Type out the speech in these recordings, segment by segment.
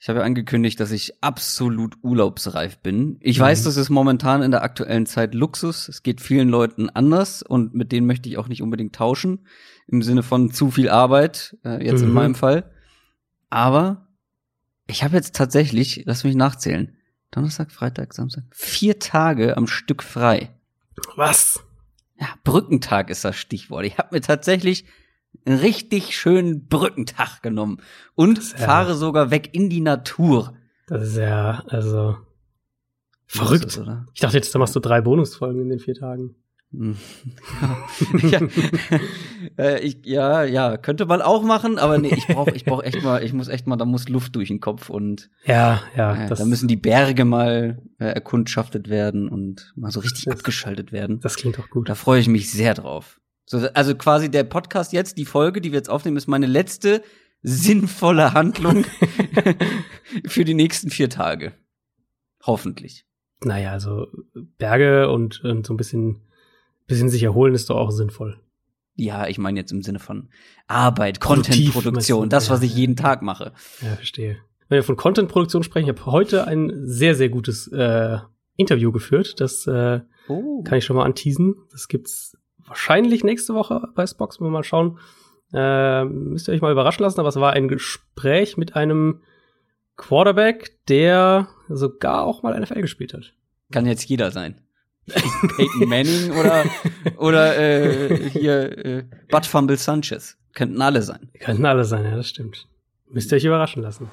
Ich habe ja angekündigt, dass ich absolut urlaubsreif bin. Ich mhm. weiß, das ist momentan in der aktuellen Zeit Luxus. Es geht vielen Leuten anders und mit denen möchte ich auch nicht unbedingt tauschen. Im Sinne von zu viel Arbeit, äh, jetzt mhm. in meinem Fall. Aber ich habe jetzt tatsächlich, lass mich nachzählen, Donnerstag, Freitag, Samstag, vier Tage am Stück frei. Was? Ja, Brückentag ist das Stichwort. Ich habe mir tatsächlich einen richtig schönen Brückentag genommen und ja, fahre sogar weg in die Natur. Das ist ja, also verrückt. Das, ich dachte jetzt, da machst du drei Bonusfolgen in den vier Tagen. Hm. ja. äh, ich, ja, ja, könnte man auch machen, aber nee, ich brauche ich brauch echt mal, ich muss echt mal, da muss Luft durch den Kopf und ja, ja, äh, da müssen die Berge mal äh, erkundschaftet werden und mal so richtig das, abgeschaltet werden. Das klingt doch gut. Da freue ich mich sehr drauf. So, also quasi der Podcast jetzt, die Folge, die wir jetzt aufnehmen, ist meine letzte sinnvolle Handlung für die nächsten vier Tage. Hoffentlich. Naja, also Berge und, und so ein bisschen, bisschen sich erholen ist doch auch sinnvoll. Ja, ich meine jetzt im Sinne von Arbeit, Contentproduktion, das, was ich jeden Tag mache. Ja, verstehe. Wenn wir von Contentproduktion sprechen, ich habe heute ein sehr, sehr gutes äh, Interview geführt. Das äh, oh. kann ich schon mal anteasen. Das gibt's wahrscheinlich nächste Woche bei Spox, wir mal schauen. Äh, müsst ihr euch mal überraschen lassen, aber es war ein Gespräch mit einem Quarterback, der sogar auch mal NFL gespielt hat. Kann jetzt jeder sein. Peyton Manning oder oder äh, hier äh, Bud Fumble Sanchez. Könnten alle sein. Könnten alle sein, ja, das stimmt. Müsst ihr euch überraschen lassen.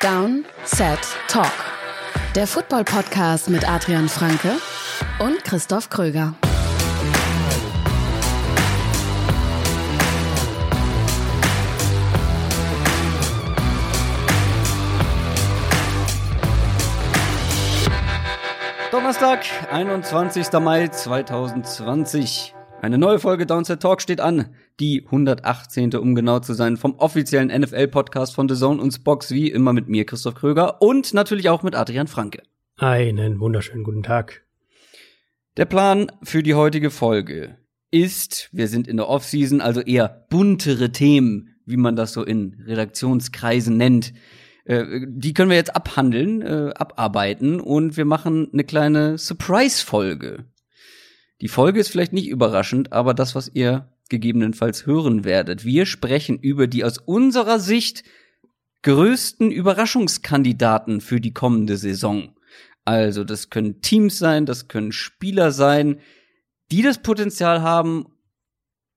Down, Set, Talk. Der Football-Podcast mit Adrian Franke und Christoph Kröger. Donnerstag, 21. Mai 2020. Eine neue Folge Downset Talk steht an. Die 118. um genau zu sein vom offiziellen NFL-Podcast von The Zone und Spox, wie immer mit mir, Christoph Kröger und natürlich auch mit Adrian Franke. Einen wunderschönen guten Tag. Der Plan für die heutige Folge ist, wir sind in der Offseason, also eher buntere Themen, wie man das so in Redaktionskreisen nennt. Äh, die können wir jetzt abhandeln, äh, abarbeiten und wir machen eine kleine Surprise-Folge. Die Folge ist vielleicht nicht überraschend, aber das, was ihr gegebenenfalls hören werdet. Wir sprechen über die aus unserer Sicht größten Überraschungskandidaten für die kommende Saison. Also das können Teams sein, das können Spieler sein, die das Potenzial haben,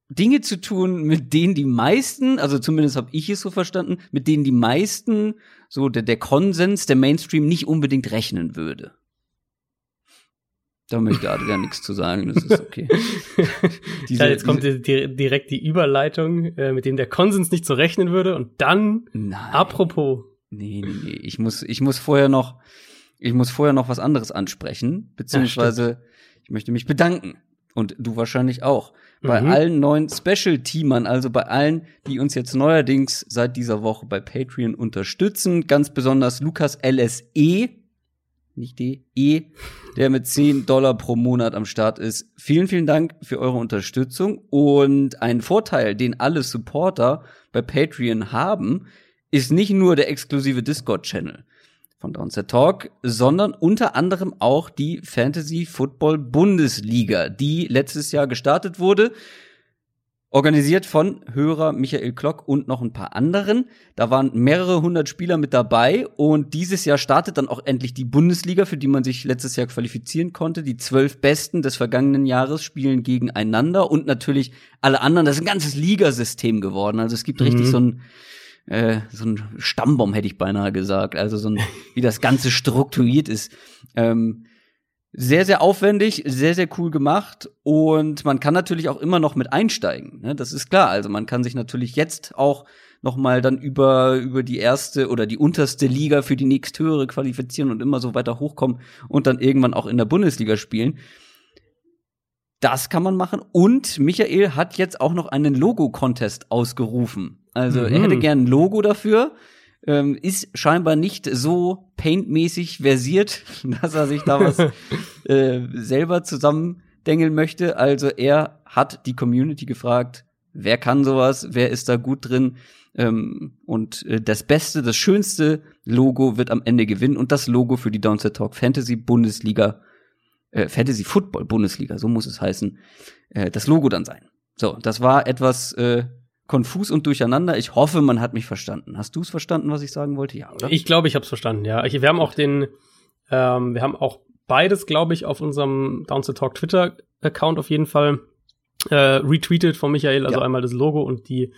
Dinge zu tun, mit denen die meisten, also zumindest habe ich es so verstanden, mit denen die meisten, so der, der Konsens, der Mainstream nicht unbedingt rechnen würde. Da möchte Adrian nichts zu sagen, das ist okay. Diese, ja, jetzt kommt die, die, direkt die Überleitung, äh, mit dem der Konsens nicht zu rechnen würde. Und dann, Nein. apropos. Nee, nee, nee. Ich muss, ich muss vorher noch, ich muss vorher noch was anderes ansprechen, beziehungsweise ja, ich möchte mich bedanken. Und du wahrscheinlich auch. Bei mhm. allen neuen Special-Teamern, also bei allen, die uns jetzt neuerdings seit dieser Woche bei Patreon unterstützen, ganz besonders Lukas LSE, nicht D, E, der mit 10 Dollar pro Monat am Start ist. Vielen, vielen Dank für eure Unterstützung. Und ein Vorteil, den alle Supporter bei Patreon haben, ist nicht nur der exklusive Discord-Channel von Downset Talk, sondern unter anderem auch die Fantasy Football Bundesliga, die letztes Jahr gestartet wurde. Organisiert von Hörer Michael Klock und noch ein paar anderen. Da waren mehrere hundert Spieler mit dabei und dieses Jahr startet dann auch endlich die Bundesliga, für die man sich letztes Jahr qualifizieren konnte. Die zwölf Besten des vergangenen Jahres spielen gegeneinander und natürlich alle anderen. Das ist ein ganzes Ligasystem geworden. Also es gibt mhm. richtig so ein, äh, so ein Stammbaum, hätte ich beinahe gesagt. Also so ein, wie das Ganze strukturiert ist. Ähm, sehr, sehr aufwendig, sehr, sehr cool gemacht und man kann natürlich auch immer noch mit einsteigen. Ne? Das ist klar. Also man kann sich natürlich jetzt auch noch mal dann über über die erste oder die unterste Liga für die nächsthöhere qualifizieren und immer so weiter hochkommen und dann irgendwann auch in der Bundesliga spielen. Das kann man machen und Michael hat jetzt auch noch einen Logo-Contest ausgerufen. Also mhm. er hätte gern ein Logo dafür ähm, ist scheinbar nicht so paintmäßig versiert, dass er sich da was äh, selber zusammendengeln möchte. Also er hat die Community gefragt, wer kann sowas, wer ist da gut drin. Ähm, und äh, das beste, das schönste Logo wird am Ende gewinnen und das Logo für die Downset Talk Fantasy Bundesliga, äh, Fantasy Football Bundesliga, so muss es heißen, äh, das Logo dann sein. So, das war etwas äh, konfus und durcheinander. Ich hoffe, man hat mich verstanden. Hast du es verstanden, was ich sagen wollte? Ja, oder? Ich glaube, ich habe es verstanden, ja. Ich, wir haben auch den, ähm, wir haben auch beides, glaube ich, auf unserem Down to Talk Twitter-Account auf jeden Fall äh, retweetet von Michael, also ja. einmal das Logo und die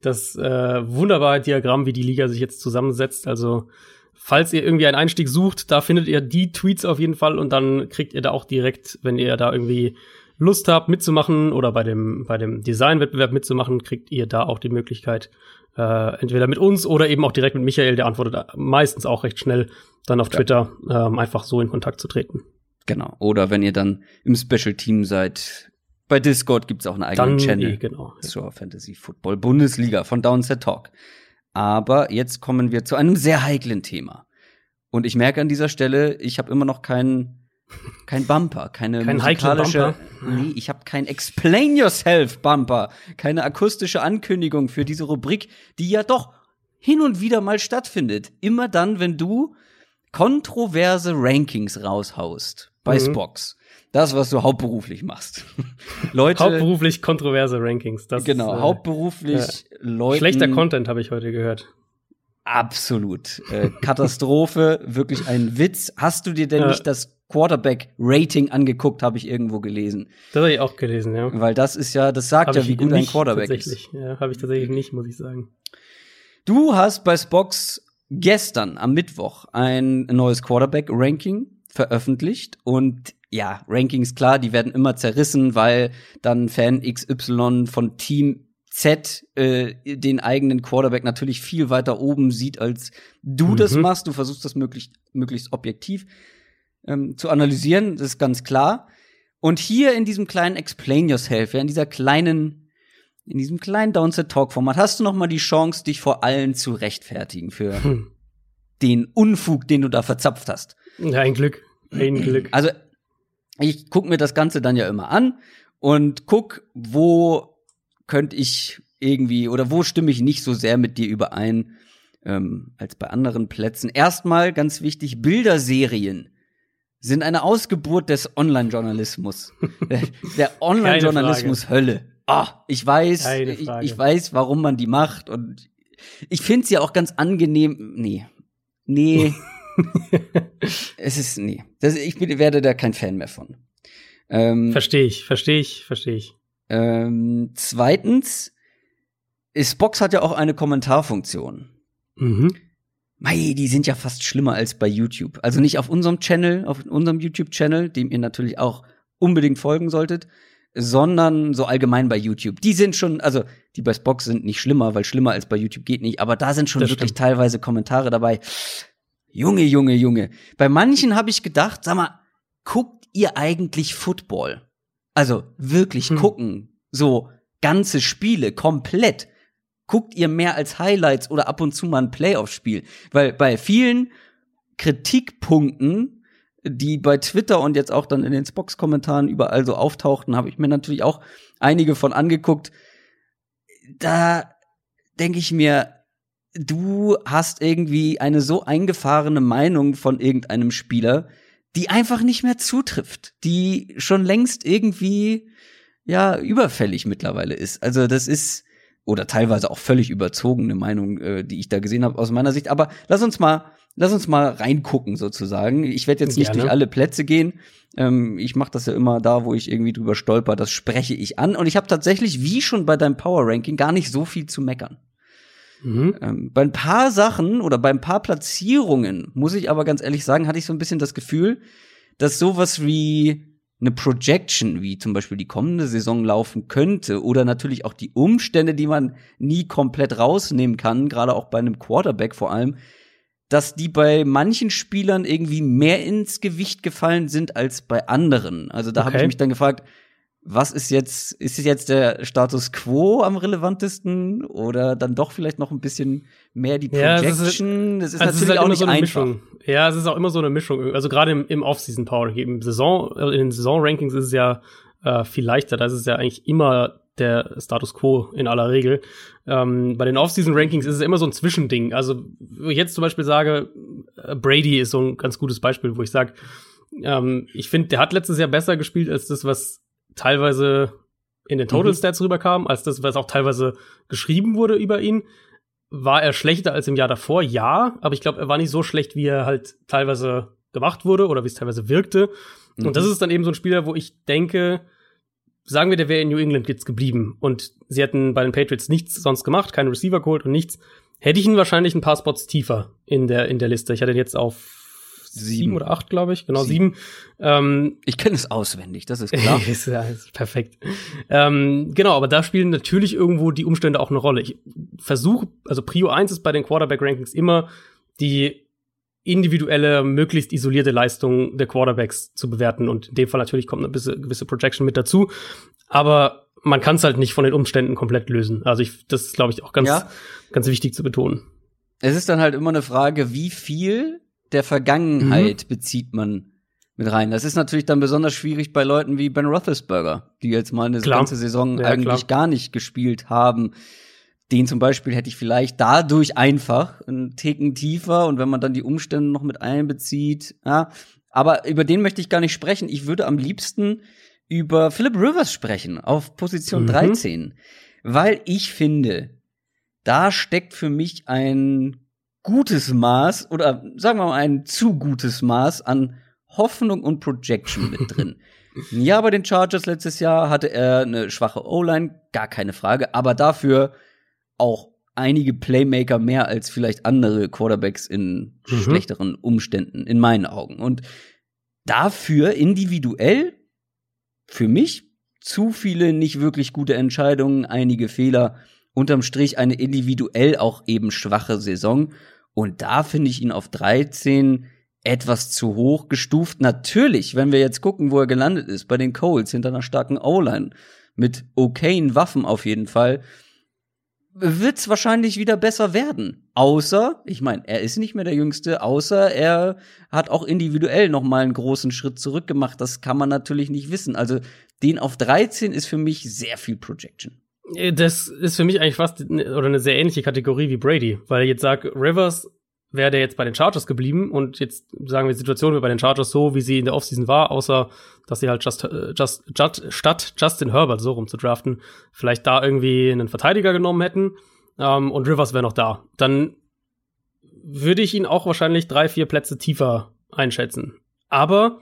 das äh, wunderbare Diagramm, wie die Liga sich jetzt zusammensetzt. Also falls ihr irgendwie einen Einstieg sucht, da findet ihr die Tweets auf jeden Fall und dann kriegt ihr da auch direkt, wenn ihr da irgendwie Lust habt mitzumachen oder bei dem bei dem Designwettbewerb mitzumachen, kriegt ihr da auch die Möglichkeit äh, entweder mit uns oder eben auch direkt mit Michael, der antwortet meistens auch recht schnell dann auf Twitter ja. ähm, einfach so in Kontakt zu treten. Genau. Oder wenn ihr dann im Special Team seid, bei Discord gibt's auch einen eigenen dann Channel eh, genau, zur Fantasy Football Bundesliga von Downset Talk. Aber jetzt kommen wir zu einem sehr heiklen Thema. Und ich merke an dieser Stelle, ich habe immer noch keinen kein Bumper, keine kein musikalische. Bumper. Nee, ich habe kein Explain Yourself Bumper, keine akustische Ankündigung für diese Rubrik, die ja doch hin und wieder mal stattfindet. Immer dann, wenn du kontroverse Rankings raushaust bei mhm. Spox. Das, was du hauptberuflich machst. Leute. Hauptberuflich kontroverse Rankings. Das genau, äh, hauptberuflich äh, Leute. Schlechter Content habe ich heute gehört. Absolut. Äh, Katastrophe, wirklich ein Witz. Hast du dir denn ja. nicht das Quarterback-Rating angeguckt, habe ich irgendwo gelesen. Das habe ich auch gelesen, ja. Weil das ist ja, das sagt hab ja, wie gut ein Quarterback tatsächlich. ist. Ja, habe ich tatsächlich nicht, muss ich sagen. Du hast bei Spox gestern am Mittwoch ein neues Quarterback-Ranking veröffentlicht und ja, Rankings klar, die werden immer zerrissen, weil dann Fan XY von Team Z äh, den eigenen Quarterback natürlich viel weiter oben sieht, als du mhm. das machst. Du versuchst das möglichst, möglichst objektiv ähm, zu analysieren, das ist ganz klar. Und hier in diesem kleinen Explain Yourself, ja, in dieser kleinen, in diesem kleinen Downset Talk Format, hast du noch mal die Chance, dich vor allen zu rechtfertigen für hm. den Unfug, den du da verzapft hast. Ja, ein Glück, ein Glück. Also ich guck mir das Ganze dann ja immer an und guck, wo könnte ich irgendwie oder wo stimme ich nicht so sehr mit dir überein ähm, als bei anderen Plätzen. Erstmal ganz wichtig Bilderserien sind eine Ausgeburt des Online-Journalismus. der Online-Journalismus Hölle. Ah, ich weiß, ich, ich, weiß, warum man die macht und ich finde sie auch ganz angenehm. Nee. Nee. es ist, nee. Das, ich bin, werde da kein Fan mehr von. Ähm, verstehe ich, verstehe ich, verstehe ich. Ähm, zweitens, Box hat ja auch eine Kommentarfunktion. Mhm. Mei, die sind ja fast schlimmer als bei YouTube. Also nicht auf unserem Channel, auf unserem YouTube-Channel, dem ihr natürlich auch unbedingt folgen solltet, sondern so allgemein bei YouTube. Die sind schon, also die bei Spock sind nicht schlimmer, weil schlimmer als bei YouTube geht nicht, aber da sind schon das wirklich stimmt. teilweise Kommentare dabei. Junge, Junge, Junge. Bei manchen habe ich gedacht, sag mal, guckt ihr eigentlich Football? Also wirklich hm. gucken, so ganze Spiele komplett guckt ihr mehr als Highlights oder ab und zu mal ein Playoff-Spiel? Weil bei vielen Kritikpunkten, die bei Twitter und jetzt auch dann in den Spox-Kommentaren überall so auftauchten, habe ich mir natürlich auch einige von angeguckt. Da denke ich mir, du hast irgendwie eine so eingefahrene Meinung von irgendeinem Spieler, die einfach nicht mehr zutrifft, die schon längst irgendwie ja überfällig mittlerweile ist. Also das ist oder teilweise auch völlig überzogene Meinung, äh, die ich da gesehen habe aus meiner Sicht. Aber lass uns mal, lass uns mal reingucken sozusagen. Ich werde jetzt nicht Gerne. durch alle Plätze gehen. Ähm, ich mache das ja immer da, wo ich irgendwie drüber stolper. Das spreche ich an. Und ich habe tatsächlich, wie schon bei deinem Power Ranking, gar nicht so viel zu meckern. Mhm. Ähm, bei ein paar Sachen oder bei ein paar Platzierungen, muss ich aber ganz ehrlich sagen, hatte ich so ein bisschen das Gefühl, dass sowas wie eine Projection, wie zum Beispiel die kommende Saison laufen könnte, oder natürlich auch die Umstände, die man nie komplett rausnehmen kann, gerade auch bei einem Quarterback vor allem, dass die bei manchen Spielern irgendwie mehr ins Gewicht gefallen sind als bei anderen. Also da okay. habe ich mich dann gefragt, was ist jetzt, ist es jetzt der Status quo am relevantesten oder dann doch vielleicht noch ein bisschen mehr die Projection? Ja, das ist, das ist also natürlich ist halt auch nicht so einfach. Mischung. Ja, es ist auch immer so eine Mischung. Also gerade im, im Off-Season Power, im Saison, in den Saison-Rankings ist es ja äh, viel leichter. Da ist es ja eigentlich immer der Status quo in aller Regel. Ähm, bei den Off-Season-Rankings ist es immer so ein Zwischending. Also, wo ich jetzt zum Beispiel sage, äh, Brady ist so ein ganz gutes Beispiel, wo ich sage, ähm, ich finde, der hat letztes Jahr besser gespielt als das, was teilweise in den Total mhm. Stats rüberkam, als das, was auch teilweise geschrieben wurde über ihn. War er schlechter als im Jahr davor? Ja, aber ich glaube, er war nicht so schlecht, wie er halt teilweise gemacht wurde oder wie es teilweise wirkte. Mhm. Und das ist dann eben so ein Spieler, wo ich denke, sagen wir, der wäre in New England jetzt geblieben und sie hätten bei den Patriots nichts sonst gemacht, keinen Receiver geholt und nichts, hätte ich ihn wahrscheinlich ein paar Spots tiefer in der, in der Liste. Ich hatte ihn jetzt auf sieben, sieben oder acht, glaube ich. Genau, sieben. sieben. Ähm, ich kenne es auswendig, das ist klar. ist, ja, ist perfekt. Ähm, genau, aber da spielen natürlich irgendwo die Umstände auch eine Rolle. Ich versuche, also Prio 1 ist bei den Quarterback-Rankings immer die individuelle, möglichst isolierte Leistung der Quarterbacks zu bewerten. Und in dem Fall natürlich kommt eine gewisse, gewisse Projection mit dazu. Aber man kann es halt nicht von den Umständen komplett lösen. Also ich, das ist, glaube ich, auch ganz, ja. ganz wichtig zu betonen. Es ist dann halt immer eine Frage, wie viel der Vergangenheit mhm. bezieht man mit rein. Das ist natürlich dann besonders schwierig bei Leuten wie Ben Roethlisberger, die jetzt mal eine klar. ganze Saison ja, eigentlich klar. gar nicht gespielt haben. Den zum Beispiel hätte ich vielleicht dadurch einfach einen Ticken tiefer und wenn man dann die Umstände noch mit einbezieht, ja. Aber über den möchte ich gar nicht sprechen. Ich würde am liebsten über Philip Rivers sprechen auf Position mhm. 13, weil ich finde, da steckt für mich ein gutes Maß oder sagen wir mal ein zu gutes Maß an Hoffnung und Projection mit drin. ja, bei den Chargers letztes Jahr hatte er eine schwache O-Line, gar keine Frage, aber dafür auch einige Playmaker mehr als vielleicht andere Quarterbacks in mhm. schlechteren Umständen, in meinen Augen. Und dafür individuell für mich zu viele nicht wirklich gute Entscheidungen, einige Fehler unterm Strich eine individuell auch eben schwache Saison. Und da finde ich ihn auf 13 etwas zu hoch gestuft. Natürlich, wenn wir jetzt gucken, wo er gelandet ist, bei den Coles hinter einer starken O-Line mit okayen Waffen auf jeden Fall, wird's wahrscheinlich wieder besser werden. Außer, ich meine, er ist nicht mehr der Jüngste, außer er hat auch individuell noch mal einen großen Schritt zurück gemacht. Das kann man natürlich nicht wissen. Also den auf 13 ist für mich sehr viel Projection. Äh, das ist für mich eigentlich fast oder eine sehr ähnliche Kategorie wie Brady, weil ich jetzt sage, Rivers wäre der jetzt bei den Chargers geblieben und jetzt sagen wir, die Situation wäre bei den Chargers so, wie sie in der Offseason war, außer dass sie halt just, äh, just, just, statt Justin Herbert so rum zu draften, vielleicht da irgendwie einen Verteidiger genommen hätten ähm, und Rivers wäre noch da. Dann würde ich ihn auch wahrscheinlich drei, vier Plätze tiefer einschätzen. Aber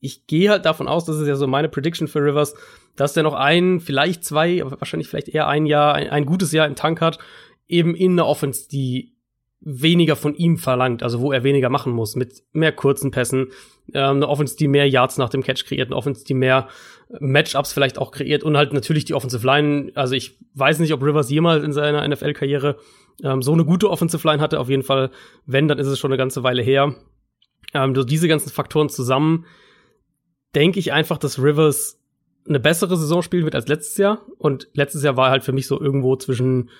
ich gehe halt davon aus, das ist ja so meine Prediction für Rivers, dass der noch ein, vielleicht zwei, wahrscheinlich vielleicht eher ein Jahr, ein, ein gutes Jahr im Tank hat, eben in einer Offense, die weniger von ihm verlangt, also wo er weniger machen muss, mit mehr kurzen Pässen, ähm, eine Offense, die mehr Yards nach dem Catch kreiert, eine Offense, die mehr Matchups vielleicht auch kreiert und halt natürlich die Offensive Line. Also ich weiß nicht, ob Rivers jemals in seiner NFL-Karriere ähm, so eine gute Offensive Line hatte. Auf jeden Fall, wenn, dann ist es schon eine ganze Weile her. Ähm, durch diese ganzen Faktoren zusammen denke ich einfach, dass Rivers eine bessere Saison spielen wird als letztes Jahr. Und letztes Jahr war halt für mich so irgendwo zwischen,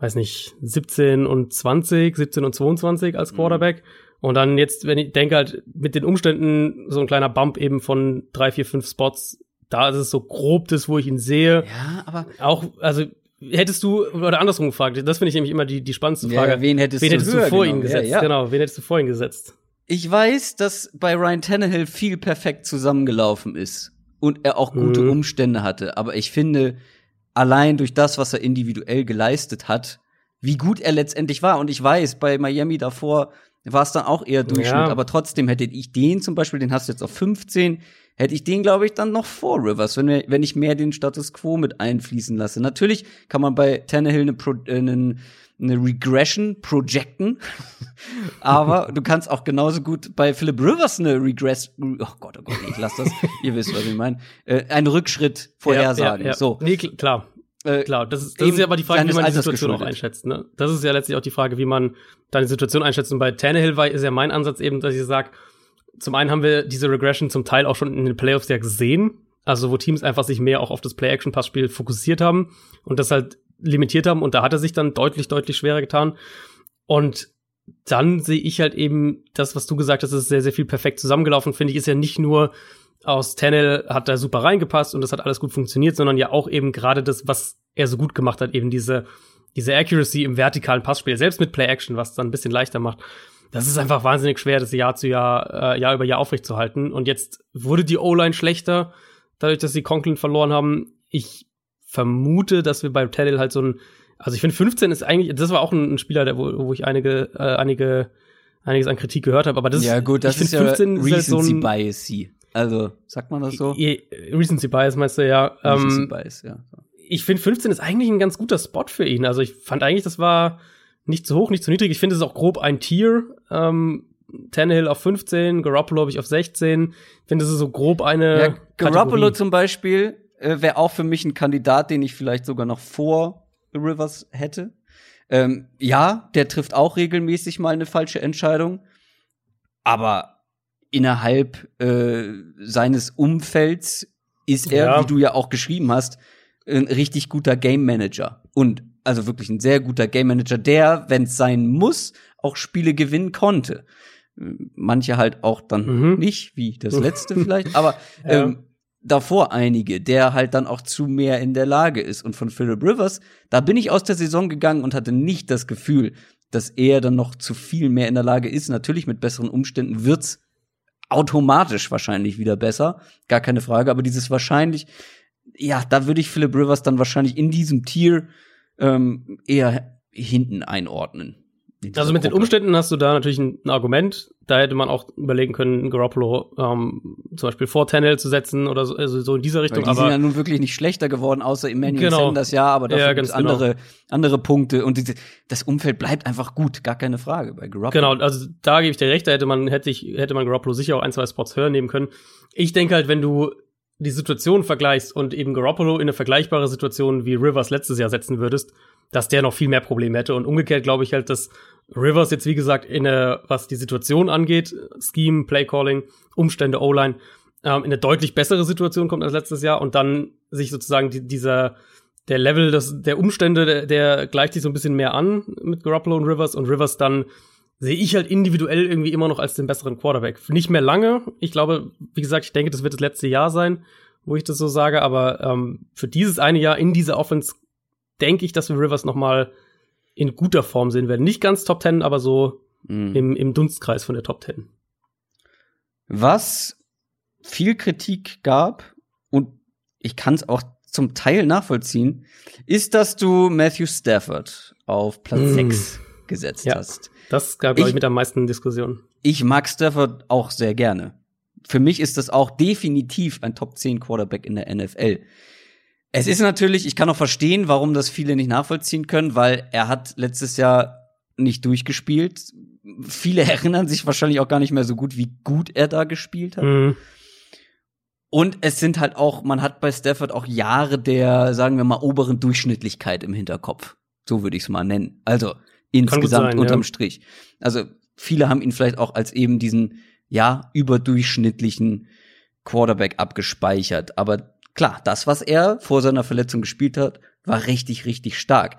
weiß nicht, 17 und 20, 17 und 22 als mhm. Quarterback. Mhm. Und dann jetzt, wenn ich denke halt mit den Umständen so ein kleiner Bump eben von drei, vier, fünf Spots, da ist es so grob das, wo ich ihn sehe. Ja, aber auch, also hättest du oder andersrum gefragt, das finde ich nämlich immer die die spannendste Frage. Ja, wen hättest, wen hättest du, du vor ihn gesetzt? Ja, ja. Genau, wen hättest du vor ihn gesetzt? Ich weiß, dass bei Ryan Tannehill viel perfekt zusammengelaufen ist und er auch gute mhm. Umstände hatte. Aber ich finde, allein durch das, was er individuell geleistet hat, wie gut er letztendlich war. Und ich weiß, bei Miami davor war es dann auch eher Durchschnitt. Ja. Aber trotzdem hätte ich den zum Beispiel, den hast du jetzt auf 15, hätte ich den, glaube ich, dann noch vor Rivers, wenn, wir, wenn ich mehr den Status Quo mit einfließen lasse. Natürlich kann man bei Tannehill eine, Pro, äh, einen eine Regression projecten. Aber du kannst auch genauso gut bei Philip Rivers eine Regress, oh Gott, oh Gott, ich lass das, ihr wisst, was ich meine, äh, einen Rückschritt vorhersagen. Ja, ja, ja. So. Nee, klar. Äh, Klar, das ist, das ist ja aber die Frage, wie man die Situation auch einschätzt. Ne? Das ist ja letztlich auch die Frage, wie man deine Situation einschätzt. Und bei Tannehill war, ist ja mein Ansatz eben, dass ich sage, zum einen haben wir diese Regression zum Teil auch schon in den Playoffs ja gesehen. Also wo Teams einfach sich mehr auch auf das Play-Action-Passspiel fokussiert haben und das halt limitiert haben und da hat er sich dann deutlich, deutlich schwerer getan. Und dann sehe ich halt eben das, was du gesagt hast, ist sehr, sehr viel perfekt zusammengelaufen, finde ich, ist ja nicht nur aus Tannehill hat da super reingepasst und das hat alles gut funktioniert, sondern ja auch eben gerade das, was er so gut gemacht hat, eben diese, diese Accuracy im vertikalen Passspiel, selbst mit Play-Action, was es dann ein bisschen leichter macht. Das ist einfach wahnsinnig schwer, das Jahr zu Jahr, äh, Jahr über Jahr aufrechtzuerhalten. Und jetzt wurde die O-Line schlechter, dadurch, dass sie Conklin verloren haben. Ich vermute, dass wir bei Tannehill halt so ein, also ich finde 15 ist eigentlich, das war auch ein, ein Spieler, der, wo, wo ich einige, äh, einige, einiges an Kritik gehört habe, aber das ja, gut, das ist ja 15 Recency ist halt so ein, Bias. Also, sagt man das so? Recency Bias meinst du, ja. Recency ähm, Bias, ja. Ich finde 15 ist eigentlich ein ganz guter Spot für ihn. Also ich fand eigentlich, das war nicht zu hoch, nicht zu niedrig. Ich finde es ist auch grob ein Tier. Ähm, Tannehill auf 15, Garoppolo habe ich auf 16. Ich finde, das ist so grob eine. Ja, Garoppolo Kategorie. zum Beispiel äh, wäre auch für mich ein Kandidat, den ich vielleicht sogar noch vor Rivers hätte. Ähm, ja, der trifft auch regelmäßig mal eine falsche Entscheidung. Aber innerhalb äh, seines Umfelds ist er, ja. wie du ja auch geschrieben hast, ein richtig guter Game Manager. Und also wirklich ein sehr guter Game Manager, der, wenn es sein muss, auch Spiele gewinnen konnte. Manche halt auch dann mhm. nicht, wie das letzte vielleicht, aber ähm, davor einige, der halt dann auch zu mehr in der Lage ist. Und von Philip Rivers, da bin ich aus der Saison gegangen und hatte nicht das Gefühl, dass er dann noch zu viel mehr in der Lage ist. Natürlich mit besseren Umständen wird's automatisch wahrscheinlich wieder besser, gar keine Frage. Aber dieses wahrscheinlich, ja, da würde ich Philip Rivers dann wahrscheinlich in diesem Tier ähm, eher hinten einordnen. Also mit Gruppe. den Umständen hast du da natürlich ein, ein, Argument. Da hätte man auch überlegen können, Garoppolo ähm, zum Beispiel vor Tannehill zu setzen oder so, also so in dieser Richtung. Weil die aber sind ja nun wirklich nicht schlechter geworden, außer Emmanuel genau. Sanders, ja, aber dafür ja, gibt es andere, genau. andere Punkte. Und diese, das Umfeld bleibt einfach gut, gar keine Frage bei Garoppolo. Genau, also da gebe ich dir recht, da hätte man, hätte ich, hätte man Garoppolo sicher auch ein, zwei Spots höher nehmen können. Ich denke halt, wenn du die Situation vergleichst und eben Garoppolo in eine vergleichbare Situation wie Rivers letztes Jahr setzen würdest, dass der noch viel mehr Probleme hätte. Und umgekehrt glaube ich halt, dass Rivers jetzt, wie gesagt, in eine, was die Situation angeht, Scheme, Playcalling, Umstände, O-Line, ähm, in eine deutlich bessere Situation kommt als letztes Jahr und dann sich sozusagen die, dieser, der Level des, der Umstände, der, der gleicht sich so ein bisschen mehr an mit Garoppolo und Rivers und Rivers dann sehe ich halt individuell irgendwie immer noch als den besseren Quarterback. Nicht mehr lange. Ich glaube, wie gesagt, ich denke, das wird das letzte Jahr sein, wo ich das so sage, aber ähm, für dieses eine Jahr in dieser Offense denke ich, dass wir Rivers noch mal in guter Form sehen werden. Nicht ganz Top 10, aber so mhm. im, im Dunstkreis von der Top 10. Was viel Kritik gab, und ich kann es auch zum Teil nachvollziehen, ist, dass du Matthew Stafford auf Platz mhm. 6 gesetzt ja, hast. Das gab, glaube ich, mit am meisten Diskussionen. Ich mag Stafford auch sehr gerne. Für mich ist das auch definitiv ein Top 10 Quarterback in der NFL. Es ist natürlich, ich kann auch verstehen, warum das viele nicht nachvollziehen können, weil er hat letztes Jahr nicht durchgespielt. Viele erinnern sich wahrscheinlich auch gar nicht mehr so gut, wie gut er da gespielt hat. Mhm. Und es sind halt auch, man hat bei Stafford auch Jahre der, sagen wir mal, oberen Durchschnittlichkeit im Hinterkopf. So würde ich es mal nennen. Also insgesamt sein, unterm ja. Strich. Also viele haben ihn vielleicht auch als eben diesen, ja, überdurchschnittlichen Quarterback abgespeichert. Aber klar, das, was er vor seiner Verletzung gespielt hat, war richtig, richtig stark.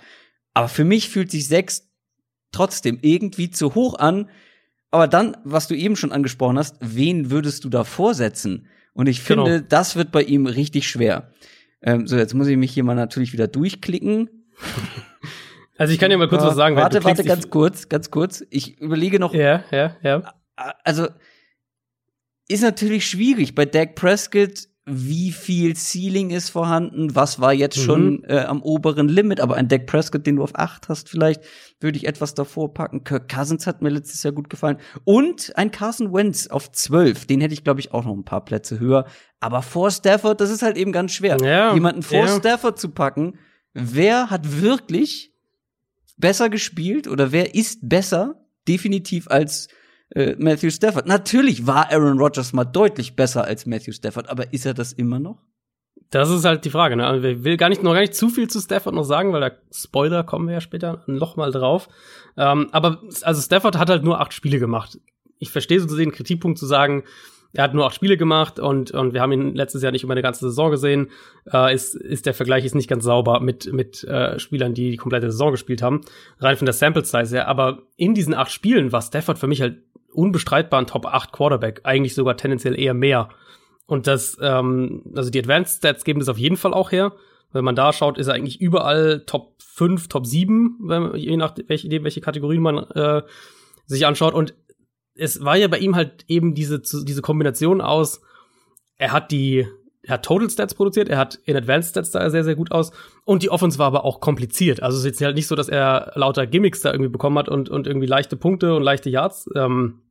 Aber für mich fühlt sich sechs trotzdem irgendwie zu hoch an. Aber dann, was du eben schon angesprochen hast, wen würdest du da vorsetzen? Und ich genau. finde, genau. das wird bei ihm richtig schwer. Ähm, so, jetzt muss ich mich hier mal natürlich wieder durchklicken. Also ich kann dir mal kurz ja, was sagen. Warte, warte, ganz kurz, ganz kurz. Ich überlege noch. Ja, ja, ja. Also ist natürlich schwierig bei Dak Prescott wie viel Ceiling ist vorhanden, was war jetzt mhm. schon äh, am oberen Limit, aber ein Dak Prescott, den du auf acht hast, vielleicht würde ich etwas davor packen. Kirk Cousins hat mir letztes Jahr gut gefallen. Und ein Carson Wentz auf zwölf, den hätte ich, glaube ich, auch noch ein paar Plätze höher. Aber vor Stafford, das ist halt eben ganz schwer. Ja, Jemanden vor ja. Stafford zu packen, wer hat wirklich besser gespielt oder wer ist besser, definitiv als äh, Matthew Stafford. Natürlich war Aaron Rodgers mal deutlich besser als Matthew Stafford, aber ist er das immer noch? Das ist halt die Frage. Ne? Also ich will gar nicht noch gar nicht zu viel zu Stafford noch sagen, weil da Spoiler kommen wir ja später noch mal drauf. Ähm, aber also Stafford hat halt nur acht Spiele gemacht. Ich verstehe so den Kritikpunkt zu sagen, er hat nur acht Spiele gemacht und, und wir haben ihn letztes Jahr nicht über eine ganze Saison gesehen. Äh, ist, ist der Vergleich ist nicht ganz sauber mit, mit äh, Spielern, die die komplette Saison gespielt haben. Rein von der Sample Size her. Aber in diesen acht Spielen war Stafford für mich halt unbestreitbar ein Top 8 Quarterback, eigentlich sogar tendenziell eher mehr Und das, ähm, also die Advanced Stats geben das auf jeden Fall auch her. Wenn man da schaut, ist er eigentlich überall Top 5, Top 7, wenn, je nachdem, welche, welche Kategorien man äh, sich anschaut. Und es war ja bei ihm halt eben diese, diese Kombination aus, er hat die, er hat Total Stats produziert, er hat in Advanced Stats da sehr, sehr gut aus. Und die Offense war aber auch kompliziert. Also es ist jetzt halt nicht so, dass er lauter Gimmicks da irgendwie bekommen hat und, und irgendwie leichte Punkte und leichte Yards ähm,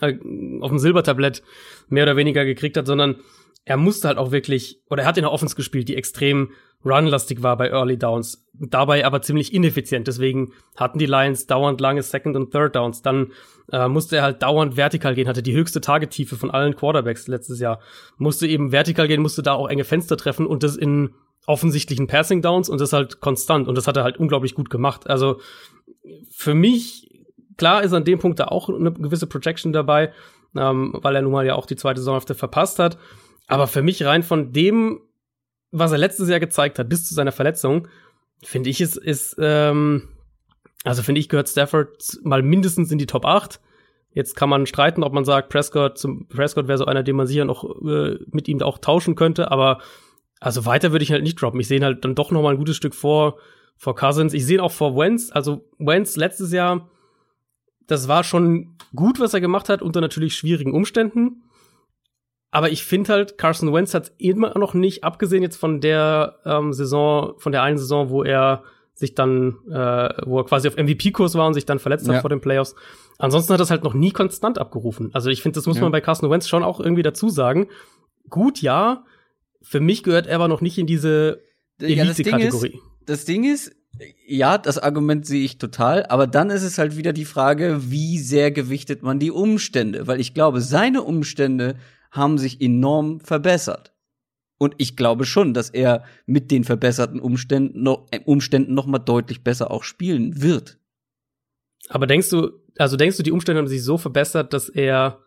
äh, auf dem Silbertablett mehr oder weniger gekriegt hat, sondern er musste halt auch wirklich, oder er hat in der Offense gespielt, die extrem runlastig war bei Early Downs, dabei aber ziemlich ineffizient. Deswegen hatten die Lions dauernd lange Second und Third Downs. Dann äh, musste er halt dauernd vertikal gehen, hatte die höchste Targettiefe von allen Quarterbacks letztes Jahr. Musste eben vertikal gehen, musste da auch enge Fenster treffen und das in offensichtlichen Passing Downs und das halt konstant und das hat er halt unglaublich gut gemacht. Also für mich klar ist an dem Punkt da auch eine gewisse Projection dabei, ähm, weil er nun mal ja auch die zweite Saisonhälfte verpasst hat. Aber für mich rein von dem, was er letztes Jahr gezeigt hat, bis zu seiner Verletzung, finde ich es ist, ähm, also finde ich gehört Stafford mal mindestens in die Top 8. Jetzt kann man streiten, ob man sagt, Prescott zum Prescott wäre so einer, den man sicher noch äh, mit ihm auch tauschen könnte, aber also weiter würde ich halt nicht droppen. Ich sehe halt dann doch noch mal ein gutes Stück vor vor Cousins. Ich sehe auch vor Wentz, also Wentz letztes Jahr, das war schon gut, was er gemacht hat unter natürlich schwierigen Umständen. Aber ich finde halt, Carson Wentz hat immer noch nicht, abgesehen jetzt von der ähm, Saison, von der einen Saison, wo er sich dann, äh, wo er quasi auf MVP-Kurs war und sich dann verletzt ja. hat vor den Playoffs. Ansonsten hat er es halt noch nie konstant abgerufen. Also ich finde, das muss ja. man bei Carson Wentz schon auch irgendwie dazu sagen. Gut, ja. Für mich gehört er aber noch nicht in diese Elite-Kategorie. Ja, das Ding ist, ja, das Argument sehe ich total, aber dann ist es halt wieder die Frage, wie sehr gewichtet man die Umstände, weil ich glaube, seine Umstände haben sich enorm verbessert. Und ich glaube schon, dass er mit den verbesserten Umständen noch, äh, Umständen noch mal deutlich besser auch spielen wird. Aber denkst du, also denkst du, die Umstände haben sich so verbessert, dass er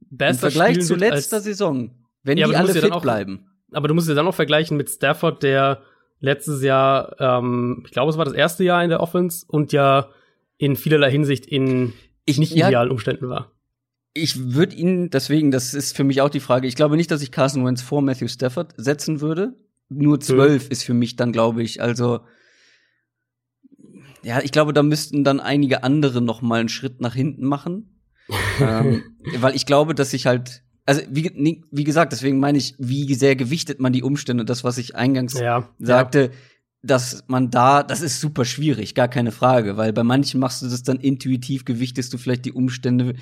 besser Im Vergleich zu letzter Saison, wenn ja, die alle fit auch, bleiben. Aber du musst ja dann noch vergleichen mit Stafford, der letztes Jahr, ähm, ich glaube, es war das erste Jahr in der Offense und ja in vielerlei Hinsicht in ich, nicht ja, idealen Umständen war ich würde ihn deswegen, das ist für mich auch die Frage, ich glaube nicht, dass ich Carson Wentz vor Matthew Stafford setzen würde. Nur zwölf mhm. ist für mich dann, glaube ich, also ja, ich glaube, da müssten dann einige andere noch mal einen Schritt nach hinten machen. ähm, weil ich glaube, dass ich halt, also wie, wie gesagt, deswegen meine ich, wie sehr gewichtet man die Umstände, das, was ich eingangs ja, sagte, ja. dass man da, das ist super schwierig, gar keine Frage, weil bei manchen machst du das dann intuitiv, gewichtest du vielleicht die Umstände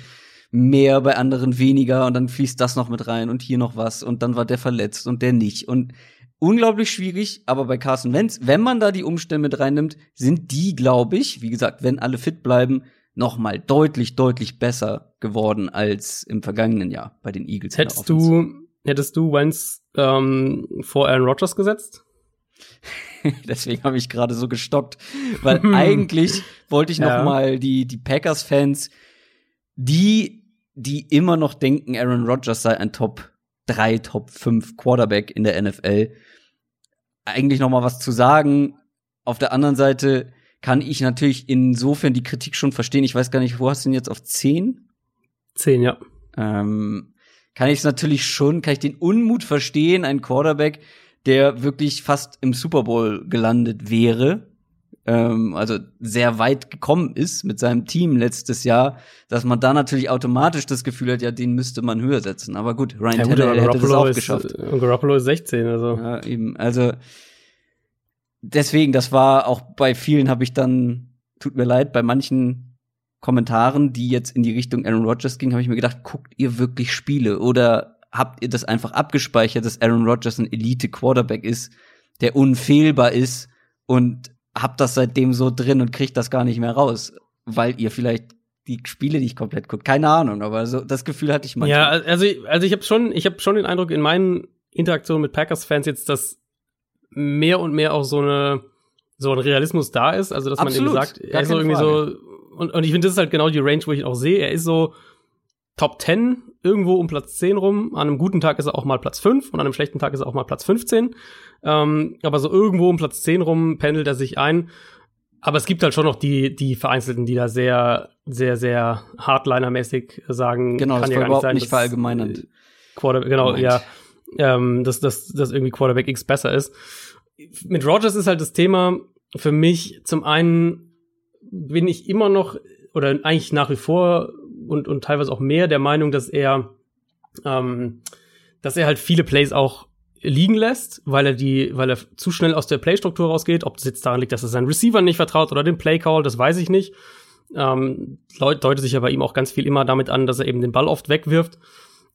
mehr, bei anderen weniger und dann fließt das noch mit rein und hier noch was und dann war der verletzt und der nicht und unglaublich schwierig, aber bei Carson Wentz, wenn man da die Umstände mit reinnimmt, sind die, glaube ich, wie gesagt, wenn alle fit bleiben, noch mal deutlich, deutlich besser geworden als im vergangenen Jahr bei den Eagles. Hättest du, hättest du Wentz ähm, vor Aaron Rodgers gesetzt? Deswegen habe ich gerade so gestockt, weil eigentlich wollte ich noch ja. mal die die Packers Fans, die die immer noch denken, Aaron Rodgers sei ein Top 3, Top 5 Quarterback in der NFL, eigentlich noch mal was zu sagen. Auf der anderen Seite kann ich natürlich insofern die Kritik schon verstehen. Ich weiß gar nicht, wo hast du ihn jetzt auf 10? 10, ja. Ähm, kann ich es natürlich schon, kann ich den Unmut verstehen, ein Quarterback, der wirklich fast im Super Bowl gelandet wäre, ähm, also sehr weit gekommen ist mit seinem Team letztes Jahr, dass man da natürlich automatisch das Gefühl hat, ja, den müsste man höher setzen. Aber gut, Ryan ja, Tannehill hätte das auch ist, geschafft. Und Garoppolo ist 16, also. Ja, eben. Also deswegen, das war auch bei vielen habe ich dann, tut mir leid, bei manchen Kommentaren, die jetzt in die Richtung Aaron Rodgers gingen, habe ich mir gedacht, guckt ihr wirklich Spiele oder habt ihr das einfach abgespeichert, dass Aaron Rodgers ein Elite Quarterback ist, der unfehlbar ist und hab das seitdem so drin und kriegt das gar nicht mehr raus, weil ihr vielleicht die Spiele nicht komplett guckt. Keine Ahnung, aber so das Gefühl hatte ich manchmal. Ja, also also ich habe schon ich habe schon den Eindruck in meinen Interaktionen mit Packers Fans jetzt, dass mehr und mehr auch so eine so ein Realismus da ist, also dass Absolut, man eben sagt, er ist so irgendwie Frage. so und, und ich finde das ist halt genau die Range, wo ich ihn auch sehe, er ist so Top 10 irgendwo um Platz 10 rum. An einem guten Tag ist er auch mal Platz 5 und an einem schlechten Tag ist er auch mal Platz 15. Ähm, aber so irgendwo um Platz 10 rum pendelt er sich ein. Aber es gibt halt schon noch die, die Vereinzelten, die da sehr, sehr, sehr Hardliner-mäßig sagen, genau, kann das ja gar nicht sein. Nicht verallgemeinernd. Quarterback, genau, Moment. ja, ähm, dass, dass, dass irgendwie Quarterback X besser ist. Mit Rogers ist halt das Thema für mich zum einen bin ich immer noch oder eigentlich nach wie vor und, und teilweise auch mehr der Meinung, dass er, ähm, dass er halt viele Plays auch liegen lässt, weil er die, weil er zu schnell aus der Playstruktur rausgeht. Ob das jetzt daran liegt, dass er seinen Receiver nicht vertraut oder den Playcall, das weiß ich nicht. Ähm, deutet sich ja bei ihm auch ganz viel immer damit an, dass er eben den Ball oft wegwirft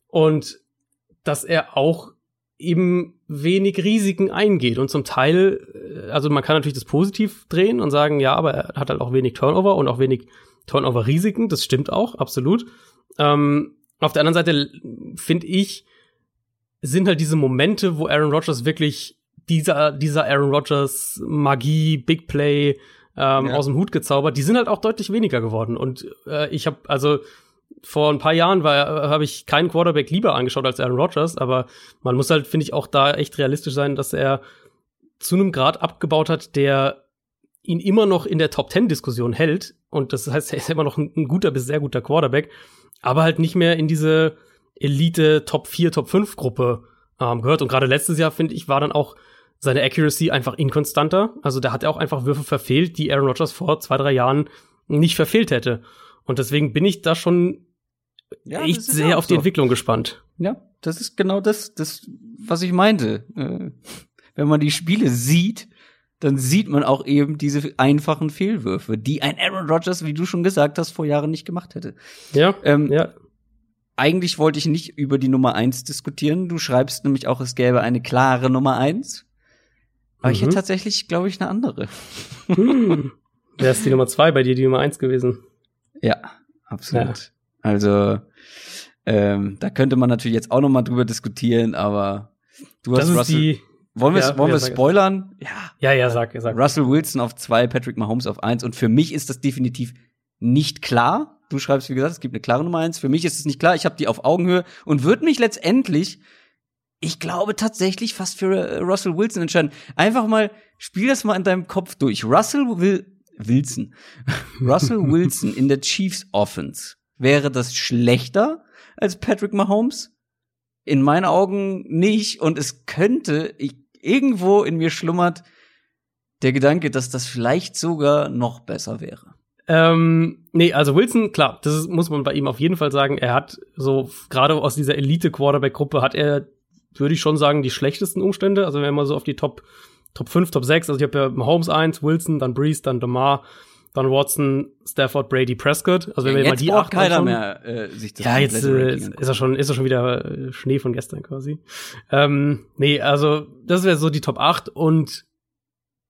und dass er auch eben wenig Risiken eingeht und zum Teil, äh, also man kann natürlich das positiv drehen und sagen, ja, aber er hat halt auch wenig Turnover und auch wenig Turnover-Risiken, das stimmt auch, absolut. Ähm, auf der anderen Seite finde ich, sind halt diese Momente, wo Aaron Rodgers wirklich dieser, dieser Aaron Rodgers Magie, Big Play ähm, ja. aus dem Hut gezaubert, die sind halt auch deutlich weniger geworden. Und äh, ich habe also vor ein paar Jahren war habe ich keinen Quarterback lieber angeschaut als Aaron Rodgers, aber man muss halt finde ich auch da echt realistisch sein, dass er zu einem Grad abgebaut hat, der ihn immer noch in der Top 10 Diskussion hält und das heißt, er ist immer noch ein, ein guter bis sehr guter Quarterback, aber halt nicht mehr in diese Elite Top 4, Top 5 Gruppe ähm, gehört. Und gerade letztes Jahr, finde ich, war dann auch seine Accuracy einfach inkonstanter. Also da hat er auch einfach Würfe verfehlt, die Aaron Rodgers vor zwei, drei Jahren nicht verfehlt hätte. Und deswegen bin ich da schon ja, echt sehr auf die so. Entwicklung gespannt. Ja, das ist genau das, das was ich meinte. Äh, wenn man die Spiele sieht, dann sieht man auch eben diese einfachen Fehlwürfe, die ein Aaron Rodgers, wie du schon gesagt hast, vor Jahren nicht gemacht hätte. Ja, ähm, ja eigentlich wollte ich nicht über die Nummer eins diskutieren. Du schreibst nämlich auch, es gäbe eine klare Nummer eins. Aber mhm. ich hätte mhm. tatsächlich, glaube ich, eine andere. Hm. Wer ist die Nummer zwei bei dir, die Nummer eins gewesen? Ja, absolut. Ja. Also, ähm, da könnte man natürlich jetzt auch noch mal drüber diskutieren, aber du das hast Russell. Die, wollen wir, ja, wollen wir spoilern? Ja. Ja, ja, sag, sag. Russell Wilson auf zwei, Patrick Mahomes auf eins. Und für mich ist das definitiv nicht klar. Du schreibst, wie gesagt, es gibt eine klare Nummer eins. Für mich ist es nicht klar. Ich habe die auf Augenhöhe und würde mich letztendlich, ich glaube tatsächlich fast für äh, Russell Wilson entscheiden. Einfach mal, spiel das mal in deinem Kopf durch. Russell will, Wilson. Russell Wilson in der Chiefs Offense. Wäre das schlechter als Patrick Mahomes? In meinen Augen nicht. Und es könnte, ich, irgendwo in mir schlummert der Gedanke, dass das vielleicht sogar noch besser wäre. Ähm, nee, also Wilson, klar, das ist, muss man bei ihm auf jeden Fall sagen. Er hat so, gerade aus dieser Elite-Quarterback-Gruppe hat er, würde ich schon sagen, die schlechtesten Umstände. Also wenn man so auf die Top, Top 5, Top 6, also ich habe ja Mahomes 1, Wilson, dann Breeze, dann Demar, dann Watson, Stafford, Brady, Prescott. Also wenn ja, wir mal die acht keiner anschauen, mehr äh, sich das Ja, jetzt äh, ist er schon ist er schon wieder äh, Schnee von gestern quasi. Ähm, nee, also das wäre so die Top 8 und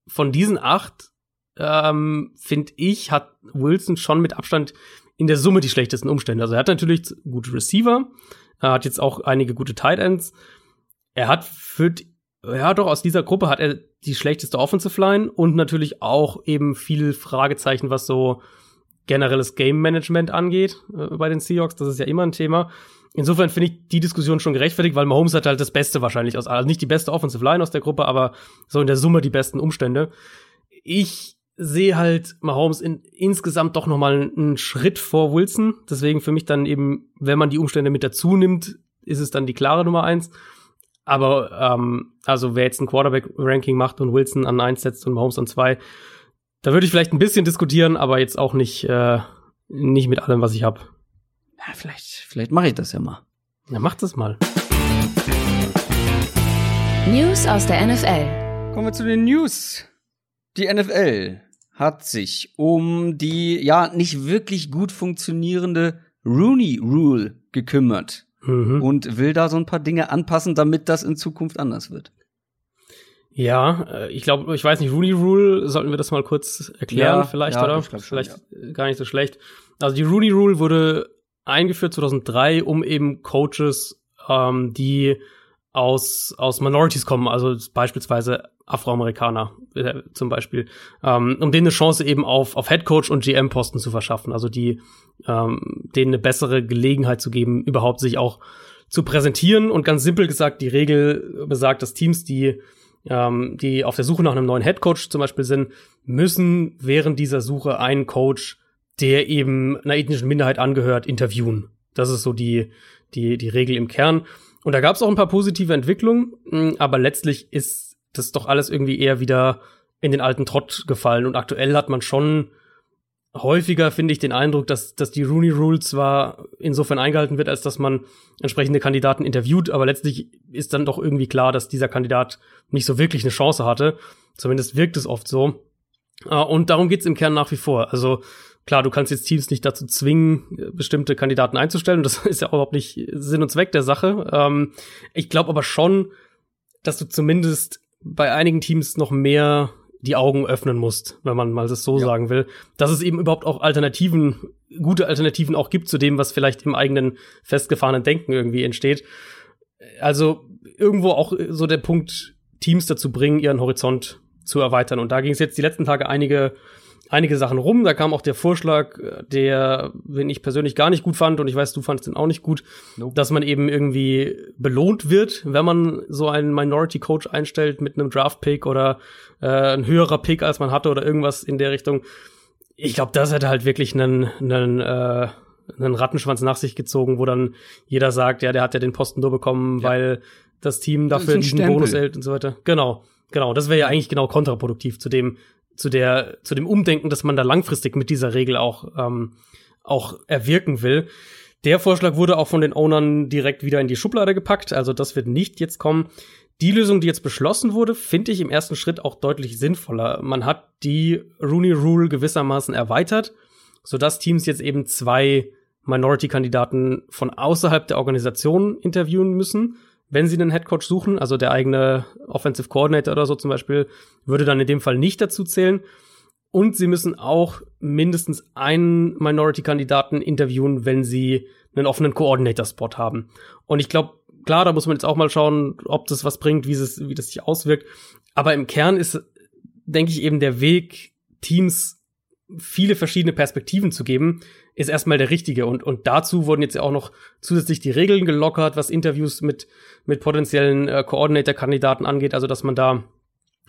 von diesen acht ähm, finde ich, hat Wilson schon mit Abstand in der Summe die schlechtesten Umstände. Also er hat natürlich gute Receiver, er hat jetzt auch einige gute Tight Ends. Er hat für, ja doch, aus dieser Gruppe hat er die schlechteste Offensive Line und natürlich auch eben viel Fragezeichen, was so generelles Game Management angeht äh, bei den Seahawks. Das ist ja immer ein Thema. Insofern finde ich die Diskussion schon gerechtfertigt, weil Mahomes hat halt das Beste wahrscheinlich aus, also nicht die beste Offensive Line aus der Gruppe, aber so in der Summe die besten Umstände. Ich sehe halt Mahomes in, insgesamt doch noch mal einen Schritt vor Wilson. Deswegen für mich dann eben, wenn man die Umstände mit dazu nimmt, ist es dann die klare Nummer eins. Aber ähm, also wer jetzt ein Quarterback-Ranking macht und Wilson an eins setzt und Mahomes an zwei, da würde ich vielleicht ein bisschen diskutieren, aber jetzt auch nicht äh, nicht mit allem, was ich habe. Ja, vielleicht vielleicht mache ich das ja mal. Ja, mach das mal. News aus der NFL. Kommen wir zu den News. Die NFL hat sich um die ja nicht wirklich gut funktionierende Rooney Rule gekümmert mhm. und will da so ein paar Dinge anpassen, damit das in Zukunft anders wird. Ja, äh, ich glaube, ich weiß nicht, Rooney Rule, sollten wir das mal kurz erklären, ja, vielleicht, ja, oder? vielleicht schon, ja. gar nicht so schlecht. Also die Rooney Rule wurde eingeführt 2003, um eben Coaches, ähm, die aus, aus Minorities kommen, also beispielsweise Afroamerikaner äh, zum Beispiel, ähm, um denen eine Chance eben auf, auf Headcoach und GM-Posten zu verschaffen, also die ähm, denen eine bessere Gelegenheit zu geben, überhaupt sich auch zu präsentieren. Und ganz simpel gesagt, die Regel besagt, dass Teams, die ähm, die auf der Suche nach einem neuen Headcoach zum Beispiel sind, müssen während dieser Suche einen Coach, der eben einer ethnischen Minderheit angehört, interviewen. Das ist so die, die, die Regel im Kern. Und da gab es auch ein paar positive Entwicklungen, aber letztlich ist das doch alles irgendwie eher wieder in den alten Trott gefallen. Und aktuell hat man schon häufiger, finde ich, den Eindruck, dass, dass die Rooney Rule zwar insofern eingehalten wird, als dass man entsprechende Kandidaten interviewt, aber letztlich ist dann doch irgendwie klar, dass dieser Kandidat nicht so wirklich eine Chance hatte. Zumindest wirkt es oft so. Äh, und darum geht's im Kern nach wie vor. Also klar, du kannst jetzt Teams nicht dazu zwingen, bestimmte Kandidaten einzustellen. Das ist ja überhaupt nicht Sinn und Zweck der Sache. Ähm, ich glaube aber schon, dass du zumindest bei einigen Teams noch mehr die Augen öffnen musst, wenn man mal das so ja. sagen will, dass es eben überhaupt auch Alternativen, gute Alternativen auch gibt zu dem, was vielleicht im eigenen festgefahrenen Denken irgendwie entsteht. Also irgendwo auch so der Punkt, Teams dazu bringen, ihren Horizont zu erweitern. Und da ging es jetzt die letzten Tage einige einige Sachen rum. Da kam auch der Vorschlag, der, den ich persönlich gar nicht gut fand, und ich weiß, du fandest den auch nicht gut, nope. dass man eben irgendwie belohnt wird, wenn man so einen Minority Coach einstellt mit einem Draft Pick oder äh, ein höherer Pick, als man hatte oder irgendwas in der Richtung. Ich glaube, das hätte halt wirklich einen, einen, äh, einen Rattenschwanz nach sich gezogen, wo dann jeder sagt, ja, der hat ja den Posten nur bekommen, ja. weil das Team dafür das diesen Stempel. Bonus erhält und so weiter. Genau. Genau, das wäre ja eigentlich genau kontraproduktiv zu dem, zu der, zu dem Umdenken, dass man da langfristig mit dieser Regel auch, ähm, auch erwirken will. Der Vorschlag wurde auch von den Ownern direkt wieder in die Schublade gepackt, also das wird nicht jetzt kommen. Die Lösung, die jetzt beschlossen wurde, finde ich im ersten Schritt auch deutlich sinnvoller. Man hat die Rooney Rule gewissermaßen erweitert, sodass Teams jetzt eben zwei Minority-Kandidaten von außerhalb der Organisation interviewen müssen wenn sie einen Headcoach suchen, also der eigene Offensive Coordinator oder so zum Beispiel, würde dann in dem Fall nicht dazu zählen. Und sie müssen auch mindestens einen Minority-Kandidaten interviewen, wenn sie einen offenen Coordinator-Spot haben. Und ich glaube, klar, da muss man jetzt auch mal schauen, ob das was bringt, wie, es, wie das sich auswirkt. Aber im Kern ist, denke ich, eben der Weg, Teams viele verschiedene Perspektiven zu geben, ist erstmal der richtige. Und, und dazu wurden jetzt auch noch zusätzlich die Regeln gelockert, was Interviews mit, mit potenziellen äh, Coordinator-Kandidaten angeht. Also, dass man da,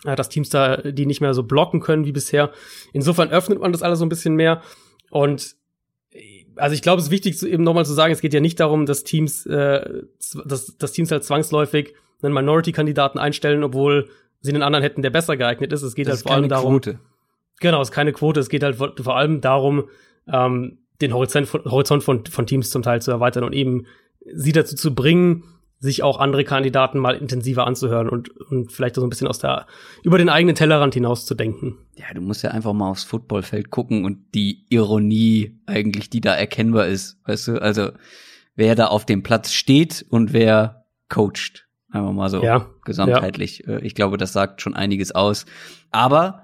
äh, dass Teams da die nicht mehr so blocken können wie bisher. Insofern öffnet man das alles so ein bisschen mehr. Und also ich glaube, es ist wichtig, eben nochmal zu sagen, es geht ja nicht darum, dass Teams, äh, dass, dass Teams halt zwangsläufig einen Minority-Kandidaten einstellen, obwohl sie einen anderen hätten, der besser geeignet ist. Es geht das halt vor allem darum. Quote. Genau, es ist keine Quote. Es geht halt vor allem darum, ähm, den Horizont, von, Horizont von, von Teams zum Teil zu erweitern und eben sie dazu zu bringen, sich auch andere Kandidaten mal intensiver anzuhören und, und vielleicht so ein bisschen aus der, über den eigenen Tellerrand hinaus zu denken. Ja, du musst ja einfach mal aufs Footballfeld gucken und die Ironie eigentlich, die da erkennbar ist, weißt du, also wer da auf dem Platz steht und wer coacht. Einfach mal so ja, gesamtheitlich. Ja. Äh, ich glaube, das sagt schon einiges aus. Aber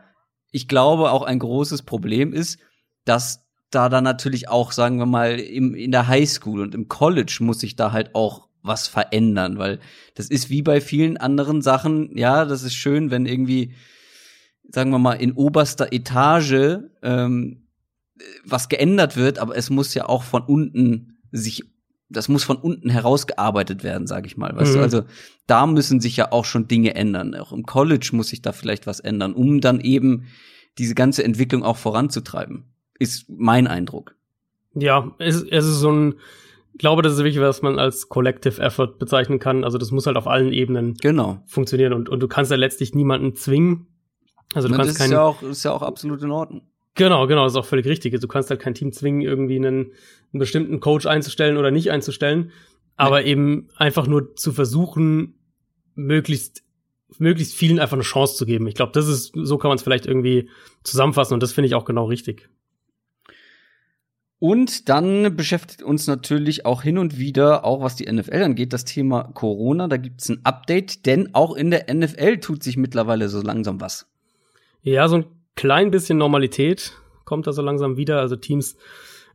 ich glaube, auch ein großes Problem ist, dass da dann natürlich auch, sagen wir mal, im, in der Highschool und im College muss sich da halt auch was verändern, weil das ist wie bei vielen anderen Sachen, ja, das ist schön, wenn irgendwie, sagen wir mal, in oberster Etage ähm, was geändert wird, aber es muss ja auch von unten sich, das muss von unten herausgearbeitet werden, sage ich mal. Weißt mhm. du, also da müssen sich ja auch schon Dinge ändern. Auch im College muss sich da vielleicht was ändern, um dann eben diese ganze Entwicklung auch voranzutreiben ist mein Eindruck. Ja, es, es ist so ein, ich glaube, das ist wirklich, was man als Collective Effort bezeichnen kann. Also das muss halt auf allen Ebenen genau. funktionieren und, und du kannst ja letztlich niemanden zwingen. Also du und kannst das ist ja auch, ist ja auch absolut in Ordnung. Genau, genau, das ist auch völlig richtig. Also du kannst halt kein Team zwingen, irgendwie einen, einen bestimmten Coach einzustellen oder nicht einzustellen. Aber nee. eben einfach nur zu versuchen, möglichst möglichst vielen einfach eine Chance zu geben. Ich glaube, das ist, so kann man es vielleicht irgendwie zusammenfassen und das finde ich auch genau richtig. Und dann beschäftigt uns natürlich auch hin und wieder, auch was die NFL angeht, das Thema Corona. Da gibt es ein Update, denn auch in der NFL tut sich mittlerweile so langsam was. Ja, so ein klein bisschen Normalität kommt da so langsam wieder. Also Teams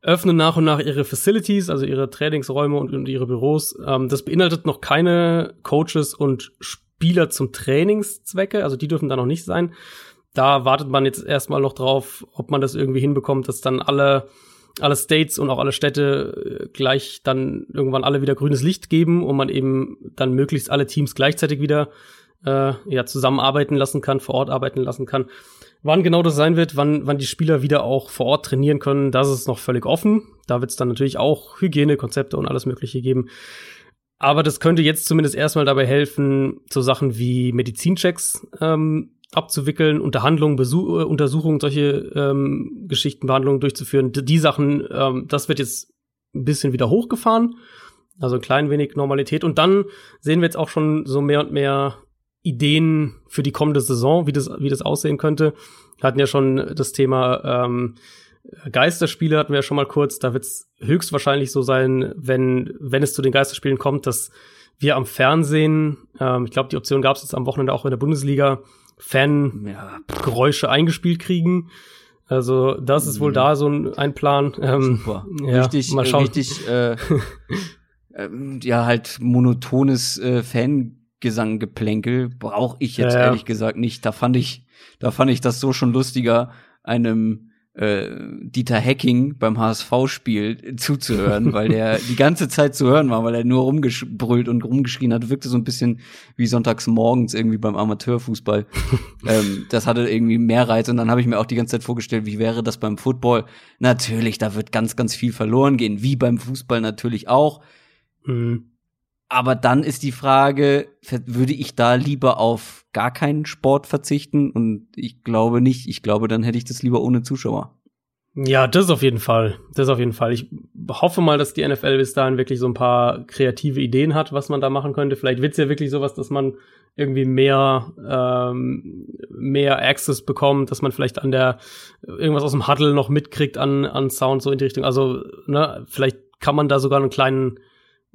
öffnen nach und nach ihre Facilities, also ihre Trainingsräume und, und ihre Büros. Ähm, das beinhaltet noch keine Coaches und Spieler zum Trainingszwecke, also die dürfen da noch nicht sein. Da wartet man jetzt erstmal noch drauf, ob man das irgendwie hinbekommt, dass dann alle alle States und auch alle Städte äh, gleich dann irgendwann alle wieder grünes Licht geben und man eben dann möglichst alle Teams gleichzeitig wieder äh, ja zusammenarbeiten lassen kann, vor Ort arbeiten lassen kann. Wann genau das sein wird, wann, wann die Spieler wieder auch vor Ort trainieren können, das ist noch völlig offen. Da wird es dann natürlich auch Hygienekonzepte und alles Mögliche geben. aber das könnte jetzt zumindest erstmal dabei helfen, so Sachen wie Medizinchecks ähm, abzuwickeln, Unterhandlungen, Besuch, äh, Untersuchungen, solche ähm, Geschichten, Behandlungen durchzuführen. Die, die Sachen, ähm, das wird jetzt ein bisschen wieder hochgefahren. Also ein klein wenig Normalität. Und dann sehen wir jetzt auch schon so mehr und mehr Ideen für die kommende Saison, wie das, wie das aussehen könnte. Wir hatten ja schon das Thema ähm, Geisterspiele hatten wir ja schon mal kurz. Da wird es höchstwahrscheinlich so sein, wenn, wenn es zu den Geisterspielen kommt, dass wir am Fernsehen, ähm, ich glaube, die Option gab es jetzt am Wochenende auch in der Bundesliga, Fangeräusche ja. eingespielt kriegen. Also das ist wohl mhm. da so ein, ein Plan. Ähm, Super. Ja, richtig, mal schauen. richtig, äh, äh, ja halt monotones äh, Fangesanggeplänkel brauche ich jetzt ja, ehrlich gesagt nicht. Da fand ich, da fand ich das so schon lustiger, einem äh, Dieter Hacking beim HSV-Spiel zuzuhören, weil der die ganze Zeit zu hören war, weil er nur rumgebrüllt und rumgeschrien hat. Wirkte so ein bisschen wie sonntags morgens irgendwie beim Amateurfußball. ähm, das hatte irgendwie mehr Reiz und dann habe ich mir auch die ganze Zeit vorgestellt, wie wäre das beim Football? Natürlich, da wird ganz, ganz viel verloren gehen, wie beim Fußball natürlich auch. Mhm. Aber dann ist die Frage, würde ich da lieber auf gar keinen Sport verzichten? Und ich glaube nicht. Ich glaube, dann hätte ich das lieber ohne Zuschauer. Ja, das auf jeden Fall. Das auf jeden Fall. Ich hoffe mal, dass die NFL bis dahin wirklich so ein paar kreative Ideen hat, was man da machen könnte. Vielleicht wird's ja wirklich sowas, dass man irgendwie mehr ähm, mehr Access bekommt, dass man vielleicht an der irgendwas aus dem Huddle noch mitkriegt an an Sound so in die Richtung. Also ne, vielleicht kann man da sogar einen kleinen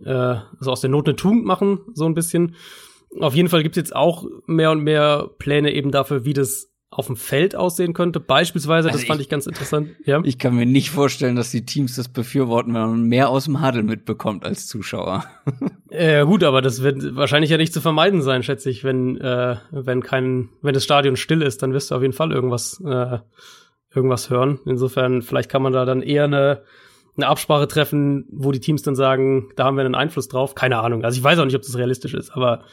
äh, so aus der Not eine Tugend machen, so ein bisschen. Auf jeden Fall gibt es jetzt auch mehr und mehr Pläne eben dafür, wie das auf dem Feld aussehen könnte. Beispielsweise, also das fand ich, ich, ganz interessant. Ja? Ich kann mir nicht vorstellen, dass die Teams das befürworten, wenn man mehr aus dem Huddle mitbekommt als Zuschauer. Ja, gut, aber das wird wahrscheinlich ja nicht zu vermeiden sein, schätze ich, wenn äh, wenn kein wenn das Stadion still ist, dann wirst du auf jeden Fall irgendwas äh, irgendwas hören. Insofern vielleicht kann man da dann eher eine eine Absprache treffen, wo die Teams dann sagen, da haben wir einen Einfluss drauf. Keine Ahnung. Also ich weiß auch nicht, ob das realistisch ist, aber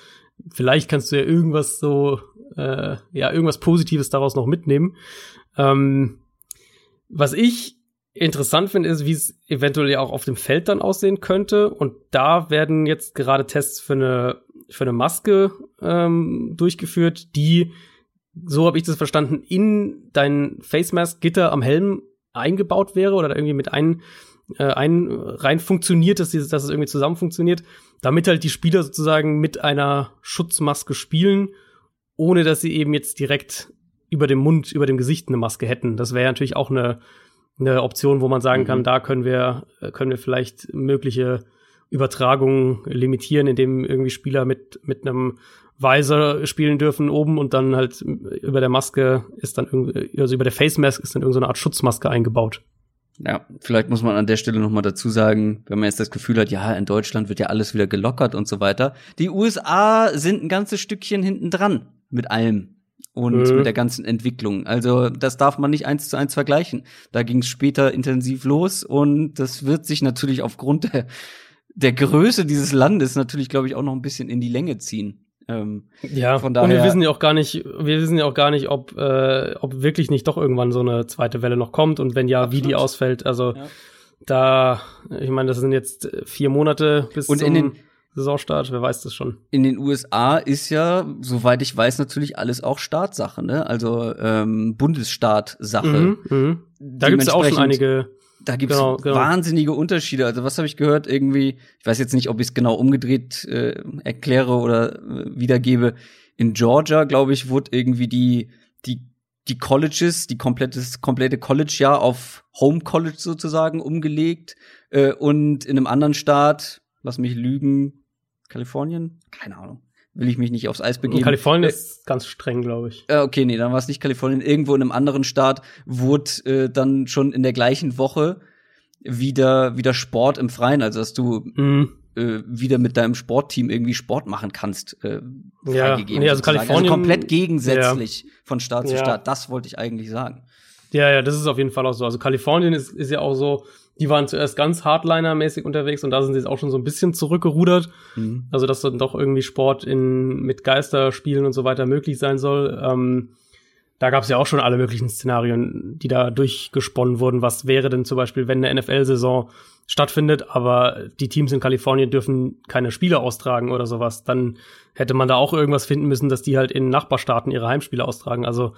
vielleicht kannst du ja irgendwas so, äh, ja, irgendwas Positives daraus noch mitnehmen. Ähm, was ich interessant finde, ist, wie es eventuell ja auch auf dem Feld dann aussehen könnte. Und da werden jetzt gerade Tests für eine, für eine Maske ähm, durchgeführt, die, so habe ich das verstanden, in dein Face Mask Gitter am Helm eingebaut wäre oder irgendwie mit ein, äh, ein rein funktioniert, dass, dieses, dass es irgendwie zusammen funktioniert, damit halt die Spieler sozusagen mit einer Schutzmaske spielen, ohne dass sie eben jetzt direkt über dem Mund, über dem Gesicht eine Maske hätten. Das wäre natürlich auch eine, eine Option, wo man sagen mhm. kann, da können wir, können wir vielleicht mögliche Übertragungen limitieren, indem irgendwie Spieler mit, mit einem Visor spielen dürfen oben und dann halt über der Maske ist dann also über der Face Mask ist dann irgendeine Art Schutzmaske eingebaut. Ja, vielleicht muss man an der Stelle nochmal dazu sagen, wenn man jetzt das Gefühl hat, ja, in Deutschland wird ja alles wieder gelockert und so weiter. Die USA sind ein ganzes Stückchen hinten dran mit allem und mhm. mit der ganzen Entwicklung. Also das darf man nicht eins zu eins vergleichen. Da ging es später intensiv los und das wird sich natürlich aufgrund der, der Größe dieses Landes natürlich, glaube ich, auch noch ein bisschen in die Länge ziehen. Ähm, ja, von daher, und wir wissen ja auch gar nicht, wir wissen ja auch gar nicht, ob, äh, ob wirklich nicht doch irgendwann so eine zweite Welle noch kommt und wenn ja, Absolut. wie die ausfällt. Also ja. da, ich meine, das sind jetzt vier Monate bis und zum den, Saisonstart, wer weiß das schon. In den USA ist ja, soweit ich weiß, natürlich alles auch Staatssache, ne? Also ähm, Bundesstaatsache. Mhm, mh. Da gibt es auch schon einige da gibt es genau, genau. wahnsinnige Unterschiede. Also was habe ich gehört? Irgendwie, ich weiß jetzt nicht, ob ich es genau umgedreht äh, erkläre oder äh, wiedergebe. In Georgia, glaube ich, wurde irgendwie die die die Colleges, die komplettes komplette College-Jahr auf Home College sozusagen umgelegt äh, und in einem anderen Staat, lass mich lügen, Kalifornien, keine Ahnung will ich mich nicht aufs Eis begeben. Kalifornien äh, ist ganz streng, glaube ich. Äh, okay, nee, dann war es nicht Kalifornien. Irgendwo in einem anderen Staat wurde äh, dann schon in der gleichen Woche wieder wieder Sport im Freien, also dass du mhm. äh, wieder mit deinem Sportteam irgendwie Sport machen kannst, äh, freigegeben. Ja, nee, also Kalifornien also komplett gegensätzlich ja. von Staat zu ja. Staat. Das wollte ich eigentlich sagen. Ja, ja, das ist auf jeden Fall auch so. Also Kalifornien ist, ist ja auch so, die waren zuerst ganz Hardliner-mäßig unterwegs und da sind sie jetzt auch schon so ein bisschen zurückgerudert. Mhm. Also, dass dann doch irgendwie Sport in, mit Geisterspielen und so weiter möglich sein soll. Ähm, da gab es ja auch schon alle möglichen Szenarien, die da durchgesponnen wurden. Was wäre denn zum Beispiel, wenn eine NFL-Saison stattfindet, aber die Teams in Kalifornien dürfen keine Spiele austragen oder sowas? Dann hätte man da auch irgendwas finden müssen, dass die halt in Nachbarstaaten ihre Heimspiele austragen. Also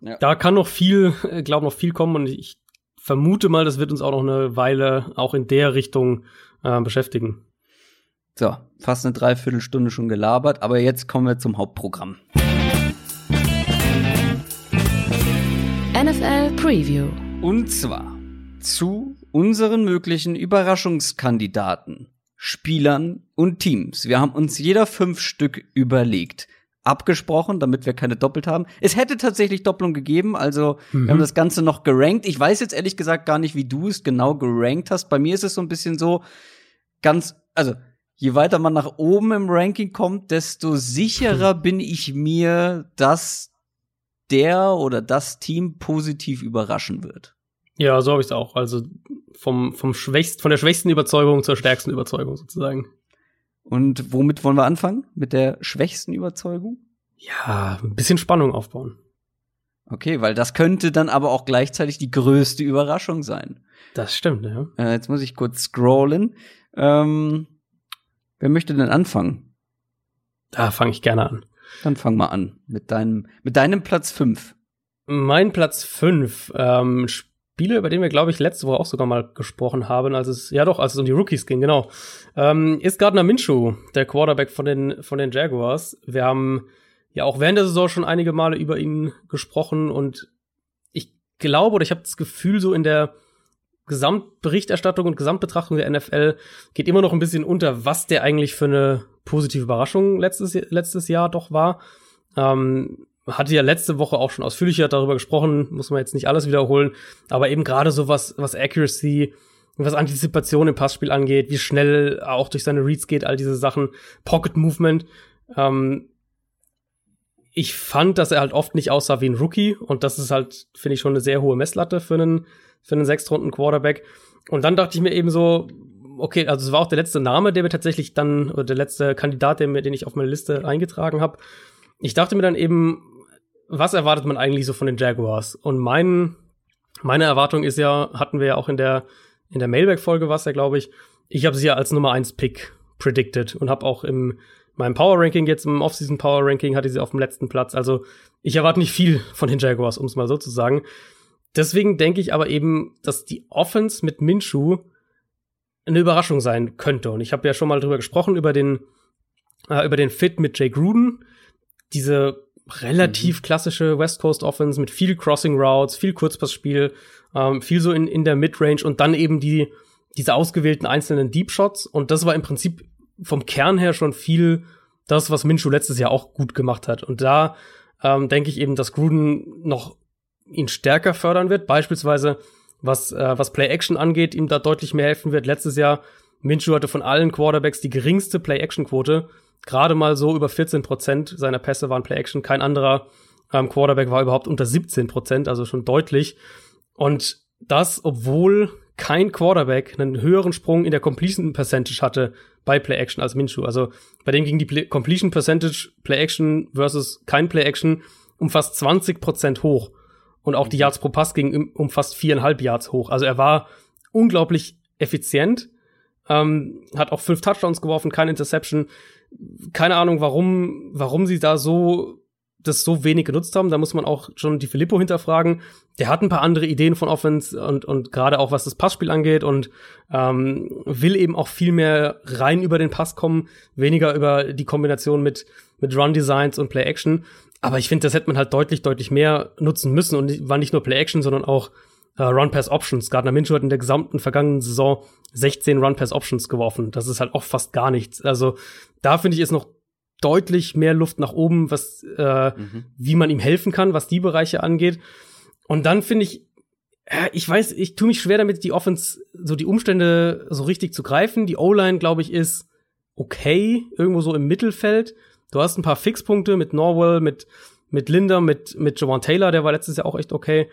ja. da kann noch viel, äh, glaube noch viel kommen und ich vermute mal, das wird uns auch noch eine Weile auch in der Richtung äh, beschäftigen. So, fast eine Dreiviertelstunde schon gelabert, aber jetzt kommen wir zum Hauptprogramm. NFL Preview. Und zwar zu unseren möglichen Überraschungskandidaten, Spielern und Teams. Wir haben uns jeder fünf Stück überlegt abgesprochen, damit wir keine doppelt haben. Es hätte tatsächlich Doppelung gegeben, also mhm. wir haben mhm. das Ganze noch gerankt. Ich weiß jetzt ehrlich gesagt gar nicht, wie du es genau gerankt hast. Bei mir ist es so ein bisschen so ganz, also je weiter man nach oben im Ranking kommt, desto sicherer bin ich mir, dass der oder das Team positiv überraschen wird. Ja, so habe ich es auch. Also vom, vom schwächst, von der schwächsten Überzeugung zur stärksten Überzeugung sozusagen. Und womit wollen wir anfangen? Mit der schwächsten Überzeugung? Ja, ein bisschen Spannung aufbauen. Okay, weil das könnte dann aber auch gleichzeitig die größte Überraschung sein. Das stimmt, ja. Äh, jetzt muss ich kurz scrollen. Ähm, wer möchte denn anfangen? Da fange ich gerne an. Dann fang mal an mit deinem, mit deinem Platz 5. Mein Platz 5 ähm, Spiele, über den wir, glaube ich, letzte Woche auch sogar mal gesprochen haben, als es, ja doch, als es um die Rookies ging, genau, ähm, ist Gardner Minshew, der Quarterback von den, von den Jaguars. Wir haben ja auch während der Saison schon einige Male über ihn gesprochen und ich glaube oder ich habe das Gefühl, so in der Gesamtberichterstattung und Gesamtbetrachtung der NFL geht immer noch ein bisschen unter, was der eigentlich für eine positive Überraschung letztes, letztes Jahr doch war. Ähm, hatte ja letzte Woche auch schon ausführlicher darüber gesprochen, muss man jetzt nicht alles wiederholen, aber eben gerade so was, was Accuracy, was Antizipation im Passspiel angeht, wie schnell auch durch seine Reads geht, all diese Sachen, Pocket Movement. Ähm, ich fand, dass er halt oft nicht aussah wie ein Rookie und das ist halt, finde ich, schon eine sehr hohe Messlatte für einen, für einen Sechstrunden-Quarterback. Und dann dachte ich mir eben so, okay, also es war auch der letzte Name, der mir tatsächlich dann, oder der letzte Kandidat, den, den ich auf meine Liste eingetragen habe. Ich dachte mir dann eben, was erwartet man eigentlich so von den Jaguars? Und mein, meine Erwartung ist ja, hatten wir ja auch in der, in der Mailback-Folge was ja, glaube ich, ich habe sie ja als Nummer 1 Pick predicted und habe auch im meinem Power Ranking jetzt im Offseason Power Ranking hatte sie auf dem letzten Platz. Also ich erwarte nicht viel von den Jaguars, um es mal so zu sagen. Deswegen denke ich aber eben, dass die Offense mit Minshu eine Überraschung sein könnte. Und ich habe ja schon mal drüber gesprochen über den äh, über den Fit mit Jay Gruden. Diese relativ mhm. klassische West Coast Offense mit viel Crossing Routes, viel Kurzpassspiel, ähm, viel so in, in der Midrange und dann eben die, diese ausgewählten einzelnen Deep Shots. Und das war im Prinzip vom Kern her schon viel das, was Minshew letztes Jahr auch gut gemacht hat. Und da ähm, denke ich eben, dass Gruden noch ihn stärker fördern wird. Beispielsweise, was, äh, was Play-Action angeht, ihm da deutlich mehr helfen wird. Letztes Jahr, Minshew hatte von allen Quarterbacks die geringste Play-Action-Quote gerade mal so über 14 Prozent seiner Pässe waren Play-Action. Kein anderer ähm, Quarterback war überhaupt unter 17 Prozent, also schon deutlich. Und das, obwohl kein Quarterback einen höheren Sprung in der Completion Percentage hatte bei Play Action als Minshew. Also bei dem ging die Play Completion Percentage Play Action versus kein Play Action um fast 20 Prozent hoch. Und auch die mhm. Yards pro Pass ging um fast viereinhalb Yards hoch. Also er war unglaublich effizient, ähm, hat auch fünf Touchdowns geworfen, keine Interception keine Ahnung, warum, warum sie da so das so wenig genutzt haben. Da muss man auch schon die Filippo hinterfragen. Der hat ein paar andere Ideen von Offense und, und gerade auch was das Passspiel angeht und ähm, will eben auch viel mehr rein über den Pass kommen, weniger über die Kombination mit, mit Run Designs und Play Action. Aber ich finde, das hätte man halt deutlich, deutlich mehr nutzen müssen und war nicht nur Play Action, sondern auch äh, Run-Pass-Options. Gardner Minshew hat in der gesamten vergangenen Saison 16 Run-Pass-Options geworfen. Das ist halt auch fast gar nichts. Also da finde ich ist noch deutlich mehr Luft nach oben, was äh, mhm. wie man ihm helfen kann, was die Bereiche angeht. Und dann finde ich, äh, ich weiß, ich tue mich schwer damit, die Offense, so die Umstände so richtig zu greifen. Die O-Line, glaube ich, ist okay, irgendwo so im Mittelfeld. Du hast ein paar Fixpunkte mit Norwell, mit, mit Linder, mit, mit Jawan Taylor, der war letztes Jahr auch echt okay.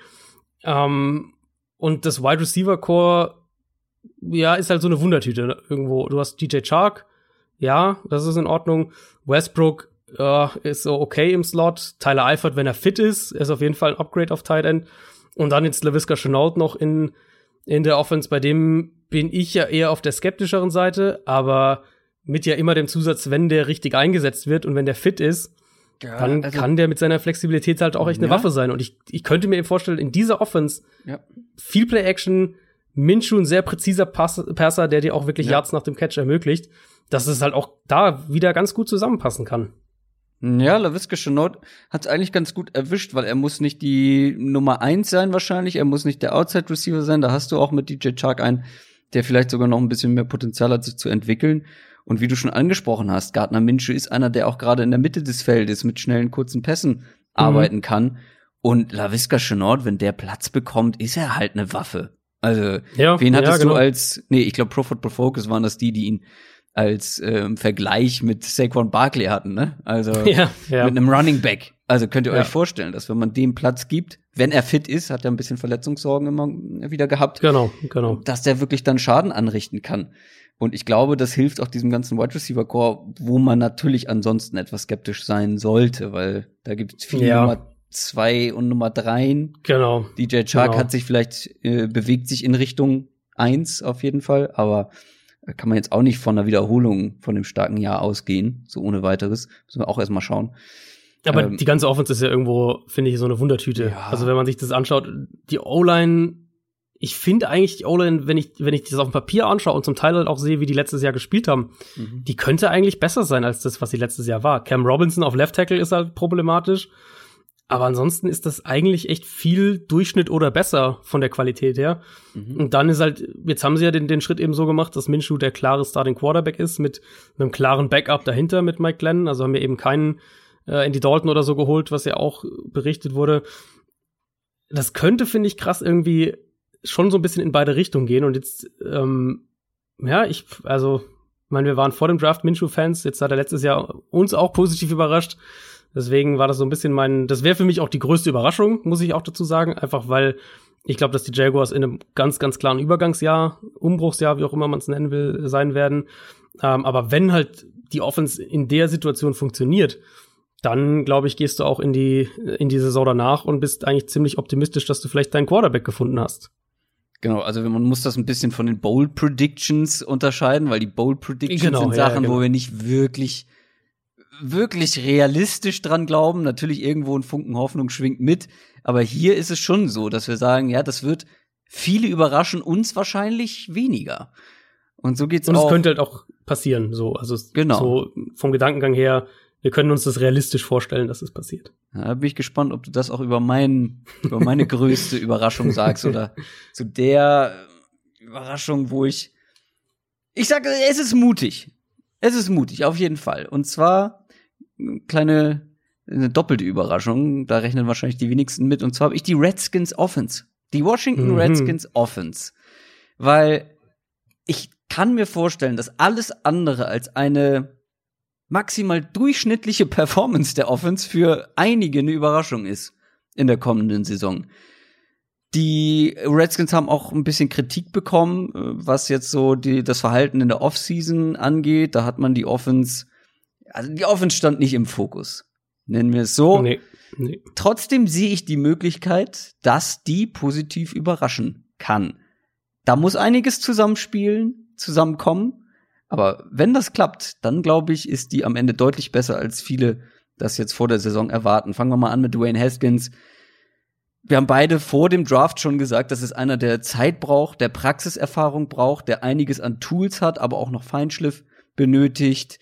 Ähm, und das Wide Receiver Core, ja, ist halt so eine Wundertüte irgendwo. Du hast DJ Chark, ja, das ist in Ordnung. Westbrook ja, ist so okay im Slot. Tyler Eifert, wenn er fit ist, ist auf jeden Fall ein Upgrade auf Tight End. Und dann jetzt LaVisca Chenault noch in, in der Offense. Bei dem bin ich ja eher auf der skeptischeren Seite, aber mit ja immer dem Zusatz, wenn der richtig eingesetzt wird und wenn der fit ist, ja, dann also, kann der mit seiner Flexibilität halt auch echt eine ja. Waffe sein. Und ich, ich könnte mir eben vorstellen, in dieser Offense ja. viel Play-Action, Minshu ein sehr präziser Pass Passer, der dir auch wirklich Yards nach dem Catch ermöglicht, dass es halt auch da wieder ganz gut zusammenpassen kann. Ja, LaVisca Chenault hat es eigentlich ganz gut erwischt, weil er muss nicht die Nummer eins sein wahrscheinlich, er muss nicht der Outside Receiver sein, da hast du auch mit DJ Chark einen, der vielleicht sogar noch ein bisschen mehr Potenzial hat, sich zu entwickeln. Und wie du schon angesprochen hast, Gardner Minshew ist einer, der auch gerade in der Mitte des Feldes mit schnellen, kurzen Pässen mhm. arbeiten kann. Und LaVisca Chenault, wenn der Platz bekommt, ist er halt eine Waffe. Also, ja, wen hattest ja, genau. du als, nee, ich glaube Pro Football Focus waren das die, die ihn als ähm, Vergleich mit Saquon Barkley hatten, ne? Also ja, ja. mit einem Running Back. Also könnt ihr ja. euch vorstellen, dass wenn man dem Platz gibt, wenn er fit ist, hat er ein bisschen Verletzungssorgen immer wieder gehabt. Genau, genau. Dass der wirklich dann Schaden anrichten kann. Und ich glaube, das hilft auch diesem ganzen Wide Receiver Core, wo man natürlich ansonsten etwas skeptisch sein sollte, weil da gibt es viele ja. Nummer zwei und Nummer dreien. Genau. DJ Chark genau. hat sich vielleicht äh, bewegt sich in Richtung eins auf jeden Fall, aber kann man jetzt auch nicht von einer Wiederholung von dem starken Jahr ausgehen, so ohne weiteres. Müssen wir auch erstmal schauen. Aber ähm, die ganze Offense ist ja irgendwo, finde ich, so eine Wundertüte. Ja. Also wenn man sich das anschaut, die O-Line, ich finde eigentlich die O-Line, wenn ich, wenn ich das auf dem Papier anschaue und zum Teil halt auch sehe, wie die letztes Jahr gespielt haben, mhm. die könnte eigentlich besser sein als das, was sie letztes Jahr war. Cam Robinson auf Left Tackle ist halt problematisch. Aber ansonsten ist das eigentlich echt viel Durchschnitt oder besser von der Qualität her. Mhm. Und dann ist halt, jetzt haben sie ja den, den Schritt eben so gemacht, dass Minshew der klare Starting Quarterback ist mit einem klaren Backup dahinter mit Mike Glenn. Also haben wir eben keinen äh, Andy Dalton oder so geholt, was ja auch berichtet wurde. Das könnte, finde ich, krass irgendwie schon so ein bisschen in beide Richtungen gehen. Und jetzt, ähm, ja, ich, also, ich meine, wir waren vor dem Draft Minshew-Fans. Jetzt hat er letztes Jahr uns auch positiv überrascht. Deswegen war das so ein bisschen mein, das wäre für mich auch die größte Überraschung, muss ich auch dazu sagen, einfach weil ich glaube, dass die Jaguars in einem ganz, ganz klaren Übergangsjahr, Umbruchsjahr, wie auch immer man es nennen will, sein werden. Ähm, aber wenn halt die Offense in der Situation funktioniert, dann glaube ich, gehst du auch in die, in die Saison danach und bist eigentlich ziemlich optimistisch, dass du vielleicht deinen Quarterback gefunden hast. Genau, also man muss das ein bisschen von den Bold Predictions unterscheiden, weil die Bold Predictions genau, sind Sachen, ja, genau. wo wir nicht wirklich wirklich realistisch dran glauben. Natürlich irgendwo ein Funken Hoffnung schwingt mit. Aber hier ist es schon so, dass wir sagen, ja, das wird viele überraschen, uns wahrscheinlich weniger. Und so geht's Und auch. Und es könnte halt auch passieren, so. Also, genau. so vom Gedankengang her, wir können uns das realistisch vorstellen, dass es passiert. Ja, da bin ich gespannt, ob du das auch über mein, über meine größte Überraschung sagst oder zu der Überraschung, wo ich, ich sage, es ist mutig. Es ist mutig, auf jeden Fall. Und zwar kleine eine doppelte Überraschung. Da rechnen wahrscheinlich die wenigsten mit. Und zwar habe ich die Redskins Offense. Die Washington mhm. Redskins Offense. Weil ich kann mir vorstellen, dass alles andere als eine maximal durchschnittliche Performance der Offense für einige eine Überraschung ist in der kommenden Saison. Die Redskins haben auch ein bisschen Kritik bekommen, äh, was jetzt so die, das Verhalten in der Offseason angeht. Da hat man die Offense also die Offense stand nicht im Fokus. Nennen wir es so. Nee, nee. Trotzdem sehe ich die Möglichkeit, dass die positiv überraschen kann. Da muss einiges zusammenspielen, zusammenkommen. Aber wenn das klappt, dann glaube ich, ist die am Ende deutlich besser, als viele das jetzt vor der Saison erwarten. Fangen wir mal an mit Dwayne Haskins. Wir haben beide vor dem Draft schon gesagt, dass es einer, der Zeit braucht, der Praxiserfahrung braucht, der einiges an Tools hat, aber auch noch Feinschliff benötigt.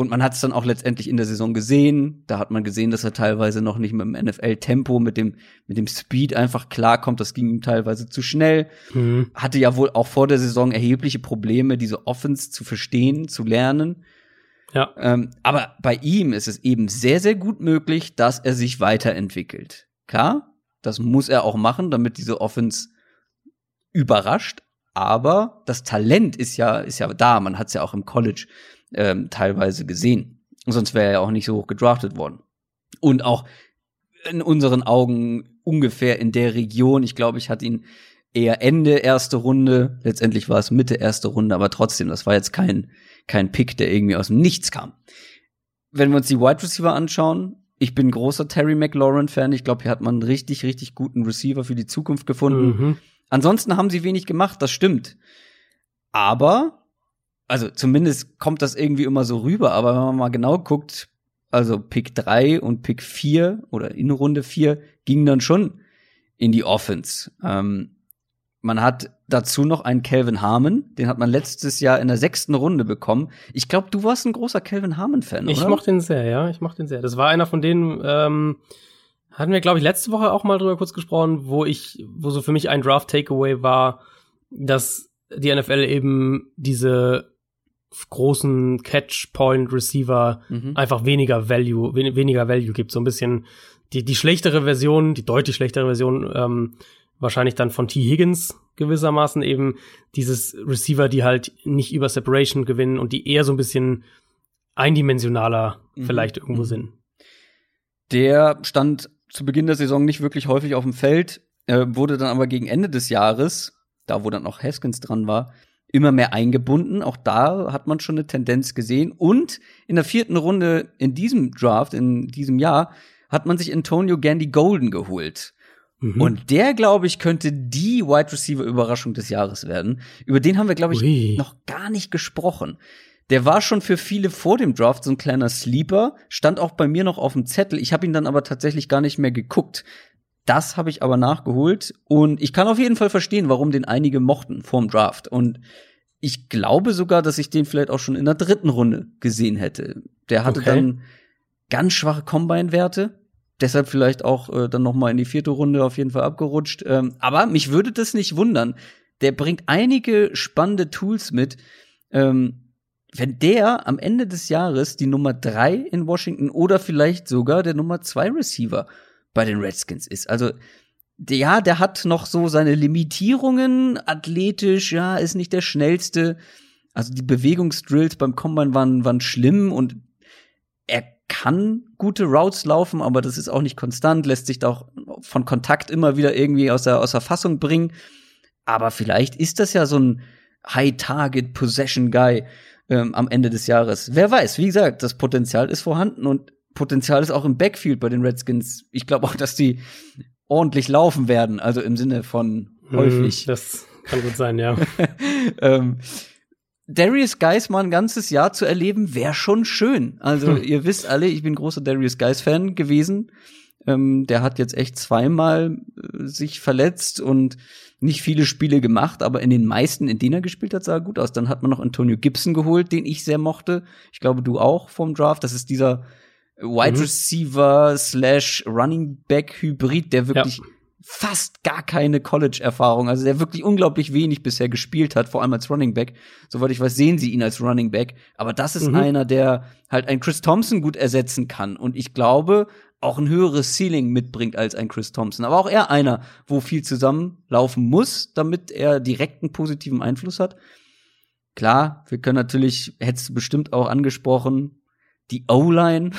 Und man hat es dann auch letztendlich in der Saison gesehen. Da hat man gesehen, dass er teilweise noch nicht mit dem NFL-Tempo, mit dem, mit dem Speed einfach klarkommt. Das ging ihm teilweise zu schnell. Mhm. Hatte ja wohl auch vor der Saison erhebliche Probleme, diese Offense zu verstehen, zu lernen. Ja. Ähm, aber bei ihm ist es eben sehr, sehr gut möglich, dass er sich weiterentwickelt. Klar, das muss er auch machen, damit diese Offense überrascht. Aber das Talent ist ja, ist ja da. Man hat es ja auch im College ähm, teilweise gesehen. Sonst wäre er auch nicht so hoch gedraftet worden. Und auch in unseren Augen ungefähr in der Region. Ich glaube, ich hatte ihn eher Ende erste Runde. Letztendlich war es Mitte erste Runde, aber trotzdem, das war jetzt kein, kein Pick, der irgendwie aus dem Nichts kam. wenn wir uns die Wide Receiver anschauen, ich bin großer Terry McLaurin-Fan. Ich glaube, hier hat man einen richtig, richtig guten Receiver für die Zukunft gefunden. Mhm. Ansonsten haben sie wenig gemacht, das stimmt. Aber, also zumindest kommt das irgendwie immer so rüber, aber wenn man mal genau guckt, also Pick 3 und Pick 4 oder in Runde 4 gingen dann schon in die Offense. Ähm, man hat dazu noch einen Calvin Harmon, den hat man letztes Jahr in der sechsten Runde bekommen. Ich glaube, du warst ein großer Calvin Harmon-Fan, oder? Ich mochte den sehr, ja, ich mochte den sehr. Das war einer von denen, ähm, hatten wir, glaube ich, letzte Woche auch mal drüber kurz gesprochen, wo ich, wo so für mich ein Draft-Takeaway war, dass die NFL eben diese großen Catch-Point-Receiver mhm. einfach weniger Value, wen weniger Value gibt. So ein bisschen die, die schlechtere Version, die deutlich schlechtere Version, ähm, wahrscheinlich dann von T. Higgins gewissermaßen eben dieses Receiver, die halt nicht über Separation gewinnen und die eher so ein bisschen eindimensionaler mhm. vielleicht irgendwo mhm. sind. Der stand zu Beginn der Saison nicht wirklich häufig auf dem Feld, äh, wurde dann aber gegen Ende des Jahres, da wo dann auch Haskins dran war, immer mehr eingebunden. Auch da hat man schon eine Tendenz gesehen. Und in der vierten Runde in diesem Draft, in diesem Jahr, hat man sich Antonio Gandy Golden geholt. Mhm. Und der, glaube ich, könnte die Wide Receiver Überraschung des Jahres werden. Über den haben wir, glaube ich, Ui. noch gar nicht gesprochen. Der war schon für viele vor dem Draft so ein kleiner Sleeper, stand auch bei mir noch auf dem Zettel. Ich habe ihn dann aber tatsächlich gar nicht mehr geguckt. Das habe ich aber nachgeholt und ich kann auf jeden Fall verstehen, warum den einige mochten vorm Draft. Und ich glaube sogar, dass ich den vielleicht auch schon in der dritten Runde gesehen hätte. Der hatte okay. dann ganz schwache Combine-Werte, deshalb vielleicht auch äh, dann noch mal in die vierte Runde auf jeden Fall abgerutscht. Ähm, aber mich würde das nicht wundern. Der bringt einige spannende Tools mit. Ähm, wenn der am Ende des Jahres die Nummer drei in Washington oder vielleicht sogar der Nummer zwei Receiver bei den Redskins ist. Also ja, der hat noch so seine Limitierungen, athletisch, ja, ist nicht der schnellste. Also die Bewegungsdrills beim Combine waren, waren schlimm und er kann gute Routes laufen, aber das ist auch nicht konstant, lässt sich auch von Kontakt immer wieder irgendwie aus der, aus der Fassung bringen. Aber vielleicht ist das ja so ein High-Target-Possession-Guy ähm, am Ende des Jahres. Wer weiß, wie gesagt, das Potenzial ist vorhanden und Potenzial ist auch im Backfield bei den Redskins. Ich glaube auch, dass die ordentlich laufen werden, also im Sinne von mhm, häufig. Das kann gut sein, ja. ähm, Darius Geis mal ein ganzes Jahr zu erleben, wäre schon schön. Also hm. ihr wisst alle, ich bin großer Darius Geis Fan gewesen. Ähm, der hat jetzt echt zweimal äh, sich verletzt und nicht viele Spiele gemacht, aber in den meisten, in denen er gespielt hat, sah er gut aus. Dann hat man noch Antonio Gibson geholt, den ich sehr mochte. Ich glaube, du auch vom Draft. Das ist dieser Wide mhm. Receiver slash Running Back Hybrid, der wirklich ja fast gar keine College-Erfahrung, also der wirklich unglaublich wenig bisher gespielt hat, vor allem als Running Back. Soweit ich weiß, sehen sie ihn als Running Back. Aber das ist mhm. einer, der halt einen Chris Thompson gut ersetzen kann. Und ich glaube, auch ein höheres Ceiling mitbringt als ein Chris Thompson. Aber auch er einer, wo viel zusammenlaufen muss, damit er direkten positiven Einfluss hat. Klar, wir können natürlich, hättest du bestimmt auch angesprochen, die O-Line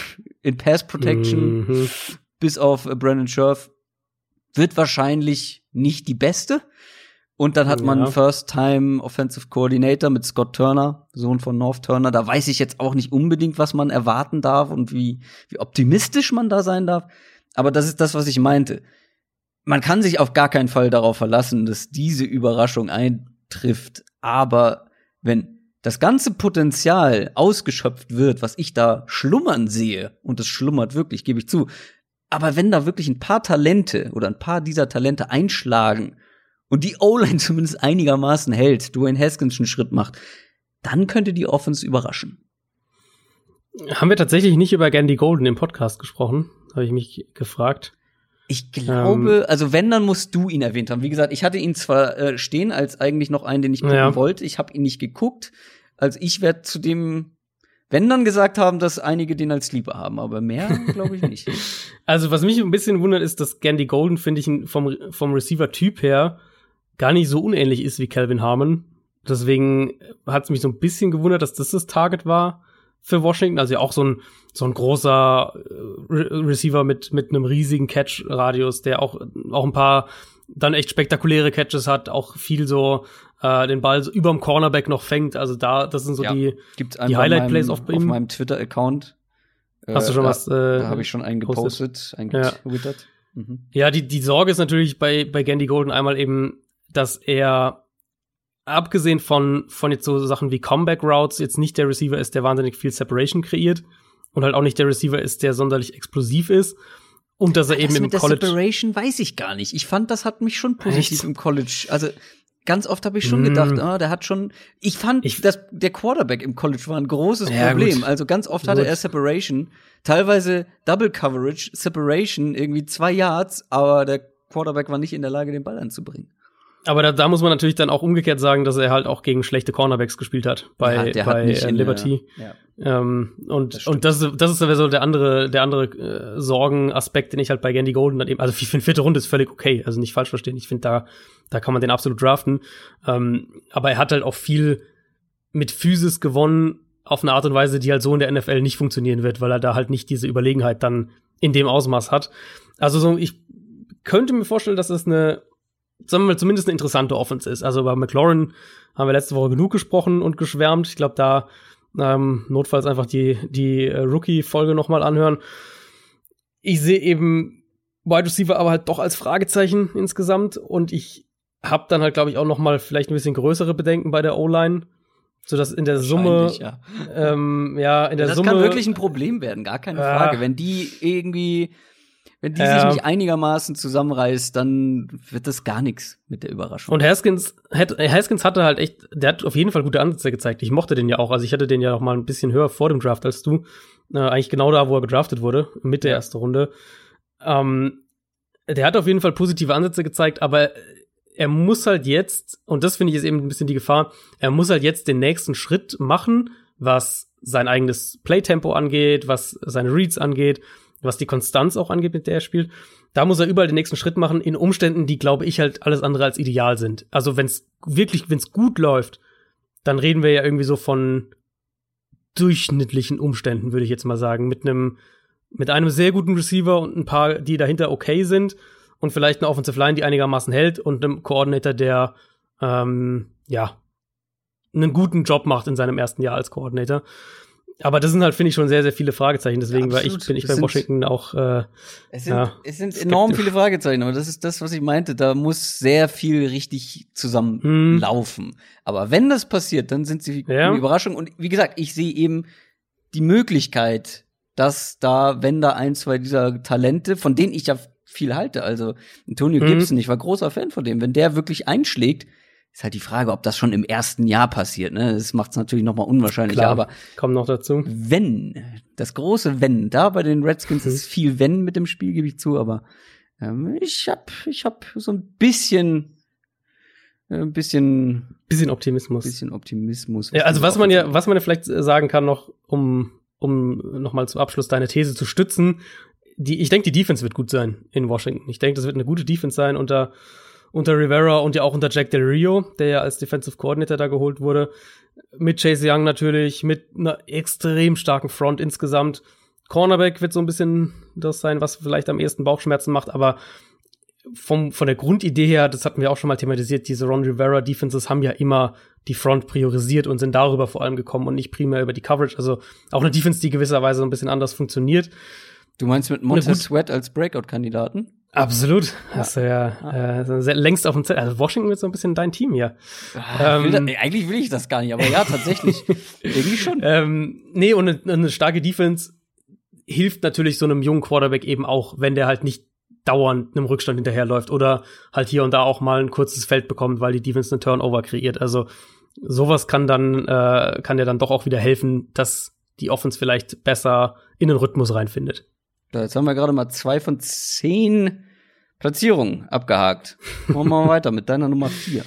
in Pass Protection, mhm. bis auf Brandon Scherf wird wahrscheinlich nicht die beste. Und dann hat ja. man First-Time Offensive Coordinator mit Scott Turner, Sohn von North Turner. Da weiß ich jetzt auch nicht unbedingt, was man erwarten darf und wie, wie optimistisch man da sein darf. Aber das ist das, was ich meinte. Man kann sich auf gar keinen Fall darauf verlassen, dass diese Überraschung eintrifft. Aber wenn das ganze Potenzial ausgeschöpft wird, was ich da schlummern sehe, und es schlummert wirklich, gebe ich zu, aber wenn da wirklich ein paar Talente oder ein paar dieser Talente einschlagen und die O-Line zumindest einigermaßen hält, Dwayne Haskins einen Schritt macht, dann könnte die Offense überraschen. Haben wir tatsächlich nicht über Gandy Golden im Podcast gesprochen? Habe ich mich gefragt. Ich glaube, ähm, also wenn, dann musst du ihn erwähnt haben. Wie gesagt, ich hatte ihn zwar äh, stehen als eigentlich noch einen, den ich gucken ja. wollte. Ich habe ihn nicht geguckt. Also ich werde zu dem wenn dann gesagt haben, dass einige den als Sleeper haben, aber mehr glaube ich nicht. also was mich ein bisschen wundert, ist, dass Gandy Golden, finde ich, vom, vom Receiver-Typ her gar nicht so unähnlich ist wie Calvin Harmon. Deswegen hat es mich so ein bisschen gewundert, dass das das Target war für Washington. Also ja auch so ein, so ein großer äh, Re Receiver mit, mit einem riesigen Catch-Radius, der auch, auch ein paar dann echt spektakuläre Catches hat, auch viel so äh, den Ball so überm Cornerback noch fängt. Also da, das sind so ja, die, die Highlight-Plays auf, auf meinem Twitter-Account. Hast du schon äh, was? Äh, da habe ich schon einen gepostet, einen getwittert. Ja, mhm. ja die, die Sorge ist natürlich bei, bei Gandy Golden einmal eben, dass er abgesehen von, von jetzt so Sachen wie Comeback Routes jetzt nicht der Receiver ist, der wahnsinnig viel Separation kreiert und halt auch nicht der Receiver ist, der sonderlich explosiv ist. Und dass er das eben im mit College. Der Separation weiß ich gar nicht. Ich fand, das hat mich schon positiv Echt? im College. Also ganz oft habe ich schon mm. gedacht, oh, der hat schon. Ich fand, ich, dass der Quarterback im College war ein großes ja, Problem. Gut. Also ganz oft hatte gut. er Separation, teilweise Double Coverage, Separation, irgendwie zwei Yards, aber der Quarterback war nicht in der Lage, den Ball anzubringen. Aber da, da muss man natürlich dann auch umgekehrt sagen, dass er halt auch gegen schlechte Cornerbacks gespielt hat bei, ja, bei äh, Liberty. Der, ja. ähm, und das und das, das ist so der andere, der andere äh, Sorgenaspekt, den ich halt bei Gandy Golden dann eben, also ich finde vierte Runde ist völlig okay, also nicht falsch verstehen. Ich finde da, da kann man den absolut draften. Ähm, aber er hat halt auch viel mit Physis gewonnen auf eine Art und Weise, die halt so in der NFL nicht funktionieren wird, weil er da halt nicht diese Überlegenheit dann in dem Ausmaß hat. Also so, ich könnte mir vorstellen, dass es eine sagen wir mal, zumindest eine interessante Offense ist. Also bei McLaurin haben wir letzte Woche genug gesprochen und geschwärmt. Ich glaube, da ähm, notfalls einfach die, die äh, Rookie-Folge nochmal anhören. Ich sehe eben Wide Receiver aber halt doch als Fragezeichen insgesamt und ich habe dann halt, glaube ich, auch noch mal vielleicht ein bisschen größere Bedenken bei der O-Line, so dass in der Summe, ja, ähm, ja in der das Summe. Das kann wirklich ein Problem werden, gar keine Frage. Wenn die irgendwie wenn die sich nicht einigermaßen zusammenreißt, dann wird das gar nichts mit der Überraschung. Und Haskins, Haskins hatte halt echt, der hat auf jeden Fall gute Ansätze gezeigt. Ich mochte den ja auch. Also ich hatte den ja noch mal ein bisschen höher vor dem Draft als du. Äh, eigentlich genau da, wo er gedraftet wurde, mit der ersten Runde. Ähm, der hat auf jeden Fall positive Ansätze gezeigt, aber er muss halt jetzt, und das finde ich ist eben ein bisschen die Gefahr, er muss halt jetzt den nächsten Schritt machen, was sein eigenes Playtempo angeht, was seine Reads angeht was die Konstanz auch angeht, mit der er spielt. Da muss er überall den nächsten Schritt machen, in Umständen, die, glaube ich, halt alles andere als ideal sind. Also wenn es wirklich, wenn es gut läuft, dann reden wir ja irgendwie so von durchschnittlichen Umständen, würde ich jetzt mal sagen. Mit einem, mit einem sehr guten Receiver und ein paar, die dahinter okay sind und vielleicht eine Offensive Line, die einigermaßen hält und einem Coordinator, der ähm, ja einen guten Job macht in seinem ersten Jahr als Coordinator. Aber das sind halt, finde ich, schon sehr, sehr viele Fragezeichen. Deswegen ja, war ich, bin ich bei Washington auch. Äh, es sind, ja, es sind enorm viele Fragezeichen, aber das ist das, was ich meinte. Da muss sehr viel richtig zusammenlaufen. Hm. Aber wenn das passiert, dann sind sie ja. eine Überraschung. Und wie gesagt, ich sehe eben die Möglichkeit, dass da, wenn da ein, zwei dieser Talente, von denen ich ja viel halte, also Antonio mhm. Gibson, ich war großer Fan von dem, wenn der wirklich einschlägt, ist halt die Frage, ob das schon im ersten Jahr passiert. Ne? Das macht es natürlich noch mal unwahrscheinlicher. Klar, aber kommt noch dazu. Wenn das große Wenn, da bei den Redskins mhm. ist viel Wenn mit dem Spiel, gebe ich zu. Aber ähm, ich hab, ich hab so ein bisschen, äh, ein bisschen, bisschen Optimismus. Bisschen Optimismus. Ja, also was man ja, was man ja vielleicht sagen kann noch, um um noch mal zum Abschluss deine These zu stützen. Die, ich denke, die Defense wird gut sein in Washington. Ich denke, das wird eine gute Defense sein unter unter Rivera und ja auch unter Jack Del Rio, der ja als Defensive Coordinator da geholt wurde. Mit Chase Young natürlich, mit einer extrem starken Front insgesamt. Cornerback wird so ein bisschen das sein, was vielleicht am ehesten Bauchschmerzen macht, aber vom, von der Grundidee her, das hatten wir auch schon mal thematisiert, diese Ron Rivera Defenses haben ja immer die Front priorisiert und sind darüber vor allem gekommen und nicht primär über die Coverage. Also auch eine Defense, die gewisserweise so ein bisschen anders funktioniert. Du meinst mit Montez Sweat als Breakout-Kandidaten? Absolut. Ja. Hast du ja äh, längst auf dem Zettel. Also Washington wird so ein bisschen dein Team hier. Ah, ähm, will da, eigentlich will ich das gar nicht, aber ja, tatsächlich. Irgendwie schon. Ähm, nee, und eine, eine starke Defense hilft natürlich so einem jungen Quarterback eben auch, wenn der halt nicht dauernd einem Rückstand hinterherläuft oder halt hier und da auch mal ein kurzes Feld bekommt, weil die Defense eine Turnover kreiert. Also sowas kann dann, äh, kann ja dann doch auch wieder helfen, dass die Offense vielleicht besser in den Rhythmus reinfindet. Jetzt haben wir gerade mal zwei von zehn Platzierungen abgehakt. Machen wir mal weiter mit deiner Nummer vier.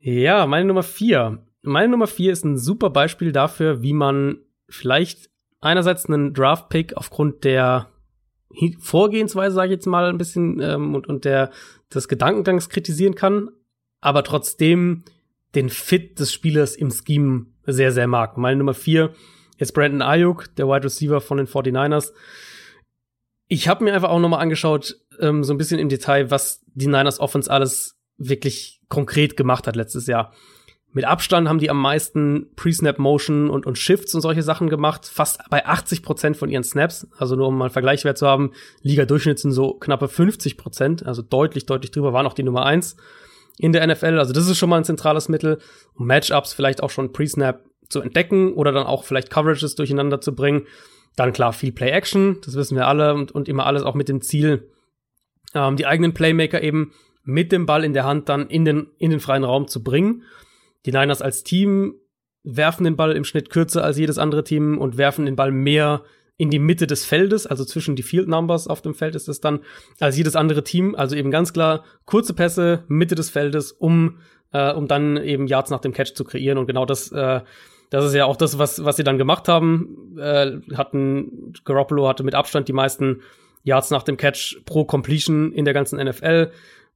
Ja, meine Nummer vier. Meine Nummer vier ist ein super Beispiel dafür, wie man vielleicht einerseits einen Draft-Pick aufgrund der Vorgehensweise, sage ich jetzt mal, ein bisschen ähm, und, und der des Gedankengangs kritisieren kann, aber trotzdem den Fit des Spielers im Scheme sehr, sehr mag. Meine Nummer vier ist Brandon Ayuk, der Wide Receiver von den 49ers ich habe mir einfach auch nochmal angeschaut, ähm, so ein bisschen im Detail, was die Niners Offense alles wirklich konkret gemacht hat letztes Jahr. Mit Abstand haben die am meisten Pre-Snap Motion und, und Shifts und solche Sachen gemacht. Fast bei 80 Prozent von ihren Snaps. Also nur um mal einen Vergleichswert zu haben. Liga-Durchschnitt sind so knappe 50 Prozent. Also deutlich, deutlich drüber. Waren auch die Nummer eins in der NFL. Also das ist schon mal ein zentrales Mittel, um Matchups vielleicht auch schon Pre-Snap zu entdecken oder dann auch vielleicht Coverages durcheinander zu bringen. Dann klar, viel Play-Action, das wissen wir alle und, und immer alles auch mit dem Ziel, ähm, die eigenen Playmaker eben mit dem Ball in der Hand dann in den, in den freien Raum zu bringen. Die Niners als Team werfen den Ball im Schnitt kürzer als jedes andere Team und werfen den Ball mehr in die Mitte des Feldes, also zwischen die Field Numbers auf dem Feld ist es dann, als jedes andere Team. Also eben ganz klar kurze Pässe, Mitte des Feldes, um, äh, um dann eben Yards nach dem Catch zu kreieren. Und genau das, äh, das ist ja auch das, was, was sie dann gemacht haben. Äh, hatten, Garoppolo hatte mit Abstand die meisten Yards nach dem Catch pro Completion in der ganzen NFL.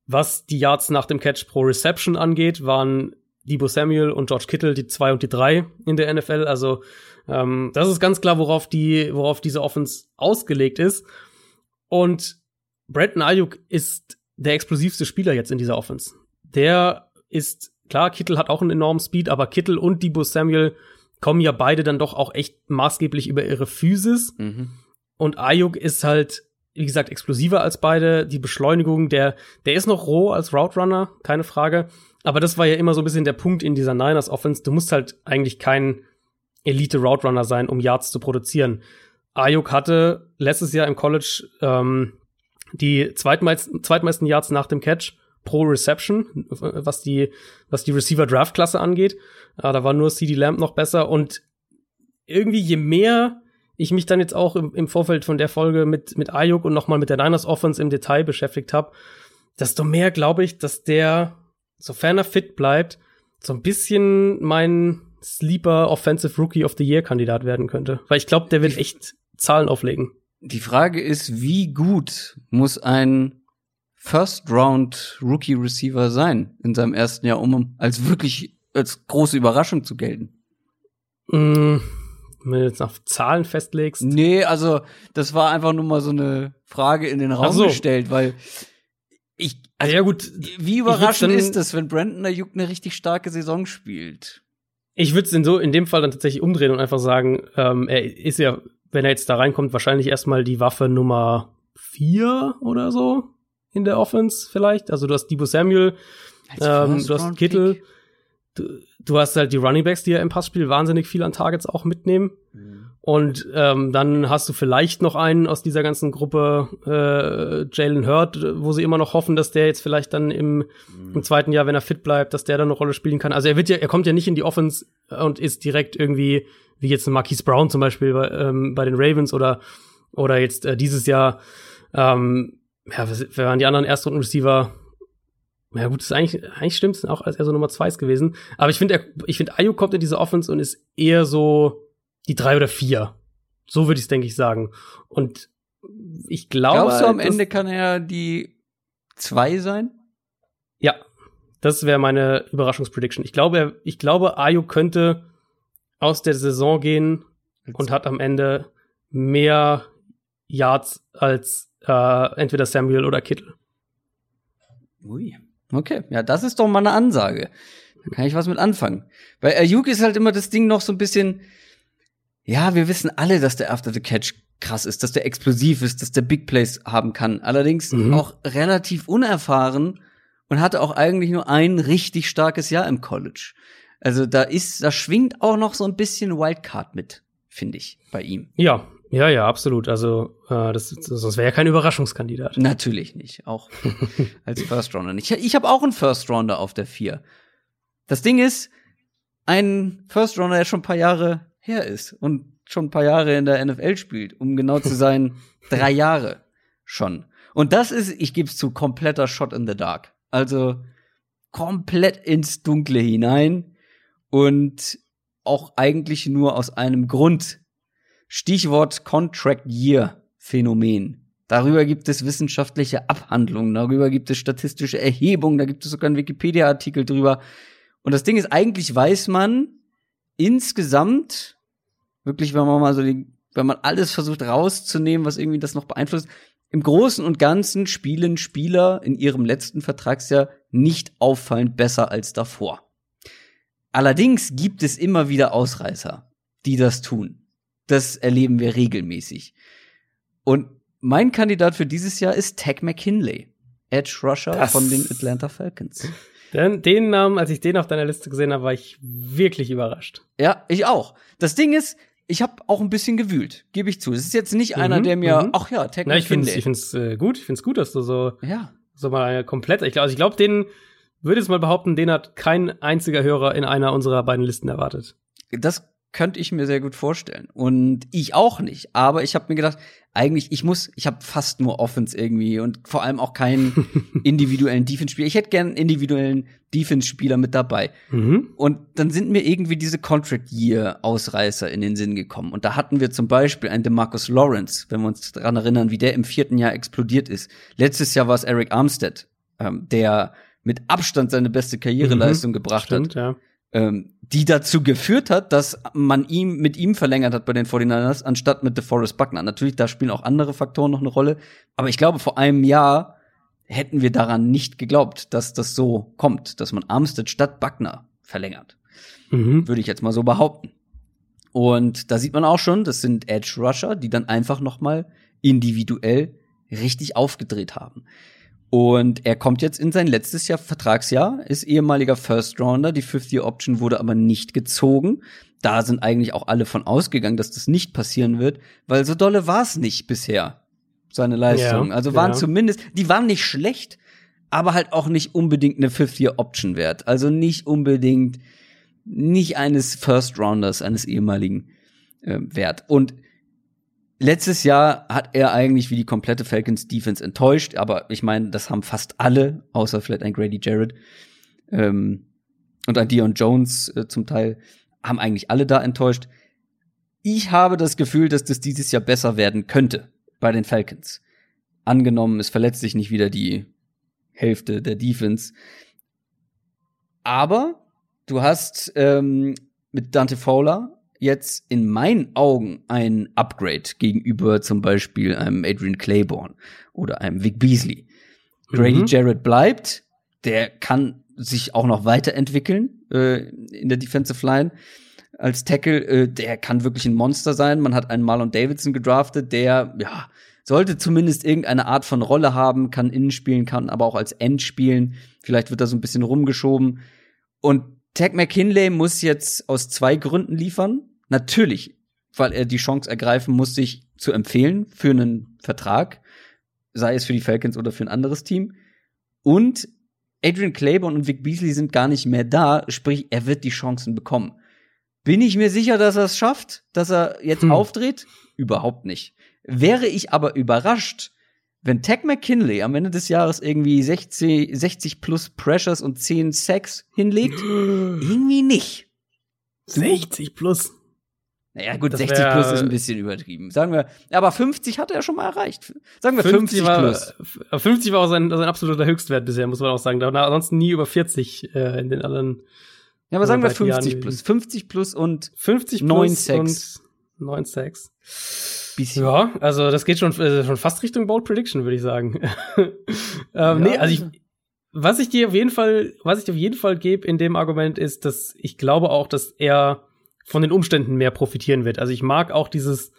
Was die Yards nach dem Catch pro Reception angeht, waren Debo Samuel und George Kittle die zwei und die drei in der NFL. Also ähm, das ist ganz klar, worauf die, worauf diese Offense ausgelegt ist. Und Brandon Ayuk ist der explosivste Spieler jetzt in dieser Offense. Der ist, klar, Kittel hat auch einen enormen Speed, aber Kittel und Debo Samuel kommen ja beide dann doch auch echt maßgeblich über ihre Physis. Mhm. Und Ayuk ist halt, wie gesagt, explosiver als beide. Die Beschleunigung, der, der ist noch roh als Route Runner, keine Frage. Aber das war ja immer so ein bisschen der Punkt in dieser Niners Offense. Du musst halt eigentlich kein Elite Route Runner sein, um Yards zu produzieren. Ayuk hatte letztes Jahr im College ähm, die zweitmeisten, zweitmeisten Yards nach dem Catch pro Reception, was die, was die Receiver Draft Klasse angeht. Äh, da war nur CD Lamb noch besser und irgendwie je mehr ich mich dann jetzt auch im, im Vorfeld von der Folge mit, mit Ayuk und nochmal mit der Niners Offense im Detail beschäftigt habe, desto mehr glaube ich, dass der, sofern er fit bleibt, so ein bisschen mein Sleeper Offensive Rookie of the Year Kandidat werden könnte. Weil ich glaube, der wird echt Zahlen auflegen. Die Frage ist, wie gut muss ein First Round Rookie Receiver sein in seinem ersten Jahr, um als wirklich als große Überraschung zu gelten? Mm, wenn du jetzt nach Zahlen festlegst. Nee, also das war einfach nur mal so eine Frage in den Raum so. gestellt, weil ich also ja gut, wie überraschend ist das, wenn Brandon Ayuk eine richtig starke Saison spielt? Ich würde es in so in dem Fall dann tatsächlich umdrehen und einfach sagen, ähm, er ist ja, wenn er jetzt da reinkommt, wahrscheinlich erstmal die Waffe Nummer vier oder so in der Offense vielleicht. Also du hast Debo Samuel, ähm, du hast Kittel, du, du, hast halt die Running Backs, die ja im Passspiel wahnsinnig viel an Targets auch mitnehmen. Mhm. Und ähm, dann hast du vielleicht noch einen aus dieser ganzen Gruppe, äh, Jalen Hurt, wo sie immer noch hoffen, dass der jetzt vielleicht dann im, mhm. im zweiten Jahr, wenn er fit bleibt, dass der dann eine Rolle spielen kann. Also er wird ja, er kommt ja nicht in die Offense und ist direkt irgendwie, wie jetzt ein Marquise Brown zum Beispiel bei, ähm, bei den Ravens oder, oder jetzt äh, dieses Jahr, ähm, ja, wer waren die anderen Erstrunden-Receiver? Ja gut, das ist eigentlich, eigentlich stimmt, auch als er so Nummer zwei ist gewesen. Aber ich finde, ich finde, Ayuk kommt in diese Offense und ist eher so die drei oder vier. So würde ich es, denke ich, sagen. Und ich glaube. Glaubst du, am Ende kann er die zwei sein? Ja, das wäre meine Überraschungsprediction. Ich glaube, ich glaube, Ayu könnte aus der Saison gehen und hat am Ende mehr Yards als äh, entweder Samuel oder Kittel. Ui. Okay, ja, das ist doch mal eine Ansage. Da kann ich was mit anfangen. Bei Ayuk ist halt immer das Ding noch so ein bisschen, ja, wir wissen alle, dass der After the Catch krass ist, dass der explosiv ist, dass der Big Plays haben kann. Allerdings mhm. auch relativ unerfahren und hatte auch eigentlich nur ein richtig starkes Jahr im College. Also da ist, da schwingt auch noch so ein bisschen Wildcard mit, finde ich, bei ihm. Ja, ja, ja, absolut. Also äh, das, das wäre ja kein Überraschungskandidat. Natürlich nicht, auch als First Rounder nicht. Ich, ich habe auch einen First Rounder auf der vier. Das Ding ist, ein First Rounder, der schon ein paar Jahre her ist und schon ein paar Jahre in der NFL spielt, um genau zu sein, drei Jahre schon. Und das ist, ich gebe es zu, kompletter Shot in the Dark. Also komplett ins Dunkle hinein und auch eigentlich nur aus einem Grund. Stichwort Contract Year Phänomen. Darüber gibt es wissenschaftliche Abhandlungen, darüber gibt es statistische Erhebungen, da gibt es sogar einen Wikipedia-Artikel drüber. Und das Ding ist, eigentlich weiß man insgesamt, wirklich, wenn man mal so die, wenn man alles versucht rauszunehmen, was irgendwie das noch beeinflusst, im Großen und Ganzen spielen Spieler in ihrem letzten Vertragsjahr nicht auffallend besser als davor. Allerdings gibt es immer wieder Ausreißer, die das tun. Das erleben wir regelmäßig. Und mein Kandidat für dieses Jahr ist Tag McKinley, Edge Rusher das von den Atlanta Falcons. Den, den Namen, als ich den auf deiner Liste gesehen habe, war ich wirklich überrascht. Ja, ich auch. Das Ding ist, ich habe auch ein bisschen gewühlt, gebe ich zu. Es ist jetzt nicht mhm, einer, der mir, mhm. ach ja, Tech Na, ich finde es äh, gut. Ich finde es gut, dass du so, ja. so mal komplett. Ich glaube, also ich glaube, den würde jetzt mal behaupten, den hat kein einziger Hörer in einer unserer beiden Listen erwartet. Das könnte ich mir sehr gut vorstellen. Und ich auch nicht. Aber ich habe mir gedacht, eigentlich, ich muss, ich habe fast nur Offense irgendwie und vor allem auch keinen individuellen Defense-Spieler. Ich hätte gern einen individuellen Defense-Spieler mit dabei. Mhm. Und dann sind mir irgendwie diese Contract-Year-Ausreißer in den Sinn gekommen. Und da hatten wir zum Beispiel einen DeMarcus Lawrence, wenn wir uns daran erinnern, wie der im vierten Jahr explodiert ist. Letztes Jahr war es Eric Armstead, ähm, der mit Abstand seine beste Karriereleistung mhm. gebracht Stimmt, hat. Ja ähm, die dazu geführt hat, dass man ihm mit ihm verlängert hat bei den 49ers, anstatt mit DeForest Buckner. Natürlich, da spielen auch andere Faktoren noch eine Rolle. Aber ich glaube, vor einem Jahr hätten wir daran nicht geglaubt, dass das so kommt, dass man Armstead statt Buckner verlängert. Mhm. Würde ich jetzt mal so behaupten. Und da sieht man auch schon, das sind Edge Rusher, die dann einfach noch mal individuell richtig aufgedreht haben. Und er kommt jetzt in sein letztes Jahr Vertragsjahr, ist ehemaliger First Rounder. Die Fifth Year Option wurde aber nicht gezogen. Da sind eigentlich auch alle von ausgegangen, dass das nicht passieren wird, weil so dolle war es nicht bisher, seine Leistung. Ja, also waren ja. zumindest, die waren nicht schlecht, aber halt auch nicht unbedingt eine Fifth Year Option wert. Also nicht unbedingt, nicht eines First Rounders, eines ehemaligen äh, wert. Und letztes Jahr hat er eigentlich wie die komplette Falcons Defense enttäuscht, aber ich meine, das haben fast alle, außer vielleicht ein Grady Jarrett ähm, und ein Dion Jones äh, zum Teil, haben eigentlich alle da enttäuscht. Ich habe das Gefühl, dass das dieses Jahr besser werden könnte bei den Falcons. Angenommen, es verletzt sich nicht wieder die Hälfte der Defense. Aber du hast ähm, mit Dante Fowler jetzt in meinen Augen ein Upgrade gegenüber zum Beispiel einem Adrian Claiborne oder einem Vic Beasley. Grady mhm. Jarrett bleibt, der kann sich auch noch weiterentwickeln äh, in der Defensive Line als Tackle. Äh, der kann wirklich ein Monster sein. Man hat einen Marlon Davidson gedraftet, der ja sollte zumindest irgendeine Art von Rolle haben, kann innen spielen, kann aber auch als End spielen. Vielleicht wird er so ein bisschen rumgeschoben. Und Tag McKinley muss jetzt aus zwei Gründen liefern. Natürlich, weil er die Chance ergreifen muss, sich zu empfehlen für einen Vertrag, sei es für die Falcons oder für ein anderes Team. Und Adrian Claiborne und Vic Beasley sind gar nicht mehr da, sprich, er wird die Chancen bekommen. Bin ich mir sicher, dass er es schafft, dass er jetzt hm. aufdreht? Überhaupt nicht. Wäre ich aber überrascht, wenn Tech McKinley am Ende des Jahres irgendwie 60, 60 plus Pressures und 10 Sacks hinlegt, irgendwie nicht. 60 plus. Naja, gut, das 60 wär, plus ist ein bisschen übertrieben. Sagen wir, aber 50 hat er schon mal erreicht. Sagen wir 50, 50 war, plus. 50 war auch sein, sein absoluter Höchstwert bisher, muss man auch sagen. Ansonsten nie über 40 äh, in den anderen. Ja, aber sagen wir 50 Jahren. plus. 50 plus und 50 plus 9 Sacks. Und 9 Sacks. Bisschen. Ja, also das geht schon, äh, schon fast Richtung Bold Prediction, würde ich sagen. ähm, ja, nee, also ich, was ich dir auf jeden Fall, was ich dir auf jeden Fall gebe in dem Argument ist, dass ich glaube auch, dass er von den Umständen mehr profitieren wird. Also ich mag auch dieses,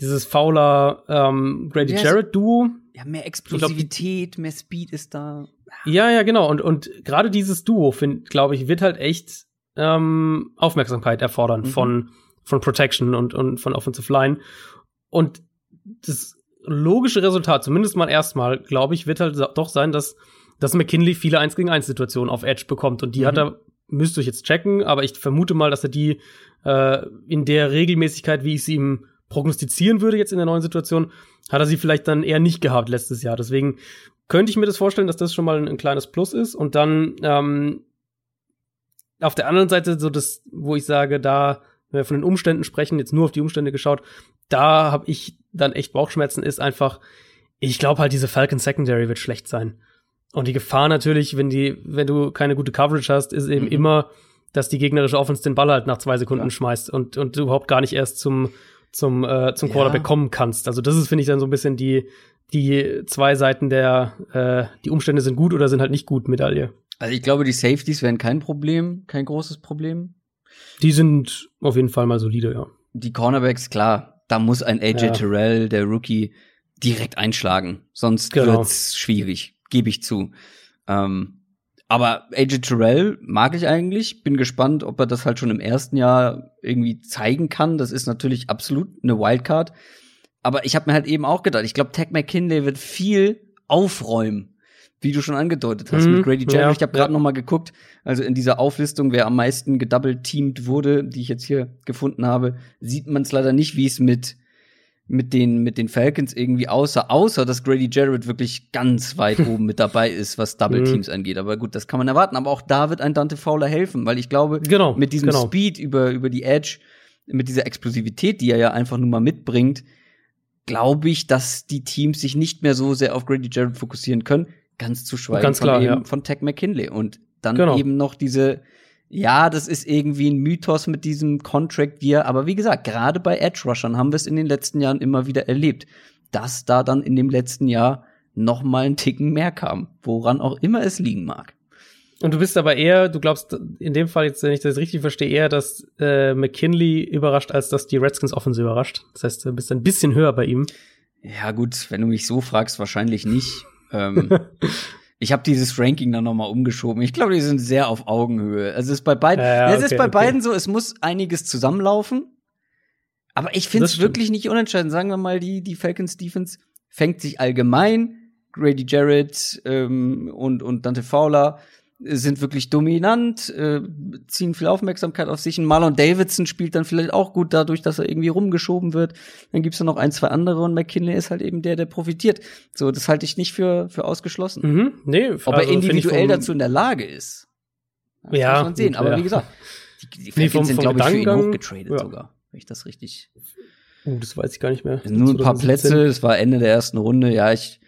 dieses fauler ähm, Grady ja, Jarrett Duo. Ja, mehr Explosivität, glaub, mehr Speed ist da. Ja, ja, genau. Und, und gerade dieses Duo, glaube ich, wird halt echt ähm, Aufmerksamkeit erfordern mhm. von, von Protection und, und von Offensive Line. Und das logische Resultat, zumindest mal erstmal, glaube ich, wird halt doch sein, dass, dass McKinley viele 1 gegen 1 Situationen auf Edge bekommt. Und die mhm. hat er, müsste ich jetzt checken, aber ich vermute mal, dass er die äh, in der Regelmäßigkeit, wie ich sie ihm prognostizieren würde jetzt in der neuen Situation, hat er sie vielleicht dann eher nicht gehabt letztes Jahr. Deswegen könnte ich mir das vorstellen, dass das schon mal ein, ein kleines Plus ist. Und dann ähm, auf der anderen Seite so das, wo ich sage, da wenn wir von den Umständen sprechen, jetzt nur auf die Umstände geschaut, da habe ich dann echt Bauchschmerzen, ist einfach, ich glaube halt, diese Falcon Secondary wird schlecht sein. Und die Gefahr natürlich, wenn die, wenn du keine gute Coverage hast, ist eben mhm. immer, dass die gegnerische Offense den Ball halt nach zwei Sekunden ja. schmeißt und, und du überhaupt gar nicht erst zum, zum, äh, zum Quarterback ja. kommen kannst. Also das ist, finde ich, dann so ein bisschen die, die zwei Seiten der, äh, die Umstände sind gut oder sind halt nicht gut Medaille. Also ich glaube, die Safeties wären kein Problem, kein großes Problem. Die sind auf jeden Fall mal solide, ja. Die Cornerbacks, klar, da muss ein AJ ja. Terrell, der Rookie, direkt einschlagen. Sonst genau. wird's schwierig, gebe ich zu. Ähm, aber AJ Terrell mag ich eigentlich. Bin gespannt, ob er das halt schon im ersten Jahr irgendwie zeigen kann. Das ist natürlich absolut eine Wildcard. Aber ich habe mir halt eben auch gedacht, ich glaube, Tech McKinley wird viel aufräumen, wie du schon angedeutet hast, mhm, mit Grady Jarrett. Ja, ich habe gerade ja. noch mal geguckt, also in dieser Auflistung, wer am meisten gedouble-teamed wurde, die ich jetzt hier gefunden habe, sieht man es leider nicht, wie es mit mit den, mit den Falcons irgendwie außer, außer dass Grady Jarrett wirklich ganz weit oben mit dabei ist, was Double Teams mhm. angeht. Aber gut, das kann man erwarten. Aber auch da wird ein Dante Fowler helfen, weil ich glaube, genau, mit diesem genau. Speed über, über die Edge, mit dieser Explosivität, die er ja einfach nur mal mitbringt, glaube ich, dass die Teams sich nicht mehr so sehr auf Grady Jarrett fokussieren können. Ganz zu schweigen ganz klar, von, eben, ja. von Tech McKinley. Und dann genau. eben noch diese, ja, das ist irgendwie ein Mythos mit diesem Contract Year, aber wie gesagt, gerade bei Edge Rushern haben wir es in den letzten Jahren immer wieder erlebt, dass da dann in dem letzten Jahr noch mal ein Ticken mehr kam, woran auch immer es liegen mag. Und du bist aber eher, du glaubst in dem Fall jetzt, wenn ich das richtig verstehe, eher, dass äh, McKinley überrascht, als dass die Redskins Offense überrascht. Das heißt, du bist ein bisschen höher bei ihm. Ja gut, wenn du mich so fragst, wahrscheinlich nicht. Ähm, Ich habe dieses Ranking dann nochmal umgeschoben. Ich glaube, die sind sehr auf Augenhöhe. Also es ist bei beiden, ja, ja, es ist bei okay. beiden so, es muss einiges zusammenlaufen. Aber ich finde es wirklich nicht unentscheidend. Sagen wir mal, die, die Falcons Defense fängt sich allgemein. Grady Jarrett ähm, und, und Dante Fowler sind wirklich dominant, äh, ziehen viel Aufmerksamkeit auf sich. Und Marlon Davidson spielt dann vielleicht auch gut dadurch, dass er irgendwie rumgeschoben wird. Dann gibt's da noch ein, zwei andere und McKinley ist halt eben der, der profitiert. So, das halte ich nicht für, für ausgeschlossen. Mhm, nee, Ob also, er individuell dazu in der Lage ist. Das ja. Muss man sehen. Aber ja. wie gesagt, die, die nee, sind, glaube ich, für ihn hochgetradet ja. sogar. Wenn ich das richtig. Uh, das weiß ich gar nicht mehr. Nur ein paar Plätze, es war Ende der ersten Runde. Ja, ich,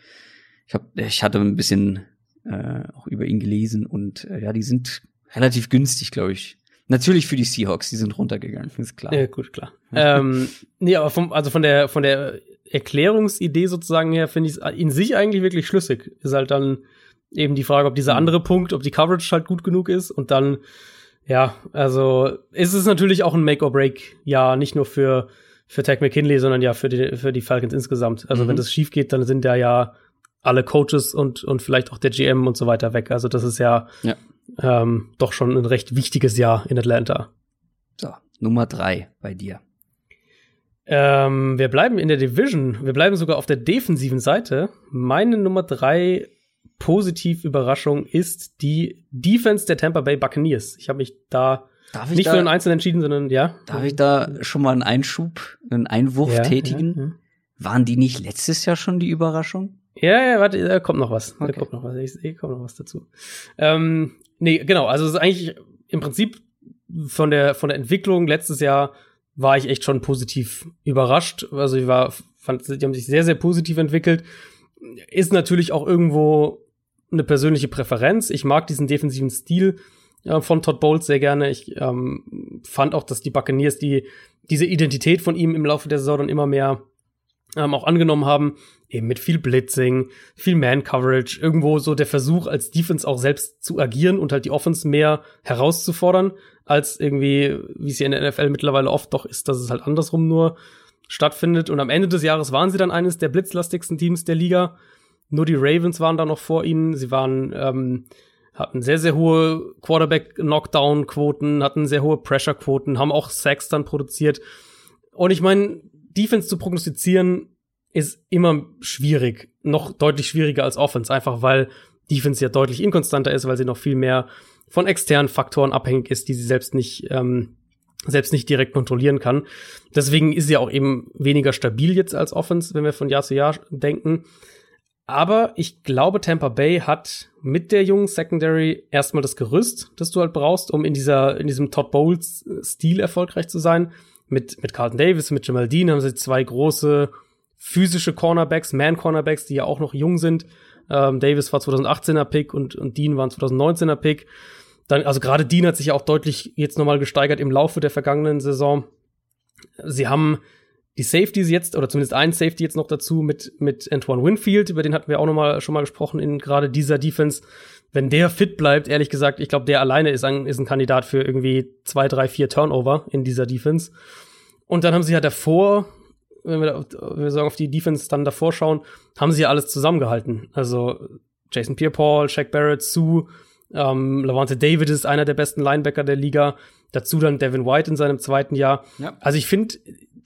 ich, hab, ich hatte ein bisschen äh, auch über ihn gelesen und äh, ja, die sind relativ günstig, glaube ich. Natürlich für die Seahawks, die sind runtergegangen, ist klar. Ja, gut, klar. ähm, nee, aber vom, also von der, von der Erklärungsidee sozusagen her finde ich es in sich eigentlich wirklich schlüssig. Ist halt dann eben die Frage, ob dieser mhm. andere Punkt, ob die Coverage halt gut genug ist und dann, ja, also ist es natürlich auch ein Make-or-Break, ja, nicht nur für, für Tech McKinley, sondern ja für die, für die Falcons insgesamt. Also mhm. wenn das schief geht, dann sind da ja alle Coaches und, und vielleicht auch der GM und so weiter weg. Also das ist ja, ja. Ähm, doch schon ein recht wichtiges Jahr in Atlanta. So, Nummer drei bei dir. Ähm, wir bleiben in der Division. Wir bleiben sogar auf der defensiven Seite. Meine Nummer drei Positiv-Überraschung ist die Defense der Tampa Bay Buccaneers. Ich habe mich da nicht da, für einen Einzelnen entschieden, sondern ja. Darf ich da schon mal einen Einschub, einen Einwurf ja, tätigen? Ja, ja. Waren die nicht letztes Jahr schon die Überraschung? Ja, ja, warte, da kommt noch was. Okay. Da kommt noch was. Ich sehe, kommt noch was dazu. Ähm, nee, genau, also es ist eigentlich im Prinzip von der, von der Entwicklung letztes Jahr war ich echt schon positiv überrascht. Also ich war, fand, die haben sich sehr, sehr positiv entwickelt. Ist natürlich auch irgendwo eine persönliche Präferenz. Ich mag diesen defensiven Stil äh, von Todd Bowles sehr gerne. Ich ähm, fand auch, dass die Buccaneers die, diese Identität von ihm im Laufe der Saison dann immer mehr ähm, auch angenommen haben, eben mit viel Blitzing, viel Man-Coverage, irgendwo so der Versuch, als Defense auch selbst zu agieren und halt die Offense mehr herauszufordern, als irgendwie, wie es hier in der NFL mittlerweile oft doch ist, dass es halt andersrum nur stattfindet. Und am Ende des Jahres waren sie dann eines der blitzlastigsten Teams der Liga. Nur die Ravens waren da noch vor ihnen. Sie waren, ähm, hatten sehr, sehr hohe Quarterback-Knockdown-Quoten, hatten sehr hohe Pressure-Quoten, haben auch Sacks dann produziert. Und ich meine, Defense zu prognostizieren ist immer schwierig, noch deutlich schwieriger als Offense, einfach weil Defense ja deutlich inkonstanter ist, weil sie noch viel mehr von externen Faktoren abhängig ist, die sie selbst nicht ähm, selbst nicht direkt kontrollieren kann. Deswegen ist sie auch eben weniger stabil jetzt als Offense, wenn wir von Jahr zu Jahr denken. Aber ich glaube, Tampa Bay hat mit der jungen Secondary erstmal das Gerüst, das du halt brauchst, um in dieser, in diesem Todd Bowles Stil erfolgreich zu sein mit, mit Carlton Davis, mit Jamal Dean haben sie zwei große physische Cornerbacks, Man-Cornerbacks, die ja auch noch jung sind. Ähm, Davis war 2018er Pick und, und Dean war 2019er Pick. Dann, also gerade Dean hat sich ja auch deutlich jetzt nochmal gesteigert im Laufe der vergangenen Saison. Sie haben die Safeties jetzt, oder zumindest ein Safety jetzt noch dazu mit, mit Antoine Winfield, über den hatten wir auch nochmal schon mal gesprochen in gerade dieser Defense. wenn der fit bleibt, ehrlich gesagt, ich glaube, der alleine ist ein, ist ein Kandidat für irgendwie zwei, drei, vier Turnover in dieser Defense. Und dann haben sie ja davor, wenn wir, wenn wir sagen, auf die Defense dann davor schauen, haben sie ja alles zusammengehalten. Also Jason Pierre-Paul, Shaq Barrett, Sue, ähm, Lavante David ist einer der besten Linebacker der Liga. Dazu dann Devin White in seinem zweiten Jahr. Ja. Also ich finde,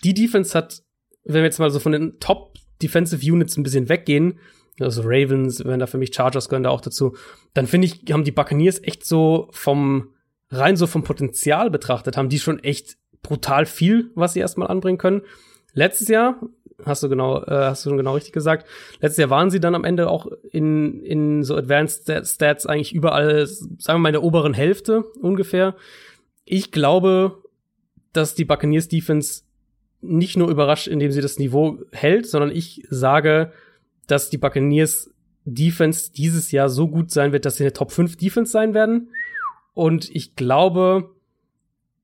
die Defense hat, wenn wir jetzt mal so von den Top Defensive Units ein bisschen weggehen, also Ravens, wenn da für mich Chargers gehören da auch dazu, dann finde ich, haben die Buccaneers echt so vom, rein so vom Potenzial betrachtet, haben die schon echt brutal viel, was sie erstmal anbringen können. Letztes Jahr, hast du genau, äh, hast du schon genau richtig gesagt, letztes Jahr waren sie dann am Ende auch in, in so Advanced Stats eigentlich überall, sagen wir mal in der oberen Hälfte ungefähr. Ich glaube, dass die Buccaneers Defense nicht nur überrascht, indem sie das Niveau hält, sondern ich sage, dass die Buccaneers Defense dieses Jahr so gut sein wird, dass sie eine Top 5 Defense sein werden. Und ich glaube,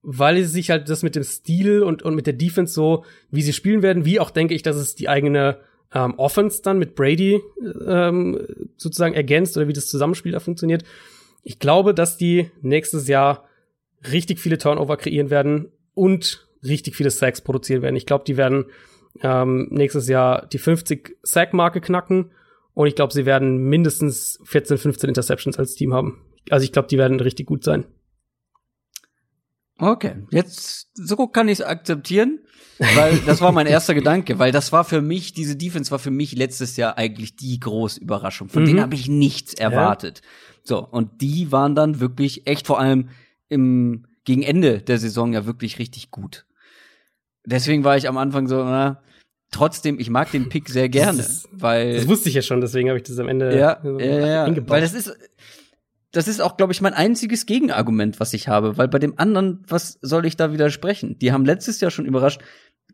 weil sie sich halt das mit dem Stil und, und mit der Defense so, wie sie spielen werden, wie auch denke ich, dass es die eigene ähm, Offense dann mit Brady ähm, sozusagen ergänzt oder wie das Zusammenspiel da funktioniert. Ich glaube, dass die nächstes Jahr richtig viele Turnover kreieren werden und richtig viele Sacks produzieren werden. Ich glaube, die werden ähm, nächstes Jahr die 50 Sack-Marke knacken und ich glaube, sie werden mindestens 14, 15 Interceptions als Team haben. Also ich glaube, die werden richtig gut sein. Okay, jetzt so kann ich es akzeptieren, weil das war mein erster Gedanke, weil das war für mich, diese Defense war für mich letztes Jahr eigentlich die große Überraschung. Von mhm. denen habe ich nichts erwartet. Ja. So, und die waren dann wirklich echt vor allem im gegen Ende der Saison ja wirklich richtig gut deswegen war ich am Anfang so, na, trotzdem, ich mag den Pick sehr gerne, das, weil. Das wusste ich ja schon, deswegen habe ich das am Ende ja, so ja, ja, Weil das ist, das ist auch, glaube ich, mein einziges Gegenargument, was ich habe, weil bei dem anderen, was soll ich da widersprechen? Die haben letztes Jahr schon überrascht.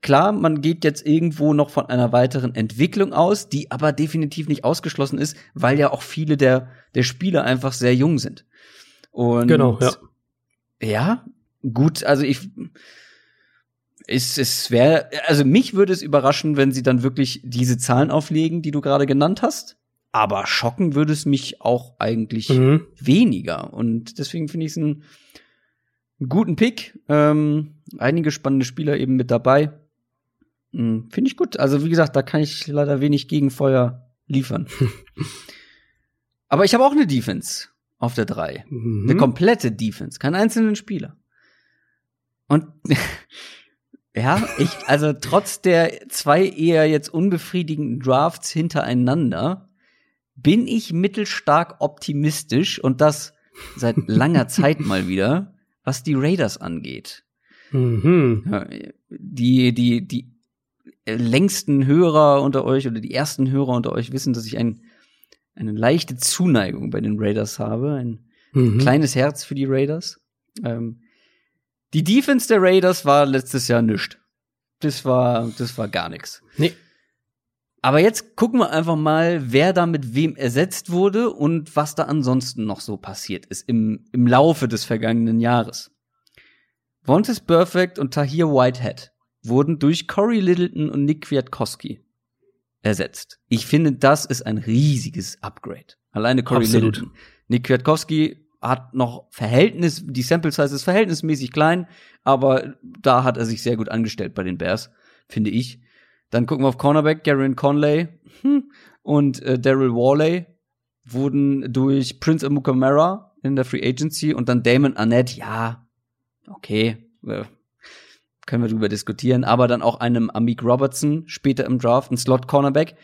Klar, man geht jetzt irgendwo noch von einer weiteren Entwicklung aus, die aber definitiv nicht ausgeschlossen ist, weil ja auch viele der, der Spieler einfach sehr jung sind. Und genau, ja. Ja, gut, also ich, es, es wäre, also mich würde es überraschen, wenn sie dann wirklich diese Zahlen auflegen, die du gerade genannt hast. Aber schocken würde es mich auch eigentlich mhm. weniger. Und deswegen finde ich es einen, einen, guten Pick. Ähm, einige spannende Spieler eben mit dabei. Hm, finde ich gut. Also, wie gesagt, da kann ich leider wenig Gegenfeuer liefern. Aber ich habe auch eine Defense auf der 3. Mhm. Eine komplette Defense, keinen einzelnen Spieler. Und Ja, ich, also trotz der zwei eher jetzt unbefriedigenden Drafts hintereinander bin ich mittelstark optimistisch und das seit langer Zeit mal wieder, was die Raiders angeht. Mhm. Die, die, die längsten Hörer unter euch oder die ersten Hörer unter euch wissen, dass ich ein, eine leichte Zuneigung bei den Raiders habe, ein mhm. kleines Herz für die Raiders. Ähm, die Defense der Raiders war letztes Jahr nischt. Das war, das war gar nichts. Nee. Aber jetzt gucken wir einfach mal, wer da mit wem ersetzt wurde und was da ansonsten noch so passiert ist im, im Laufe des vergangenen Jahres. Vontes Perfect und Tahir Whitehead wurden durch Corey Littleton und Nick Kwiatkowski ersetzt. Ich finde, das ist ein riesiges Upgrade. Alleine Corey Absolut. Littleton. Nick Kwiatkowski hat noch Verhältnis, die Sample Size ist verhältnismäßig klein, aber da hat er sich sehr gut angestellt bei den Bears, finde ich. Dann gucken wir auf Cornerback, Garen Conley hm, und äh, Daryl Worley wurden durch Prince Amukamara in der Free Agency und dann Damon Annette, ja, okay, äh, können wir drüber diskutieren, aber dann auch einem Amik Robertson später im Draft, ein Slot Cornerback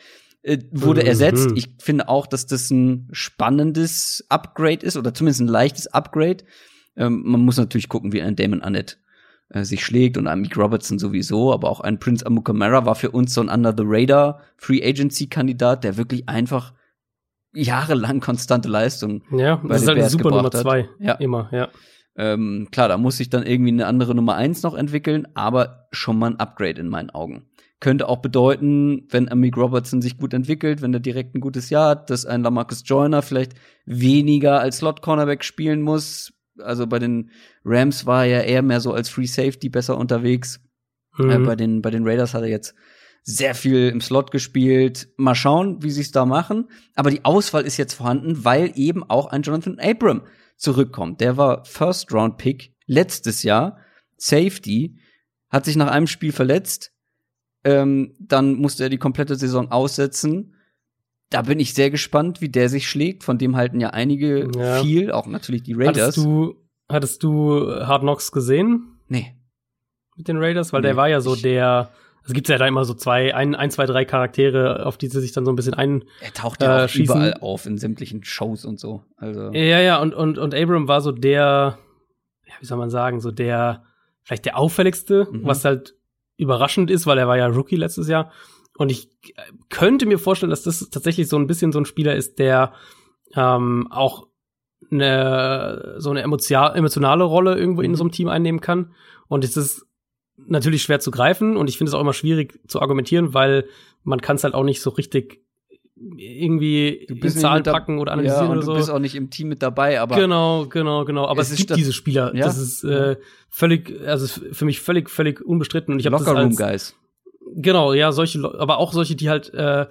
äh, wurde mhm. ersetzt. Ich finde auch, dass das ein spannendes Upgrade ist oder zumindest ein leichtes Upgrade. Ähm, man muss natürlich gucken, wie ein Damon Annette äh, sich schlägt und ein Meek Robertson sowieso, aber auch ein Prince Amukamara war für uns so ein Under the Radar Free Agency Kandidat, der wirklich einfach jahrelang konstante Leistung ja, bei das ist halt eine super Nummer zwei. Ja. Immer, ja. Ähm, klar, da muss sich dann irgendwie eine andere Nummer eins noch entwickeln, aber schon mal ein Upgrade in meinen Augen. Könnte auch bedeuten, wenn Amik Robertson sich gut entwickelt, wenn er direkt ein gutes Jahr hat, dass ein Lamarcus Joyner vielleicht weniger als Slot-Cornerback spielen muss. Also bei den Rams war er eher mehr so als Free Safety besser unterwegs. Mhm. Äh, bei, den, bei den Raiders hat er jetzt sehr viel im Slot gespielt. Mal schauen, wie sie es da machen. Aber die Auswahl ist jetzt vorhanden, weil eben auch ein Jonathan Abram zurückkommt. Der war First Round Pick letztes Jahr, Safety, hat sich nach einem Spiel verletzt. Ähm, dann musste er die komplette Saison aussetzen. Da bin ich sehr gespannt, wie der sich schlägt. Von dem halten ja einige ja. viel, auch natürlich die Raiders. Hattest du, hattest du Hard Knocks gesehen? Nee. Mit den Raiders? Weil nee, der war ja so der es gibt ja da immer so zwei, ein, ein, zwei, drei Charaktere, auf die sie sich dann so ein bisschen ein. Er taucht ja äh, auch schießen. überall auf in sämtlichen Shows und so. Also. Ja, ja, und, und, und Abram war so der, ja, wie soll man sagen, so der, vielleicht der auffälligste, mhm. was halt überraschend ist, weil er war ja Rookie letztes Jahr. Und ich könnte mir vorstellen, dass das tatsächlich so ein bisschen so ein Spieler ist, der ähm, auch eine, so eine emotionale Rolle irgendwo in mhm. so einem Team einnehmen kann. Und es ist natürlich schwer zu greifen und ich finde es auch immer schwierig zu argumentieren, weil man kann es halt auch nicht so richtig irgendwie in Zahlen packen oder analysieren ja, oder so. Du bist auch nicht im Team mit dabei, aber genau, genau, genau. Aber es, es gibt diese Spieler. Ja? Das ist äh, völlig, also für mich völlig, völlig unbestritten. Und ich habe das als Guys. Genau, ja, solche, aber auch solche, die halt, äh,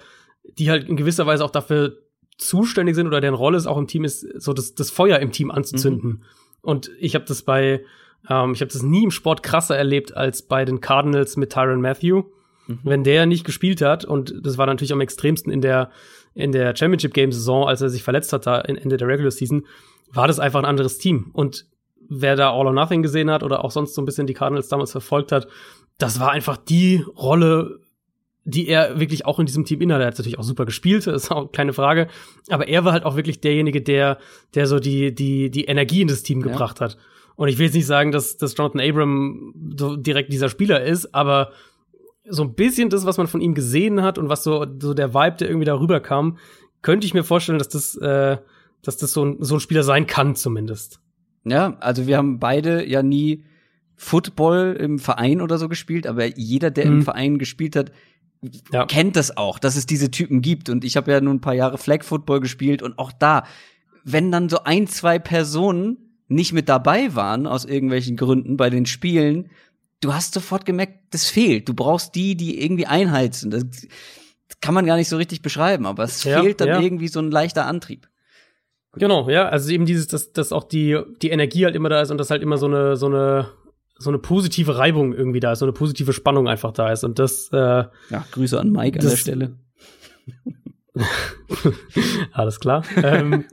die halt in gewisser Weise auch dafür zuständig sind oder deren Rolle es auch im Team ist, so das, das Feuer im Team anzuzünden. Mhm. Und ich habe das bei ähm, ich habe das nie im Sport krasser erlebt als bei den Cardinals mit Tyron Matthew. Mhm. Wenn der nicht gespielt hat, und das war natürlich am extremsten in der, in der Championship Game Saison, als er sich verletzt hat, da Ende der Regular Season, war das einfach ein anderes Team. Und wer da All or Nothing gesehen hat oder auch sonst so ein bisschen die Cardinals damals verfolgt hat, das war einfach die Rolle, die er wirklich auch in diesem Team innehat. Er hat natürlich auch super gespielt, ist auch keine Frage. Aber er war halt auch wirklich derjenige, der, der so die, die, die Energie in das Team ja. gebracht hat. Und ich will jetzt nicht sagen, dass, dass Jonathan Abram so direkt dieser Spieler ist, aber so ein bisschen das, was man von ihm gesehen hat und was so, so der Vibe, der irgendwie darüber kam, könnte ich mir vorstellen, dass das, äh, dass das so ein, so ein Spieler sein kann, zumindest. Ja, also wir haben beide ja nie Football im Verein oder so gespielt, aber jeder, der mhm. im Verein gespielt hat, ja. kennt das auch, dass es diese Typen gibt. Und ich habe ja nun ein paar Jahre Flag Football gespielt und auch da, wenn dann so ein, zwei Personen nicht mit dabei waren aus irgendwelchen Gründen bei den Spielen, du hast sofort gemerkt, das fehlt. Du brauchst die, die irgendwie einheizen. Das kann man gar nicht so richtig beschreiben, aber es ja, fehlt dann ja. irgendwie so ein leichter Antrieb. Genau, ja, also eben dieses, dass, dass auch die, die Energie halt immer da ist und dass halt immer so eine, so eine, so eine positive Reibung irgendwie da ist, so eine positive Spannung einfach da ist. Und das, äh, Ja, Grüße an Mike an der Stelle. Alles klar. ähm,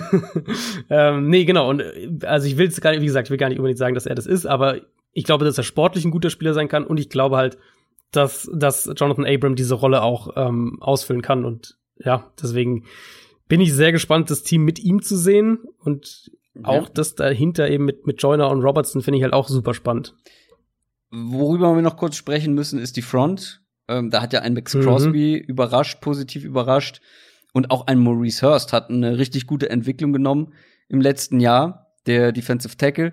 ähm, nee, genau. Und also ich will es gar nicht, wie gesagt, ich will gar nicht unbedingt sagen, dass er das ist, aber ich glaube, dass er sportlich ein guter Spieler sein kann und ich glaube halt, dass, dass Jonathan Abram diese Rolle auch ähm, ausfüllen kann. Und ja, deswegen bin ich sehr gespannt, das Team mit ihm zu sehen. Und ja. auch das dahinter eben mit, mit Joyner und Robertson finde ich halt auch super spannend. Worüber wir noch kurz sprechen müssen, ist die Front. Ähm, da hat ja ein Max Crosby mhm. überrascht, positiv überrascht. Und auch ein Maurice Hurst hat eine richtig gute Entwicklung genommen im letzten Jahr, der Defensive Tackle.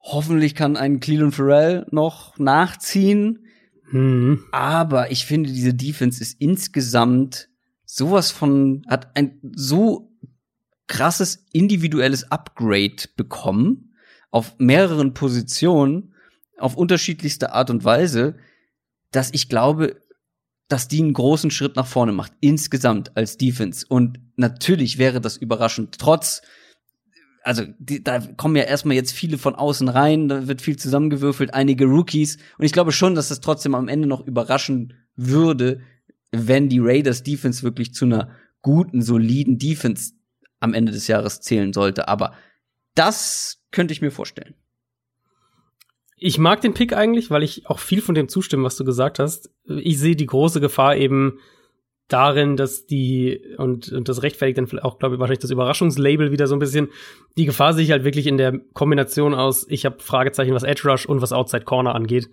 Hoffentlich kann ein Cleveland Farrell noch nachziehen. Mhm. Aber ich finde, diese Defense ist insgesamt sowas von, hat ein so krasses individuelles Upgrade bekommen auf mehreren Positionen auf unterschiedlichste Art und Weise, dass ich glaube, dass die einen großen Schritt nach vorne macht, insgesamt als Defense. Und natürlich wäre das überraschend, trotz, also die, da kommen ja erstmal jetzt viele von außen rein, da wird viel zusammengewürfelt, einige Rookies. Und ich glaube schon, dass das trotzdem am Ende noch überraschen würde, wenn die Raiders Defense wirklich zu einer guten, soliden Defense am Ende des Jahres zählen sollte. Aber das könnte ich mir vorstellen. Ich mag den Pick eigentlich, weil ich auch viel von dem zustimme, was du gesagt hast. Ich sehe die große Gefahr eben darin, dass die, und, und das rechtfertigt dann auch, glaube ich, wahrscheinlich das Überraschungslabel wieder so ein bisschen. Die Gefahr sehe ich halt wirklich in der Kombination aus, ich habe Fragezeichen, was Edge Rush und was Outside Corner angeht.